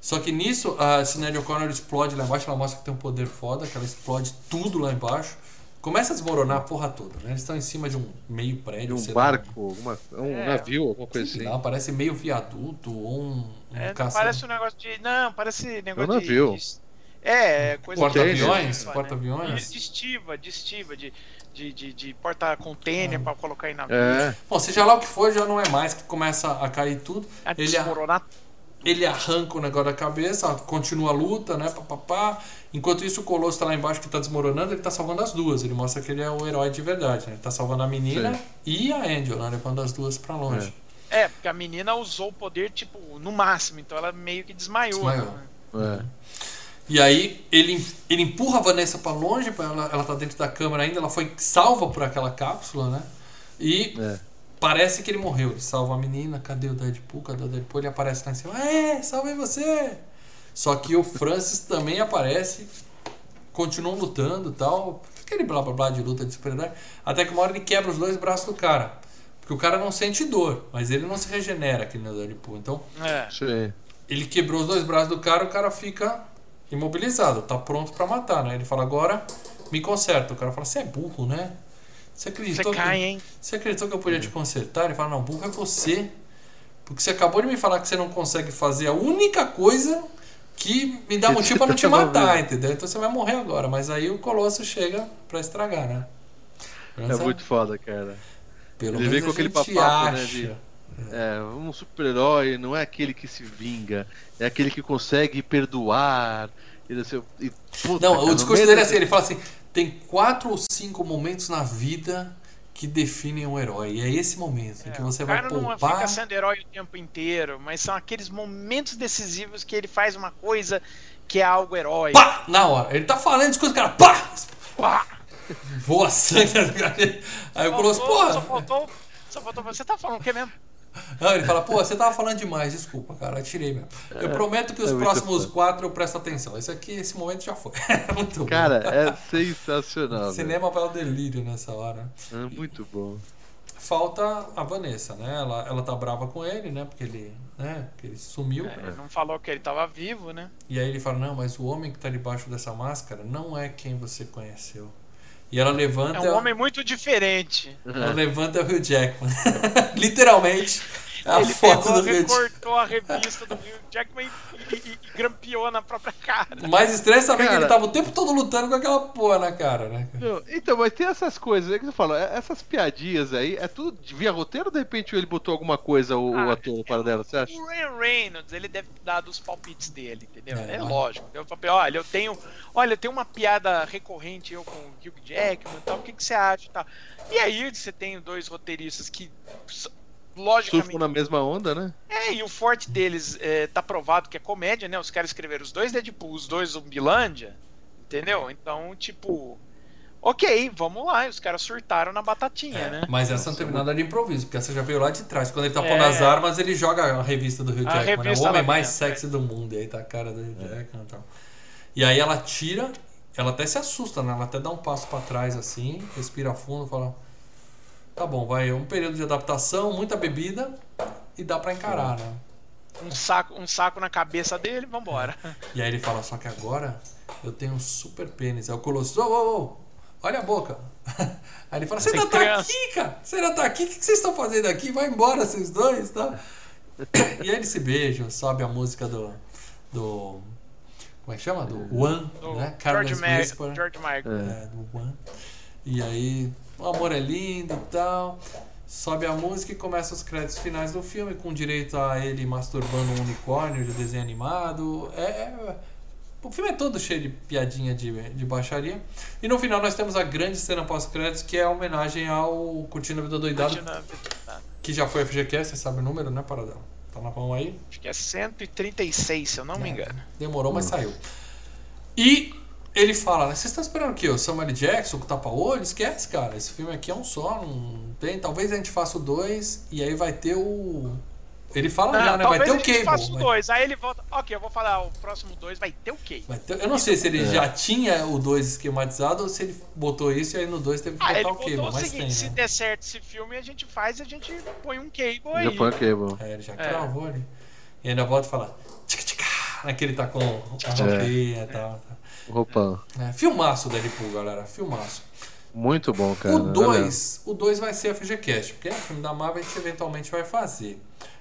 Só que nisso, a Sinéad O'Connor explode lá embaixo, ela mostra que tem um poder foda, que ela explode tudo lá embaixo. Começa a desmoronar a porra toda, né? Eles estão em cima de um meio prédio. De um barco, alguma, um É. navio, alguma coisa assim. Não, parece meio viaduto ou um, um É, parece um negócio de. Não, parece negócio Eu não de, viu. de- É, coisa Porta-aviões? de- né? Porta-aviões? De, de estiva, de estiva, de, de, de, de porta-container Ah. pra colocar aí na É, Bom, seja lá o que for, já não é mais que começa a cair tudo. A Ele, desmoronar. Ele arranca o negócio da cabeça, continua a luta, né? Papapá. Enquanto isso, o Colosso tá lá embaixo que tá desmoronando, ele tá salvando as duas. Ele mostra que ele é o herói de verdade, né? Ele tá salvando a menina Sim. e a Angel, né? Levando as duas pra longe. É, porque a menina usou o poder, tipo, no máximo, então ela meio que desmaiou. Desmaiou. né? é. E aí ele, ele empurra a Vanessa pra longe, ela, ela tá dentro da câmera ainda, ela foi salva por aquela cápsula, né? E É. parece que ele morreu. Ele salva a menina, cadê o Deadpool? Cadê o Deadpool? Ele aparece lá em cima, é, salvei você! Só que o Francis também aparece, continuam lutando e tal, aquele blá blá blá de luta de super-herói, até que uma hora ele quebra os dois braços do cara. Porque o cara não sente dor, mas ele não se regenera aqui no Deadpool. Então É. Ele quebrou os dois braços do cara, o cara fica imobilizado, tá pronto pra matar, né? Ele fala, agora me conserta. O cara fala, você é burro, né? Você Você acreditou, cai, que, hein? você acreditou que eu podia te consertar? Ele fala, não, burro é você. Porque você acabou de me falar que você não consegue fazer a única coisa que me dá motivo você pra não te matar, entendeu? Então você vai morrer agora. Mas aí o Colosso chega pra estragar, né? É muito foda, cara. Pelo ele menos vem com aquele papapo, né, acha. de- É, um super-herói não é aquele que se vinga, é aquele que consegue perdoar. E, não sei- e, puta, Não, cara, o discurso dele é assim, ele fala assim, tem quatro ou cinco momentos na vida que definem um herói. E é esse momento em que você o vai cara não poupar... fica sendo herói o tempo inteiro, mas são aqueles momentos decisivos que ele faz uma coisa que é algo herói. Pá! Na hora. Ele tá falando discurso, cara, pá! Pá! Voa sangue. Aí o Colosso, Faltou- Só porra! faltou, só faltou. Você tá falando o que mesmo? Não, ele fala, pô, você tava falando demais, desculpa, cara, eu tirei mesmo. Eu prometo que os é próximos foda. quatro eu presto atenção. Esse aqui, esse momento já foi. muito Cara, é sensacional. bom. velho. Cinema para o delírio nessa hora. É muito bom. Falta a Vanessa, né? Ela, ela tá brava com ele, né? Porque ele, né? Porque ele sumiu. É, Ele não falou que ele tava vivo, né? E aí ele fala, não, mas o homem que tá debaixo dessa máscara não é quem você conheceu. E ela levanta. É um homem muito diferente. Ela levanta o Hugh Jackman. Literalmente. A ele foto pegou, do recortou a revista do Hugh Jackman e, e, e grampeou na própria cara. O mais estranho é saber que Cara. ele tava o tempo todo lutando com aquela porra na cara, né? Não, então, mas tem essas coisas aí que você fala, é- essas piadinhas aí, é tudo via roteiro ou de repente ele botou alguma coisa, o, o Ah, ator para dela, você acha? O Ryan Reynolds, ele deve dar dos palpites dele, entendeu? É, É, lógico. Eu falei, olha, eu tenho. Olha, eu tenho uma piada recorrente eu com o Hugh Jackman e tal, o que, que você acha e tal. E aí você tem dois roteiristas que. Logicamente. Surfam na mesma onda, né? É, e o forte deles é, tá provado que é comédia, né? Os caras escreveram os dois Deadpool, os dois Zumbilândia, entendeu? Então, tipo, ok, vamos lá. E os caras surtaram na batatinha, né? Mas essa não teve nada de improviso, porque essa já veio lá de trás. Quando ele tá É. pondo as armas, ele joga a revista do A Jackman, né? O homem mais sexy do mundo. E aí tá a cara do Hugh Jackman e tal. E aí ela tira, ela até se assusta, né? Ela até dá um passo pra trás assim, respira fundo e fala: Tá bom, vai, um período de adaptação, muita bebida e dá pra encarar, né? Um saco, um saco na cabeça dele, vambora. E aí ele fala, só que agora eu tenho um super pênis. Aí o Colosso, ô, ô, ô, olha a boca. Aí ele fala, você ainda tá aqui, cara? Você ainda tá aqui? O que vocês estão fazendo aqui? Vai embora, vocês dois, tá? E aí eles se beijam, sobe a música do. do como é que chama? Do One, Do né? George, Ma Whisper. George Michael. É, do One. E aí, o amor é lindo e tal. Sobe a música e começa os créditos finais do filme, com direito a ele masturbando um unicórnio de desenho animado. É, é- o filme é todo cheio de piadinha de, de baixaria. E no final nós temos a grande cena pós-créditos, que é a homenagem ao Curtindo a Vida Doidado, que já foi FGCast, você sabe o número, né, Paradela? Tá na mão aí. Acho que é 136, se eu não me É. engano. Demorou, mas saiu. E ele fala, né? Vocês estão esperando o quê? O Samuel. Jackson com tapa-olho? Esquece, cara. Esse filme aqui é um só, não tem. Talvez a gente faça o dois e aí vai ter o. Ele fala já, né? Vai ter o a gente Cable. faça o vai- dois. Aí ele volta. Ok, eu vou falar, o próximo dois vai ter o Cable. ter- Eu não sei se ele já tinha o 2 esquematizado ou se ele botou isso e aí no 2 teve que Ah, botar ele o botou Cable, o mas seguinte: tem, se né? der certo esse filme, a gente faz e a gente põe um Cable aí. Já põe o cable. É, ele já É. cravou ali. E ainda volta e fala. Tica tica, né? Que ele tá com a roupinha e tal. tá. Roupão. É, filmaço Deadpool, galera. Filmaço. Muito bom, cara. O Olha. 2, o 2 vai ser a FGCast, porque é um filme da Marvel a gente eventualmente vai fazer.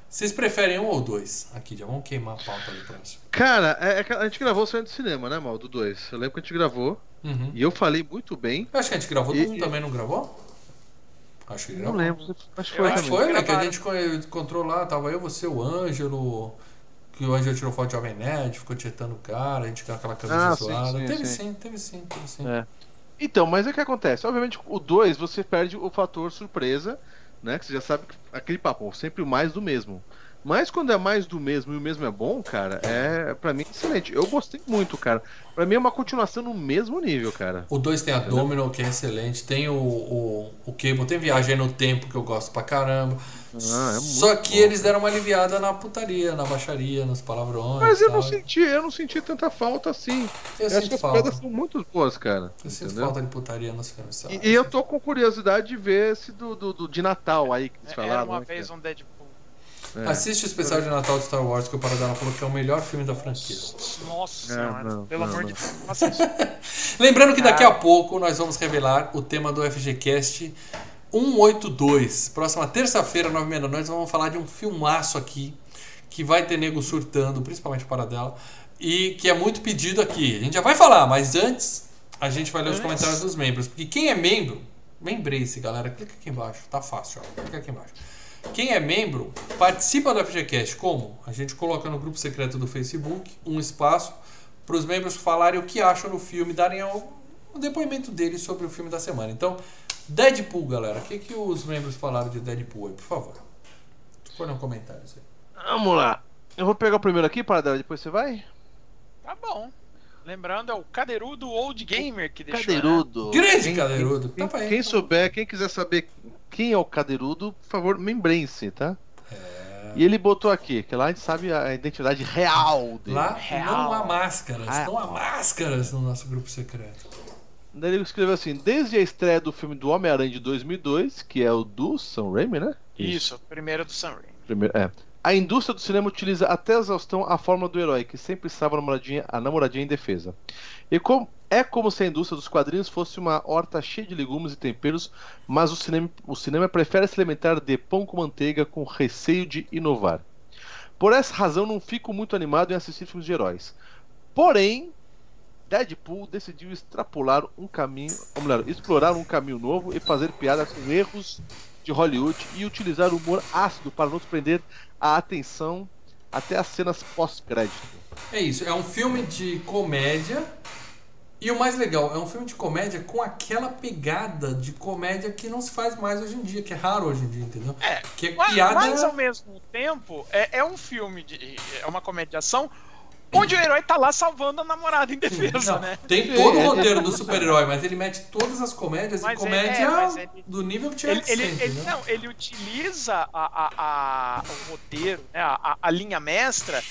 Vocês preferem um ou dois? Aqui, já vamos queimar a pauta ali próximo. Cara, é, é a gente gravou saindo do cinema, né, mal? Do 2. Eu lembro que a gente gravou Uhum. e eu falei muito bem. Eu acho que a gente gravou, E- do também não gravou? Acho que Não gravou. lembro. Acho que foi Acho também. foi, né? Que a gente co- encontrou lá, tava eu, você, o Ângelo. Que o Ângelo tirou foto de Jovem Nerd, ficou tietando o cara, a gente com aquela camisa Ah, sim, zoada. sim, teve sim. sim, teve sim, teve sim. É. Então, mas é o que acontece. Obviamente, o 2 você perde o fator surpresa, né? Que você já sabe que aquele papo, sempre o mais do mesmo. Mas quando é mais do mesmo e o mesmo é bom, cara, é para mim excelente. Eu gostei muito, cara. Pra mim é uma continuação no mesmo nível, cara. O 2 tem a Domino, que é excelente. Tem o, o, o Cable, tem Viagem no Tempo, que eu gosto pra caramba. Ah, é muito Só que bom, eles cara. deram uma aliviada na putaria, na baixaria, nos palavrões. Mas eu tal. não senti, eu não senti tanta falta assim. Eu Eu acho que sinto as piadas são muito boas, cara. Eu sinto entendeu? falta de putaria nos filmes. sabe? E, e eu tô com curiosidade de ver esse do, do, do- de Natal aí que eles Era falaram. uma né, vez cara? um Deadpool. É. Assiste o especial de Natal de Star Wars que o Paradela falou que é o melhor filme da franquia. Nossa senhora, não, pelo não, amor não. de Deus. Lembrando que daqui a Ah. pouco nós vamos revelar o tema do FGCast 182. Próxima terça-feira, 9h30 da noite, vamos falar de um filmaço aqui que vai ter nego surtando, principalmente para dela, e que é muito pedido aqui. A gente já vai falar, mas antes a gente vai ler os Antes. comentários dos membros. Porque quem é membro, membre-se, galera, clica aqui embaixo, tá fácil, ó. clica aqui embaixo. Quem é membro, participa do FGCast. Como? A gente coloca no grupo secreto do Facebook um espaço para os membros falarem o que acham do filme, darem o, depoimento deles sobre o filme da semana. Então, Deadpool, galera. O que, que os membros falaram de Deadpool aí, por favor? Escolham comentários aí. Vamos lá. Eu vou pegar o primeiro aqui, para depois você vai? Tá bom. Lembrando, é o Cadeirudo Old Gamer que deixou. né? Cadeirudo. Grande Quem- Cadeirudo. Quem, aí. quem souber, quem quiser saber quem é o Cadeirudo, por favor, membrem-se, tá? É. E ele botou aqui, que lá a gente sabe a identidade real dele. Lá Real. não há máscaras, Ah. não há máscaras no nosso grupo secreto. Daí ele escreveu assim: desde a estreia do filme do Homem-Aranha de 2002, que é o do Sam Raimi, né? Isso, primeiro do Sam Raimi. Primeiro, é. A indústria do cinema utiliza até a exaustão a fórmula do herói, que sempre estava a namoradinha, a namoradinha em defesa. E como, é como se a indústria dos quadrinhos fosse uma horta cheia de legumes e temperos, mas o cinema, o cinema prefere se alimentar de pão com manteiga com receio de inovar. Por essa razão, não fico muito animado em assistir filmes de heróis. Porém, Deadpool decidiu extrapolar um caminho, ou melhor, explorar um caminho novo e fazer piadas com erros de Hollywood e utilizar o humor ácido para nos prender a atenção até as cenas pós-crédito. É isso, é um filme de comédia. E o mais legal, é um filme de comédia com aquela pegada de comédia que não se faz mais hoje em dia, que é raro hoje em dia, entendeu? É, Que é Mas, piada. mas ao mesmo tempo, é, é um filme, de, é uma comédia de ação, onde o herói tá lá salvando a namorada em defesa, Não, né? Tem todo o é- roteiro do super-herói, mas ele mete todas as comédias Mas e é- comédia é, ele- do nível que tinha Ele, que ele, ser, ele- entendeu? não, ele utiliza a, a- a- o roteiro, né, a, a- linha mestra,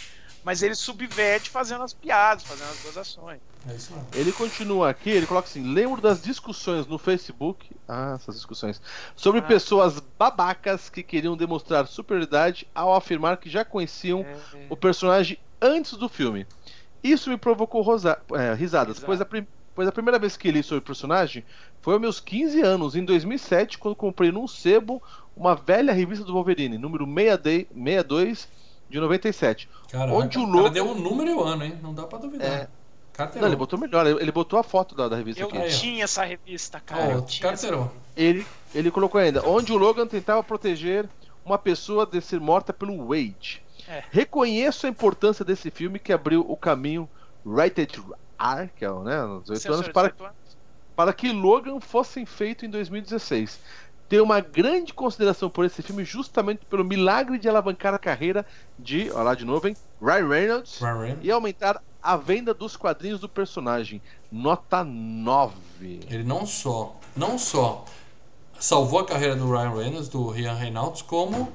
mas ele subverte fazendo as piadas, fazendo as gozações. É isso mesmo. Ele continua aqui, ele coloca assim: lembro das discussões no Facebook, ah, essas discussões, sobre Ah. pessoas babacas que queriam demonstrar superioridade ao afirmar que já conheciam É, o personagem antes do filme. Isso me provocou rosa- é, risadas, Exato. pois a, prim- pois a primeira vez que li sobre o personagem foi aos meus 15 anos, em 2007, quando comprei num sebo uma velha revista do Wolverine, número 60 62 de 97. Cara, Onde o o cara logo- deu o número e o ano, hein? Não dá pra duvidar. É. Carteirou. Não, ele botou melhor, ele botou a foto da, da revista eu aqui. Ó. tinha essa revista, cara. Eu tinha essa-. Ele, ele colocou ainda, onde o Logan tentava proteger uma pessoa de ser morta pelo Wade. É. Reconheço a importância desse filme que abriu o caminho Rated R, que é o, né, os 18 Censura anos, para, 18 anos. para que Logan fosse feito em 2016. Tenho uma grande consideração por esse filme justamente pelo milagre de alavancar a carreira de, olha lá de novo, hein, Ryan Reynolds Ryan Reynolds. e aumentar a venda dos quadrinhos do personagem. Nota 9. Ele não só, não só salvou a carreira do Ryan Reynolds, do Ryan Reynolds, como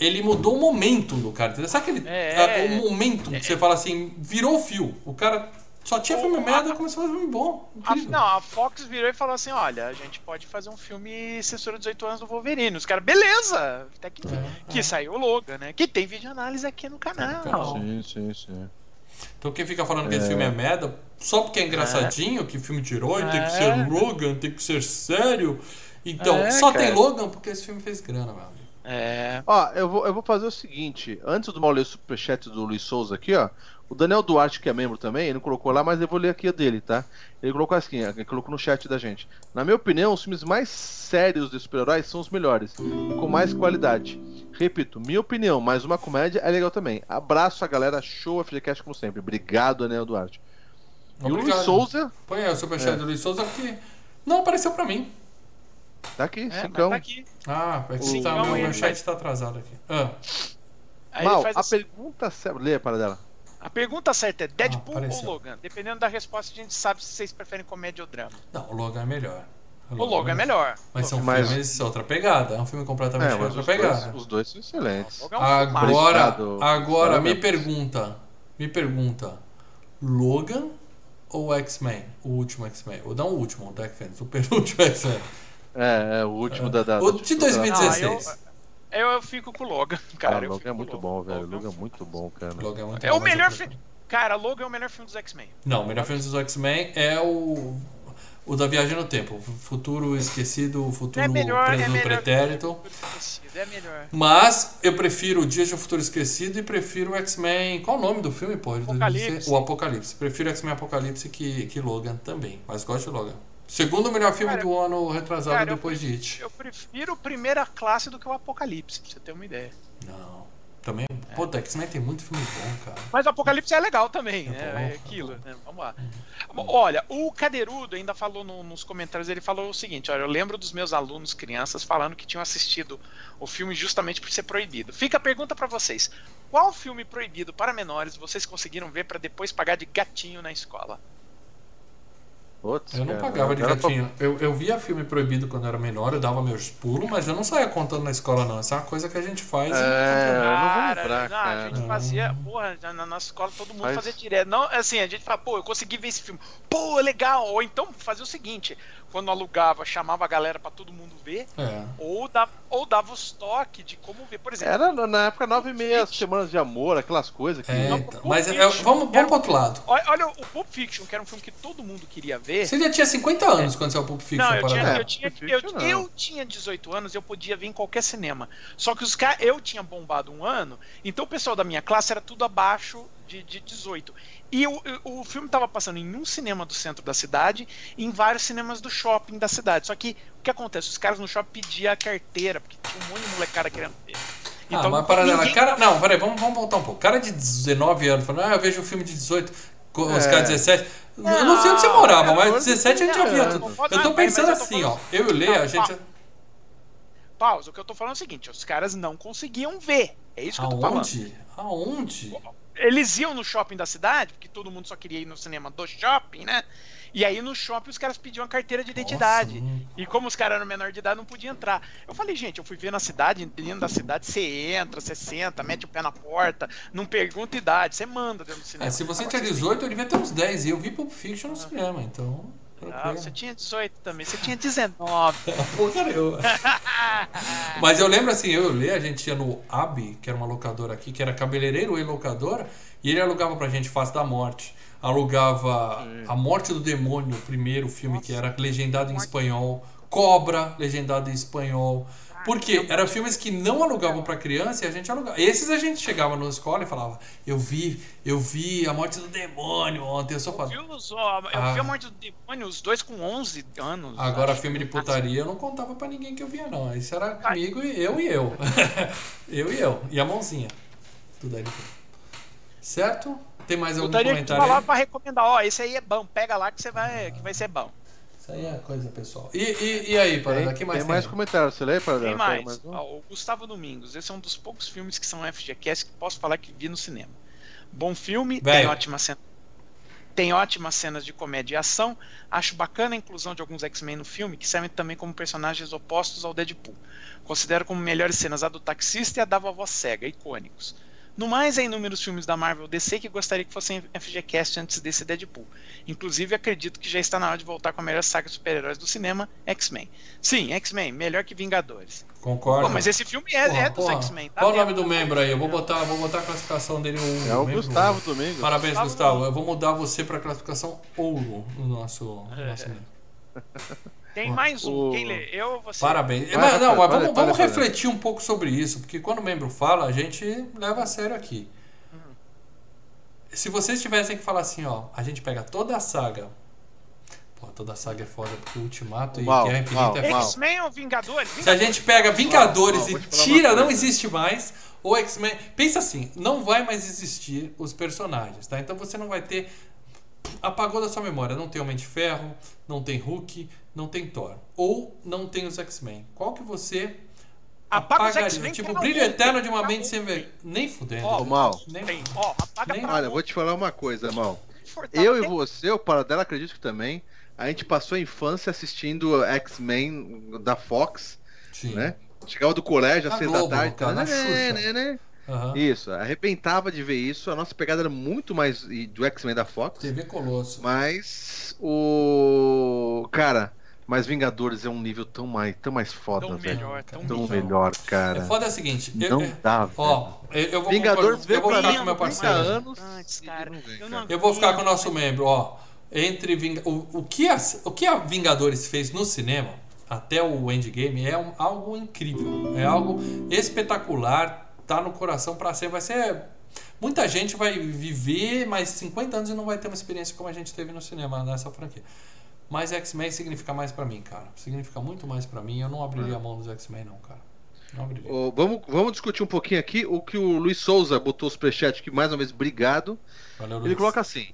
ele mudou o momento do cara. entendeu? Sabe aquele É, é, o momento que você fala assim, virou o fio. O cara só tinha filme O- merda e começou a fazer filme bom. A, não, a Fox virou e falou assim: olha, a gente pode fazer um filme censura 18 anos do Wolverine. Os caras, beleza! Até que, É, que é. saiu o Logan, né? Que tem vídeo análise aqui no canal. Sim, sim, sim. Então quem fica falando que esse filme é merda, só porque é engraçadinho, que filme de herói tem que É. ser Logan, tem que ser sério. Então, É, só tem cara. Logan porque esse filme fez grana, amigo. É. Ó, eu vou, eu vou fazer o seguinte: antes do mal ler o superchat do Luiz Souza aqui, ó. O Daniel Duarte, que é membro também, ele não colocou lá, mas eu vou ler aqui a dele, tá? Ele colocou assim, ele colocou no chat da gente. Na minha opinião, os filmes mais sérios de super-heróis são os melhores, e com mais qualidade. Repito, minha opinião, mas uma comédia é legal também. Abraço a galera, show a FGCast como sempre. Obrigado, Daniel Duarte. E o Luiz. Souza, Põe aí o superchat É. do Luiz Souza porque não apareceu pra mim. Tá aqui, É, cincão. tá aqui. Ah, é que Sim, tá, meu, meu chat tá atrasado aqui. Ah, Aí Mal, ele faz a assim, pergunta certa. Lê para dela. a pergunta certa é Deadpool apareceu. ou Logan? Dependendo da resposta, a gente sabe se vocês preferem comédia ou drama. não, o Logan é melhor. O Logan é melhor. Mas são Mas- filmes outra pegada. É um filme completamente É, outra os dois, pegada. os dois são excelentes. O é um. Agora, agora me pergunta, me pergunta, Logan ou X-Men? O último X-Men? Ou não o último, o Dark Phoenix, o penúltimo X-Men. É, é o último da, da. O de da- 2016. Eu, eu fico com o Logan, Cara, cara. eu Logan fico é muito o bom, velho. Logan. Logan é muito bom, cara. Logan é muito É bom, o melhor filme. Cara, Logan é o melhor filme dos X-Men. Não, o melhor filme dos X-Men é o o da viagem no tempo, o futuro esquecido, o futuro É melhor, preso é no melhor. pretérito. Esquecido, É melhor. Mas eu prefiro Dias de um Futuro Esquecido e prefiro o X-Men. Qual o nome do filme, pô? Apocalipse. O Apocalipse. Prefiro X-Men Apocalipse que, que Logan também. Mas gosto de Logan. Segundo melhor filme Cara, do ano retrasado cara, depois de It. Eu prefiro primeira classe do que o Apocalipse, pra você ter uma ideia. Não. Também. Pô, o X-Men tem muito filme bom, cara. Mas o Apocalipse é legal também, É né? bom, É é aquilo, né? Vamos lá. Bom, Olha, o Cadeirudo ainda falou no- nos comentários, ele falou o seguinte, olha, eu lembro dos meus alunos, crianças, falando que tinham assistido o filme justamente por ser proibido. Fica a pergunta pra vocês, qual filme proibido para menores vocês conseguiram ver pra depois pagar de gatinho na escola? Putz, Eu não cara, pagava de pra- gatinho. Eu, eu via filme proibido quando eu era menor, eu dava meus pulos, mas eu não saía contando na escola, não. Essa é uma coisa que a gente faz. e- É, não Cara, lembrar, não, a gente fazia, porra, na, nossa escola todo mundo Mas- fazia direto. Não, assim, a gente fala, pô, eu consegui ver esse filme. Pô, legal. Ou então fazia o seguinte, quando alugava, chamava a galera pra todo mundo ver, É. ou dava, ou dava os toques de como ver. Por exemplo, Era na época nove e meia semanas de amor, aquelas coisas que. É, Não, então, mas é, Fiction vamos, era- vamos pro outro lado. olha, olha o Pulp Fiction, que era um filme que todo mundo queria ver. Você já tinha 50 anos quando saiu o Pulp Fiction, Não, eu para tinha. É, eu, tinha, eu, Fiction não. eu tinha 18 anos, eu podia ver em qualquer cinema. Só que os caras, eu tinha bombado um ano, então o pessoal da minha classe era tudo abaixo de, de 18. E o, o filme tava passando em um cinema do centro da cidade e em vários cinemas do shopping da cidade. Só que o que acontece? Os caras no shopping pediam a carteira, porque tinha um monte de molecada querendo ver. ah, mas para ninguém-. Cara, não, peraí, vamos, vamos voltar um pouco. Cara de 19 anos falando, ah, eu vejo um filme de 18, co- os É. caras 17. eu não sei onde você morava, mas hoje 17 a gente já não, via não, tudo. não, Eu não, tô pensando assim, ó. Eu e o Lê, a Não, gente. Pausa, o que eu tô falando é o seguinte: os caras não conseguiam ver. É isso que eu tô falando. Aonde? Aonde? Eles iam no shopping da cidade, porque todo mundo só queria ir no cinema do shopping, né? E aí no shopping os caras pediam a carteira de identidade. Nossa, E como os caras eram menor de idade, não podia entrar. Eu falei, gente, eu fui ver na cidade, dentro da cidade, você entra, você senta, mete o pé na porta, não pergunta idade, você manda dentro do cinema. É, se você Agora, tinha 18, eu devia ter uns 10. E eu vi Pulp Fiction no cinema, então. Ah, você tinha 18 também, você tinha 19. Pô, cara, eu- Mas eu lembro assim, eu e a gente ia no AB, que era uma locadora aqui, que era cabeleireiro e locadora, e ele alugava pra gente Face da Morte. Alugava A Morte do Demônio, o primeiro filme que era legendado em espanhol. Cobra, legendado em espanhol. Porque eram filmes que não alugavam pra criança e a gente alugava. Esses a gente chegava na escola e falava: Eu vi, eu vi A Morte do Demônio ontem. Eu só. Viu só, eu Ah. vi a morte do demônio, os dois com 11 anos. Agora, filme de putaria eu não contava pra ninguém que eu via, não. Isso era comigo e eu e eu. eu e eu. E a mãozinha. Tudo aí. Certo? Tem mais algum que comentário falar pra recomendar, ó, esse aí é bom, pega lá que você vai, que vai ser bom. Isso aí é coisa pessoal. E, e, e aí, Parada, Tem, que mais tem tem? mais comentários, você lê, Paradela? Tem Pega mais. um? Ó, o Gustavo Domingos. Esse é um dos poucos filmes que são FGCast que posso falar que vi no cinema. Bom filme, tem Velho. ótima cena. Tem ótimas cenas de comédia e ação. Acho bacana a inclusão de alguns X-Men no filme, que servem também como personagens opostos ao Deadpool. Considero como melhores cenas a do taxista e a da vovó cega, icônicos. No mais, há inúmeros filmes da Marvel DC que gostaria que fossem FGCast antes desse Deadpool. Inclusive, acredito que já está na hora de voltar com a melhor saga de super-heróis do cinema, X-Men. Sim, X-Men, melhor que Vingadores. Concordo. Pô, mas esse filme é, Porra, é dos. X-Men, tá? Qual o nome do membro aí? Eu vou botar, vou botar a classificação dele. O, É o membro Gustavo ouro. Domingos. Parabéns, Gustavo Gustavo. Eu vou mudar você pra classificação ouro no nosso, no nosso. Tem mais um. O- Quem lê? Eu ou você? Parabéns. Vai, mas, não, vai, mas vamos, vai, vamos vai, refletir um pouco sobre isso, porque quando o membro fala, a gente leva a sério aqui. Se vocês tivessem que falar assim, ó, a gente pega toda a saga. Pô, toda a saga é foda, porque o Ultimato e Mal, Guerra Infinita mal, é mal. foda. X-Men ou Vingadores? Se a gente pega Vingadores e tira, não existe mais, ou X-Men. Pensa assim, não vai mais existir os personagens, tá? Então você não vai ter. Apagou da sua memória. Não tem Homem de Ferro, não tem Hulk, não tem Thor. Ou não tem os X-Men. Qual que você Apaga os apagaria? X-Men. Tipo, o brilho eterno de uma mente sem ver. Nem fudendo. Ó, Ô, Mal. Nem Tem. Ó, apaga Nem- Olha, vou te falar uma coisa, Mal. Eu e você, o Paradela, acredito que também, a gente passou a infância assistindo X-Men da Fox, Sim. né? Chegava do colégio às seis da tarde. cara, né, Xuxa. né, né? Aham. Isso, arrebentava de ver isso. A nossa pegada era muito mais do X-Men da Fox. TV Colosso. Mas o. Cara, mas Vingadores é um nível tão mais, tão mais foda, Tão velho. melhor, tão Tão melhor. melhor, É cara. foda é o seguinte. eu- Não eu- dá. Ó, eu, eu vou Vingadores eu vou pra ficar com o meu há 30 parceiro. anos. Antes, cara. Eu não Eu vou ficar com o nosso membro, ó. Entre Ving... o, o, que a, o que a Vingadores fez no cinema, até o Endgame, é um- algo incrível. É algo espetacular. Tá no coração pra sempre. Vai ser. Muita gente vai viver mais 50 anos e não vai ter uma experiência como a gente teve no cinema nessa franquia. Mas X-Men significa mais pra mim, cara. Significa muito mais pra mim. Eu não abriria a mão nos X-Men, não, cara. Não abriria. Ô, vamos, vamos discutir um pouquinho aqui o que o Luiz Souza botou o superchat aqui, mais uma vez, obrigado. Valeu, Ele Luiz. coloca assim.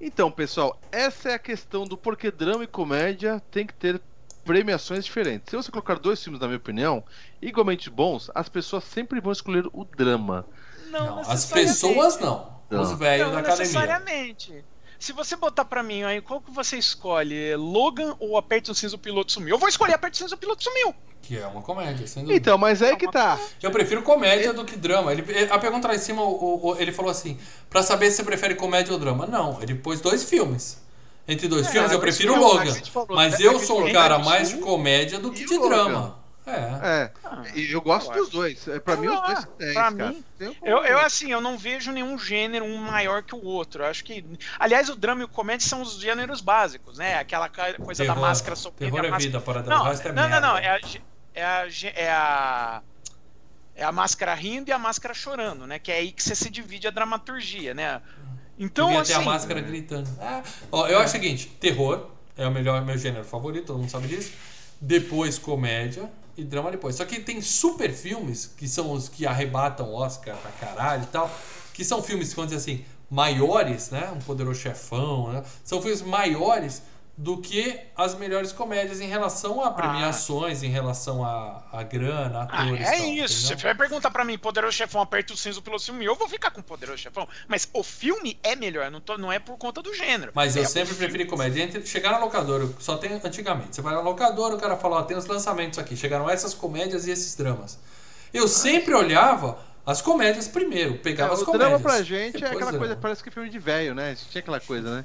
Então, pessoal, essa é a questão do porquê drama e comédia tem que ter premiações diferentes. Se você colocar dois filmes, na minha opinião, igualmente bons, as pessoas sempre vão escolher o drama. Não, Não, as pessoas não. Não. Os velhos Não da academia. necessariamente. Se você botar pra mim aí, qual que você escolhe? Logan ou Aperte o Cinza o Piloto Sumiu? Eu vou escolher Aperte o Cinza o Piloto Sumiu. Que é uma comédia, sem dúvida. Então, mas aí que tá. Eu prefiro comédia do que drama. Ele, a pergunta lá em cima, o- o- ele falou assim: pra saber se você prefere comédia ou drama. Não, ele pôs dois filmes. Entre dois É, filmes, eu dois prefiro Logan. falou, Mas né? eu gente sou um cara mais de comédia do que de Logan. drama. É. É. Ah, E eu gosto eu dos dois. É, Pra mim, os Ah, dois são 10, pra cara. mim, Tem Eu, eu, assim, eu não vejo nenhum gênero um maior que o outro. Eu acho que. Aliás, o drama e o comédia são os gêneros básicos, né? Aquela coisa da Terror. máscara sofrida. Terror a é máscara- vida, para Não, o resto é não, não, não. É a, é, a, é a. É a máscara rindo e a máscara chorando, né? Que é aí que você se divide a dramaturgia, né? Então, Devia assim. ter a máscara gritando. Ah, ó, eu acho o seguinte: terror é o melhor meu gênero favorito, todo mundo sabe disso. Depois comédia e drama depois. Só que tem super filmes, que são os que arrebatam Oscar pra caralho e tal, que são filmes, vamos dizer assim, maiores, né? Um poderoso chefão, né? São filmes maiores do que as melhores comédias em relação a premiações, em relação a, a grana, Ah, atores. é tal, isso. entendeu? Você vai perguntar pra mim, Poderoso Chefão, aperta o cinza pelo filme, eu vou ficar com Poderoso Chefão. Mas o filme é melhor, não, tô- não é por conta do gênero. Mas eu É sempre o filme. preferi comédia. Entre chegar na locadora, só tem antigamente. Você vai na locadora, o cara fala, ó, tem os lançamentos aqui. Chegaram essas comédias e esses dramas. Eu sempre olhava as comédias primeiro, pegava É, as o comédias. drama pra gente é aquela drama. coisa, parece que é filme de velho, né? A gente tinha aquela coisa, né?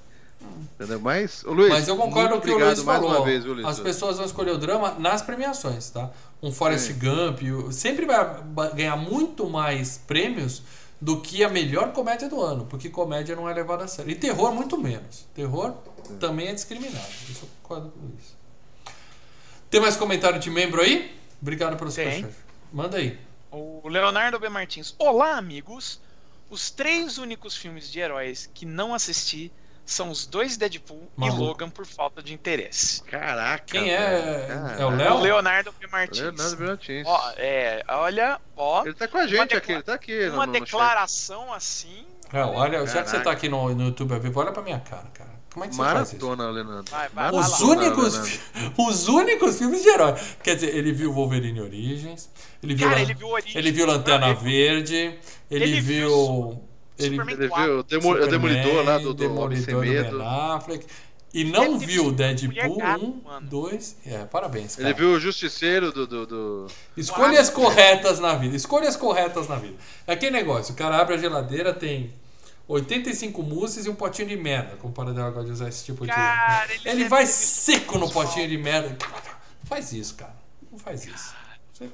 Entendeu? Mas, Luiz, Mas eu concordo com o que o Luiz falou. uma vez, viu, Luiz? As pessoas vão escolher o drama nas premiações, tá? Um Forrest Sim. Gump sempre vai ganhar muito mais prêmios do que a melhor comédia do ano, porque comédia não é levada a sério. E terror, muito menos. Terror também é discriminado. Isso eu concordo com o Luiz. Tem mais comentário de membro aí? Obrigado pelo superchat. Manda aí. O Leonardo B. Martins. Olá, amigos. Os três únicos filmes de heróis que não assisti são os dois Deadpool Maluco. e Logan por falta de interesse. Caraca. Quem é? É o Caraca. Léo? O Leonardo B. Martins. Leonardo Bertins. Ó, é, olha, ó, Ele tá com a gente aqui, ele tá aqui. no- uma no declaração assim. É, olha, já que você Caraca. tá aqui no, no YouTube ao vivo, olha pra minha cara, cara. Como é que você faz isso? Maratona, Leonardo. Vai, vai, Maratona, Os lá, únicos, Leonardo. os únicos filmes de herói. Quer dizer, ele viu Wolverine Origins, ele viu, Cara, ele viu Origins, ele viu Lanterna Verde, ele, ele viu. viu ele Superman Ele 4. viu o, Demo- o Demolidor lá do, do Homem Demolidor Sem do Medo. Ben Affleck. E não viu visto Deadpool Mulher Gato, 1, mano. 2. É, parabéns, cara. Ele viu o Justiceiro do. do, do... Escolhas corretas na vida. Escolhas corretas na vida. É aquele negócio, o cara abre a geladeira, tem 85 mousses e um potinho de merda. Como o Paradela gosta de usar esse tipo Cara, de. ele Ele deve vai seco no potinho de merda. Não faz isso, cara. Não faz isso.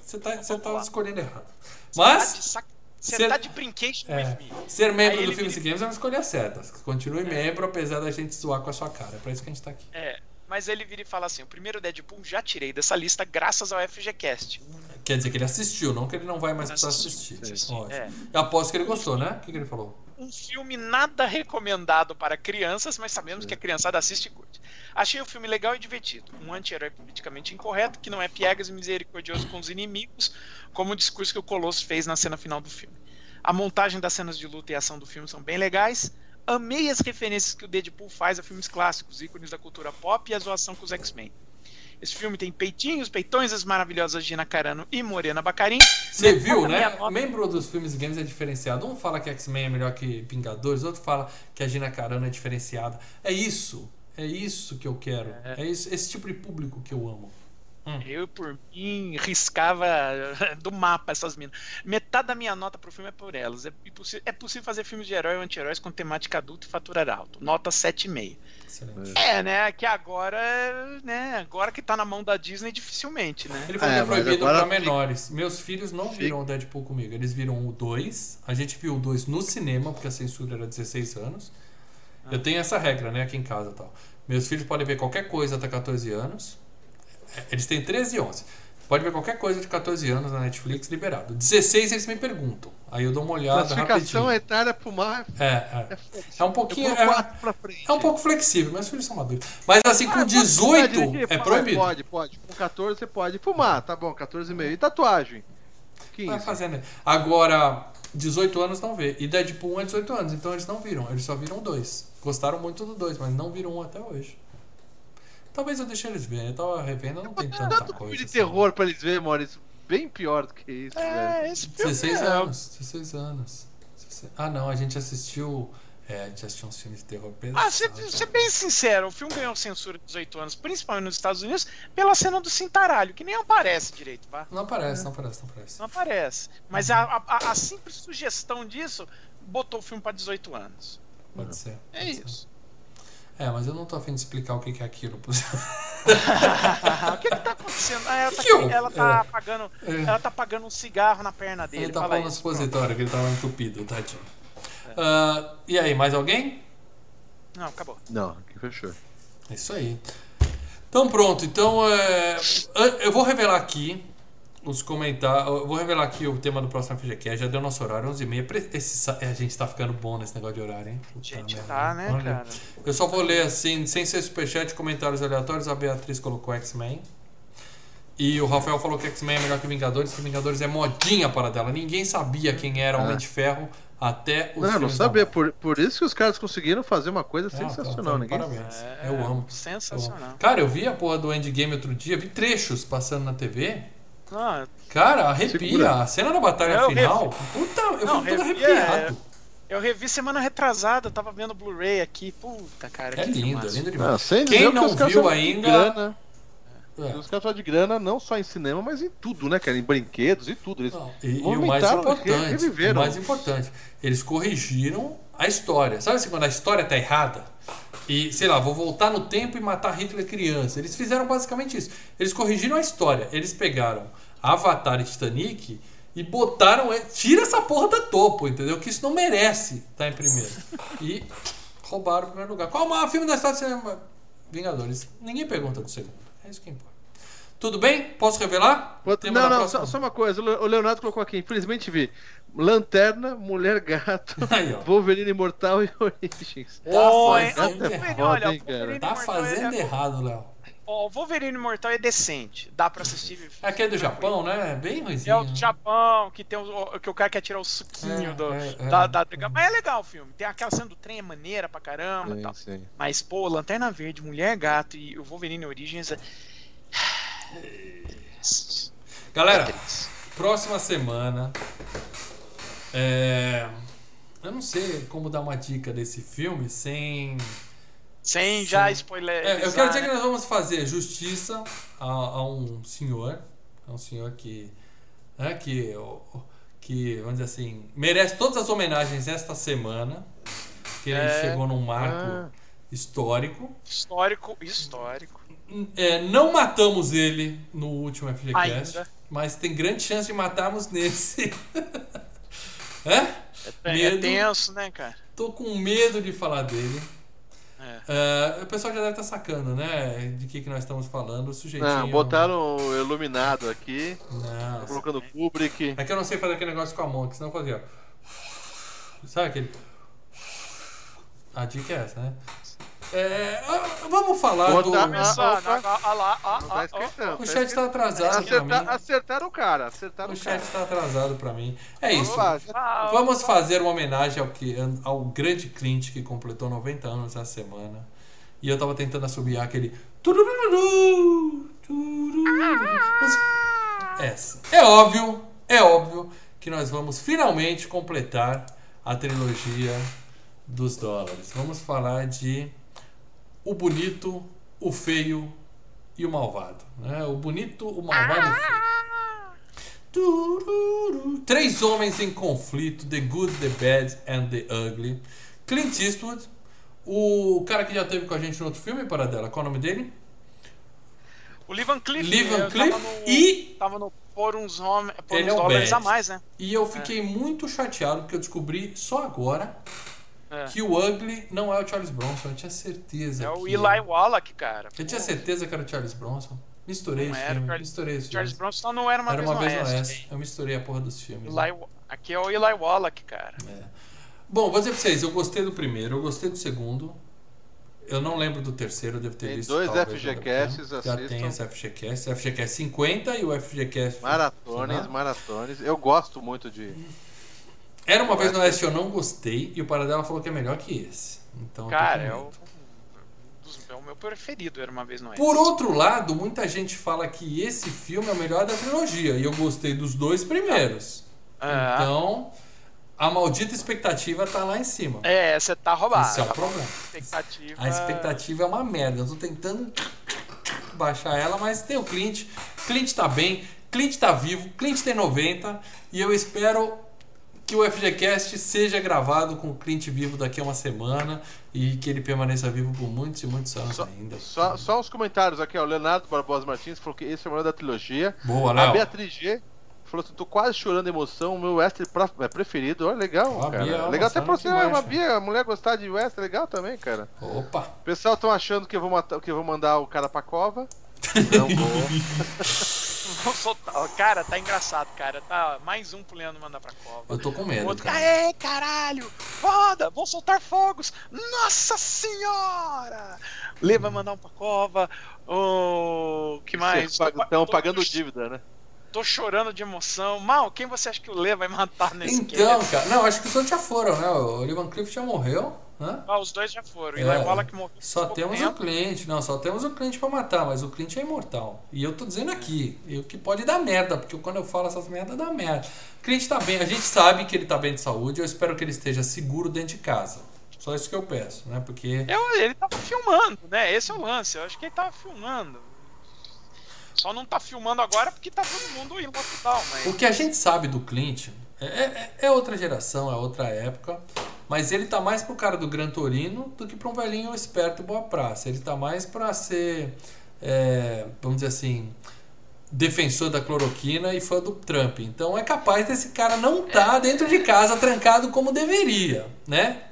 Você, tá, você tá escolhendo errado. Tá Mas. Você ser- tá de brincation É, with me. ser membro Aí do Filmes e Games é uma escolha certa. Continue membro, apesar da gente zoar com a sua cara. É pra isso que a gente tá aqui. É, mas ele vira e fala assim: o primeiro Deadpool já tirei dessa lista graças ao FGCast. Quer dizer que ele assistiu, não que ele não vai mais precisar assistir. assistiu, Ótimo. é. Eu aposto que ele gostou, né? O que, que ele falou? Um filme nada recomendado para crianças, mas sabemos que a criançada assiste e curte. Achei o filme legal e divertido. Um anti-herói politicamente incorreto, que não é piegas e misericordioso com os inimigos, como o discurso que o Colosso fez na cena final do filme. A montagem das cenas de luta e ação do filme são bem legais. Amei as referências que o Deadpool faz a filmes clássicos, ícones da cultura pop e a zoação com os X-Men. Esse filme tem peitinhos, peitões, as maravilhosas Gina Carano e Morena Bacarin. Você viu, né? Membro dos filmes e games é diferenciado. Um fala que X-Men é melhor que Vingadores, outro fala que a Gina Carano é diferenciada. É isso. É isso que eu quero. É, isso, esse tipo de público que eu amo. Eu, por mim, riscava do mapa essas minas. Metade da minha nota pro filme é por elas. É, é possível fazer filmes de herói ou anti-heróis com temática adulta e faturar alto. Nota 7,5. Excelente. É, né? Que agora, né? Agora que tá na mão da Disney, dificilmente, né? Ele falou É, proibido agora pra menores. Meus filhos não viram o Deadpool comigo. Eles viram o 2. A gente viu o 2 no cinema, porque a censura era 16 anos. Eu tenho essa regra, né, aqui em casa e tal. Meus filhos podem ver qualquer coisa até 14 anos. É, Eles têm 13 e 11. Pode ver qualquer coisa de 14 anos na Netflix liberado. 16 eles me perguntam. Aí eu dou uma olhada Classificação rapidinho. etária pro mar. É, é. foda-se. É um pouquinho. É, é um pouco flexível. Meus filhos são maduros. Mas assim, com Ah, 18 pode, é proibido. Pode, pode. Com 14 você pode fumar, tá bom, 14,5. E tatuagem? 15. Vai fazendo. Agora, 18 anos não vê. E Deadpool 1 é 18 anos, então eles não viram. Eles só viram dois. Gostaram muito do dois, mas não viram um até hoje. Talvez eu deixe eles verem. Eu tava revendo, não tem tanta Tanto coisa. filme de assim. terror pra eles verem, Maurício. Bem pior do que isso, velho. É, esse filme 16 é- anos. 16 anos. 16 Ah, não, a gente assistiu É, a gente assistiu uns filmes de terror Ah, pesados. ser, ser bem sincero, o filme ganhou censura de 18 anos, principalmente nos Estados Unidos, pela cena do cintaralho, que nem aparece direito, tá? Não aparece, não aparece, não aparece. Não aparece. Mas a, a- a simples sugestão disso botou o filme pra 18 anos. Pode ser. É pode ser. É, mas eu não tô afim de explicar o que que é aquilo. o que que tá acontecendo? Ah, ela tá, Que eu- ela tá é. apagando. É. Ela tá apagando um cigarro na perna dele. Ele tá falando no supositório, que ele tava entupido, tadinho. Ah, e aí, mais alguém? Não, acabou. Não, aqui fechou. É isso aí. Então pronto, então é, eu vou revelar aqui os comentários. Eu vou revelar aqui o tema do próximo FGCast. Já deu nosso horário, 11h30. Pre- Esse, a gente tá ficando bom nesse negócio de horário, hein? Puta Gente, merda. tá, né, Olha. cara? Eu só vou ler assim, sem ser superchat, comentários aleatórios. A Beatriz colocou X-Men. E o Rafael falou que X-Men é melhor que Vingadores, que Vingadores é modinha para dela. Ninguém sabia quem era Homem Ah. de Ferro até os Não, não sabia. Por, por isso que os caras conseguiram fazer uma coisa Ah, tá, sensacional. tá, Ninguém Parabéns. É, eu amo. Eu amo. Sensacional. Cara, eu vi a porra do Endgame outro dia, vi trechos passando na TV. Não, Cara, arrepia. Segura. A cena da batalha Eu final. Puta, eu Não, fico todo é. arrepiado. eu revi semana retrasada, eu tava vendo o Blu-ray aqui. Puta, cara. É que lindo, é lindo Não, demais. sem Quem que não os caras viu ainda- Grana, É. Os caras de grana não só em cinema, mas em tudo, né, cara? Em brinquedos e tudo. Eles Não, e, e o mais importante, o mais importante, eles corrigiram a história. Sabe assim, quando a história tá errada? E, sei lá, vou voltar no tempo e matar Hitler criança. Eles fizeram basicamente isso. Eles corrigiram a história. Eles pegaram Avatar e Titanic e botaram. Tira essa porra da topo, entendeu? Que isso não merece estar em primeiro. E roubaram o primeiro lugar. Qual o maior filme da história do cinema? Vingadores. Ninguém pergunta do segundo. É isso que importa. Tudo bem? Posso revelar? Tema Não, não, só, só uma coisa. O Le- O Leonardo colocou aqui, infelizmente vi. Lanterna, Mulher Gato, Aí. Wolverine Imortal e Origens. Oi, Tá o fazendo Wolverine, errado, olha, hein, o cara? Wolverine Tá fazendo é- errado, Léo. Ó, o Wolverine Imortal é decente. Dá pra assistir. Aqui é do Japão, né? Bem É ruimzinho. o do Japão, que tem o, que o cara quer tirar o suquinho É, do, é, é. da, da briga. Mas é legal o filme. Tem aquela cena do trem, é maneira pra caramba e tal. Sim, sim. Mas, pô, Lanterna Verde, Mulher Gato e o Wolverine Origins é. Galera, É próxima semana. É... Eu não sei como dar uma dica desse filme sem. Sem já spoiler. É, eu quero dizer que nós vamos fazer justiça a, a um senhor. A um senhor que. Né, que, que, vamos dizer assim, merece todas as homenagens esta semana. Que ele É. chegou num marco Ah. histórico. Histórico, histórico. É, não matamos ele no último FGCast, Ainda. mas tem grande chance de matarmos nesse. é? É, é tenso, né, cara? Tô com medo de falar dele. É. É, o pessoal já deve estar sacando, né? De que, que nós estamos falando. O sujeitinho. Não, botaram o iluminado aqui, Não. colocando Kubrick. É que eu não sei fazer aquele negócio com a mão, que senão eu fazia. Sabe aquele. A dica é essa, né? É, ah, vamos falar Botar- do. Começando, tá. O chat tá atrasado pra mim. Acertar, acertaram o cara, acertaram O o chat cara. tá atrasado pra mim. É isso. Ah, Vamos fazer uma homenagem ao, que, ao grande Clint que completou 90 anos essa semana. E eu tava tentando assobiar aquele. turururu, turururu. Essa. É óbvio, é óbvio que nós vamos finalmente completar a trilogia dos dólares. Vamos falar de O Bonito, o Feio e o Malvado. Né? O Bonito, o Malvado e o Feio. Três homens em conflito: The Good, The Bad and The Ugly. Clint Eastwood, o cara que já teve com a gente no outro filme, para dela, qual é o nome dele? O Lee Van Cleef. Lee Van eu Cleef tava no- e- Tava no por uns, hom- por uns é o dólares Bad. a mais, né? E eu fiquei muito chateado porque eu descobri só agora É. que o Ugly não é o Charles Bronson. Eu tinha certeza. É o que... Eli Wallach, cara. Eu tinha certeza que era o Charles Bronson. Misturei Não os era. Charles- Misturei os Charles filmes. Bronson não era uma Era vez uma no vez no Oeste. Oeste. Eu misturei a porra dos filmes. né? Eli- Aqui é o Eli Wallach, cara. Bom, vou dizer pra vocês, eu gostei do primeiro, eu gostei do segundo. Eu não lembro do terceiro, eu devo ter Tem visto. dois talvez, FGCasts, Já assistam. tem esse FGCast. O FGCast 50 e o FGCast. Maratones, final. maratones. Eu gosto muito de. Era uma vez no Oeste eu não gostei e o Paradela falou que é melhor que esse. Então, Cara, é o, é o meu preferido, era uma vez no Oeste. Por outro lado, muita gente fala que esse filme é o melhor da trilogia e eu gostei dos dois primeiros. Ah, Então, a maldita expectativa tá lá em cima. É, você tá roubado. Esse é o problema. A expectativa... A expectativa é uma merda. Eu tô tentando baixar ela, mas tem o Clint. Clint tá bem, Clint tá vivo, Clint tem 90 e eu espero que o FGCast seja gravado com o Clint vivo daqui a uma semana e que ele permaneça vivo por muitos e muitos anos Só, ainda. só, só uns comentários aqui, ó. O Leonardo Barbosa Martins falou que esse é o melhor da trilogia. Boa, A Léo. Beatriz G falou assim: tô quase chorando de emoção, o meu western é preferido. Olha, legal, a cara. Bia é legal até pra você, que ah, uma. Bia, a mulher gostar de western, é legal também, cara. Opa! O pessoal estão achando que eu vou matar, que eu vou mandar o cara pra cova. Não vou. Vou soltar. Ó, Cara, tá engraçado, cara. Tá mais um pro Leandro mandar pra cova. Eu tô com O medo. outro, Cara. aê, caralho! Foda! Vão soltar fogos! Nossa senhora! Lê vai mandar um pra cova. O que mais? Estão pagando tô- dívida, né? Tô chorando de emoção. Mal, quem você acha que o Lê vai matar nesse Então, cara, não, acho que os outros já foram, né? O Olivan Cliff já morreu, né? Ah, os dois já foram. E É, lá bola que morreu. Só temos o tempo. cliente, não, só temos o cliente pra matar, mas o cliente é imortal. E eu tô dizendo aqui, eu que pode dar merda, porque quando eu falo essas merdas dá merda. O cliente tá bem, a gente sabe que ele tá bem de saúde, eu espero que ele esteja seguro dentro de casa. Só isso que eu peço, né? Porque Eu, ele tava filmando, né? Esse é o lance. Eu acho que ele tava filmando. Só não tá filmando agora porque tá todo mundo em lockdown, mas. o que a gente sabe do Clint é, é- é outra geração, é outra época, mas ele tá mais pro cara do Gran Torino do que pra um velhinho esperto e boa praça. Ele tá mais pra ser, é, vamos dizer assim, defensor da cloroquina e fã do Trump. Então é capaz desse cara não estar dentro de casa trancado como deveria, né?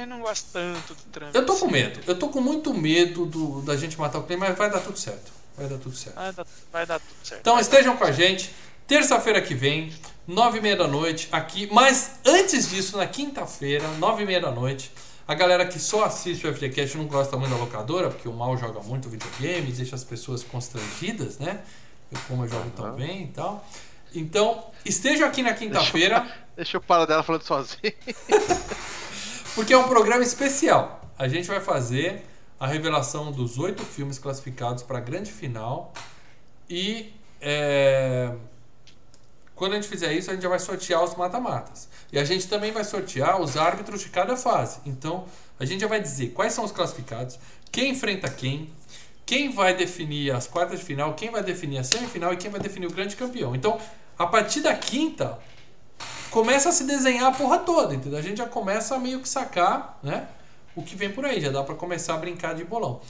Eu não gosto tanto do Trump. Eu tô com assim. medo. Eu tô com muito medo do, da gente matar o Clint, mas vai dar tudo certo. Vai dar tudo certo. Vai dar, vai dar tudo certo. Então estejam com a gente. Terça-feira que vem, nove e meia da noite, aqui. Mas antes disso, na quinta-feira, nove e meia da noite, a galera que só assiste o FGCast não gosta muito da locadora, porque o mal joga muito videogame, deixa as pessoas constrangidas, né? Eu, como eu jogo tão bem e tal. Então, estejam aqui na quinta-feira, Deixa eu parar dela falando sozinho. porque é um programa especial. A gente vai fazer a revelação dos oito filmes classificados para a grande final. E é, quando a gente fizer isso, a gente já vai sortear os mata-matas. E a gente também vai sortear os árbitros de cada fase. Então, a gente já vai dizer quais são os classificados, quem enfrenta quem, quem vai definir as quartas de final, quem vai definir a semifinal e quem vai definir o grande campeão. Então, a partir da quinta, começa a se desenhar a porra toda, entendeu? A gente já começa a meio que sacar, né? O que vem por aí, já dá pra começar a brincar de bolão.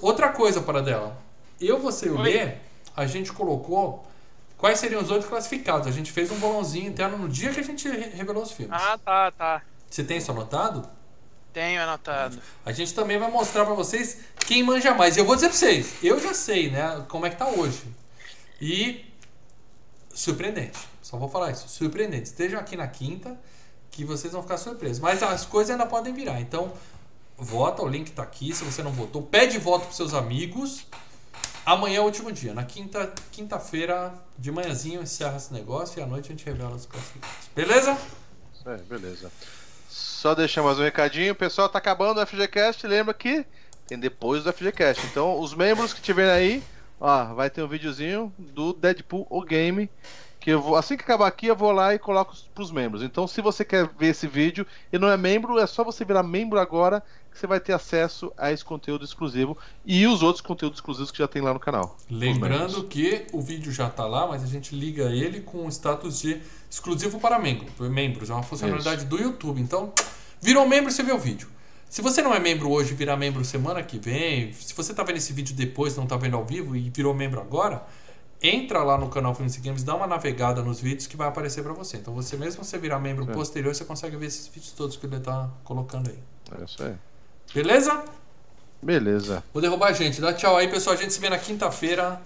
Outra coisa para dela, eu, você e o. Lê, a gente colocou quais seriam os outros classificados. A gente fez um bolãozinho interno no dia que a gente re- revelou os filmes. Ah, tá, tá. Você tem isso anotado? Tenho anotado. A gente também vai mostrar pra vocês quem manja mais. E eu vou dizer pra vocês, eu já sei, né, como é que tá hoje. E surpreendente. Só vou falar isso, surpreendente. Estejam aqui na quinta que vocês vão ficar surpresos. Mas as coisas ainda podem virar. Então, vota, o link tá aqui. Se você não votou, pede voto pros seus amigos. Amanhã é o último dia. Na quinta, quinta-feira, de manhãzinho, encerra esse negócio e à noite a gente revela os classificados. Beleza? É, beleza. Só deixar mais um recadinho. Pessoal, tá acabando o FGCast. Lembra que tem depois do FGCast. Então, os membros que tiverem aí, ó, vai ter um videozinho do Deadpool o Game. Que eu vou, assim que acabar aqui, eu vou lá e coloco pros membros. Então, se você quer ver esse vídeo e não é membro, é só você virar membro agora que você vai ter acesso a esse conteúdo exclusivo e os outros conteúdos exclusivos que já tem lá no canal. Lembrando que o vídeo já está lá, mas a gente liga ele com o status de exclusivo para membro, membros. É uma funcionalidade do YouTube. Então, virou membro, você vê o vídeo. Se você não é membro hoje virar membro semana que vem, se você está vendo esse vídeo depois, não está vendo ao vivo e virou membro agora, entra lá no canal Filmes e Games, dá uma navegada nos vídeos que vai aparecer para você. Então, você mesmo você virar membro É. posterior, você consegue ver esses vídeos todos que ele está colocando aí. É isso aí. Beleza? Beleza. Vou derrubar a gente. Dá tchau aí, pessoal. A gente se vê na quinta-feira.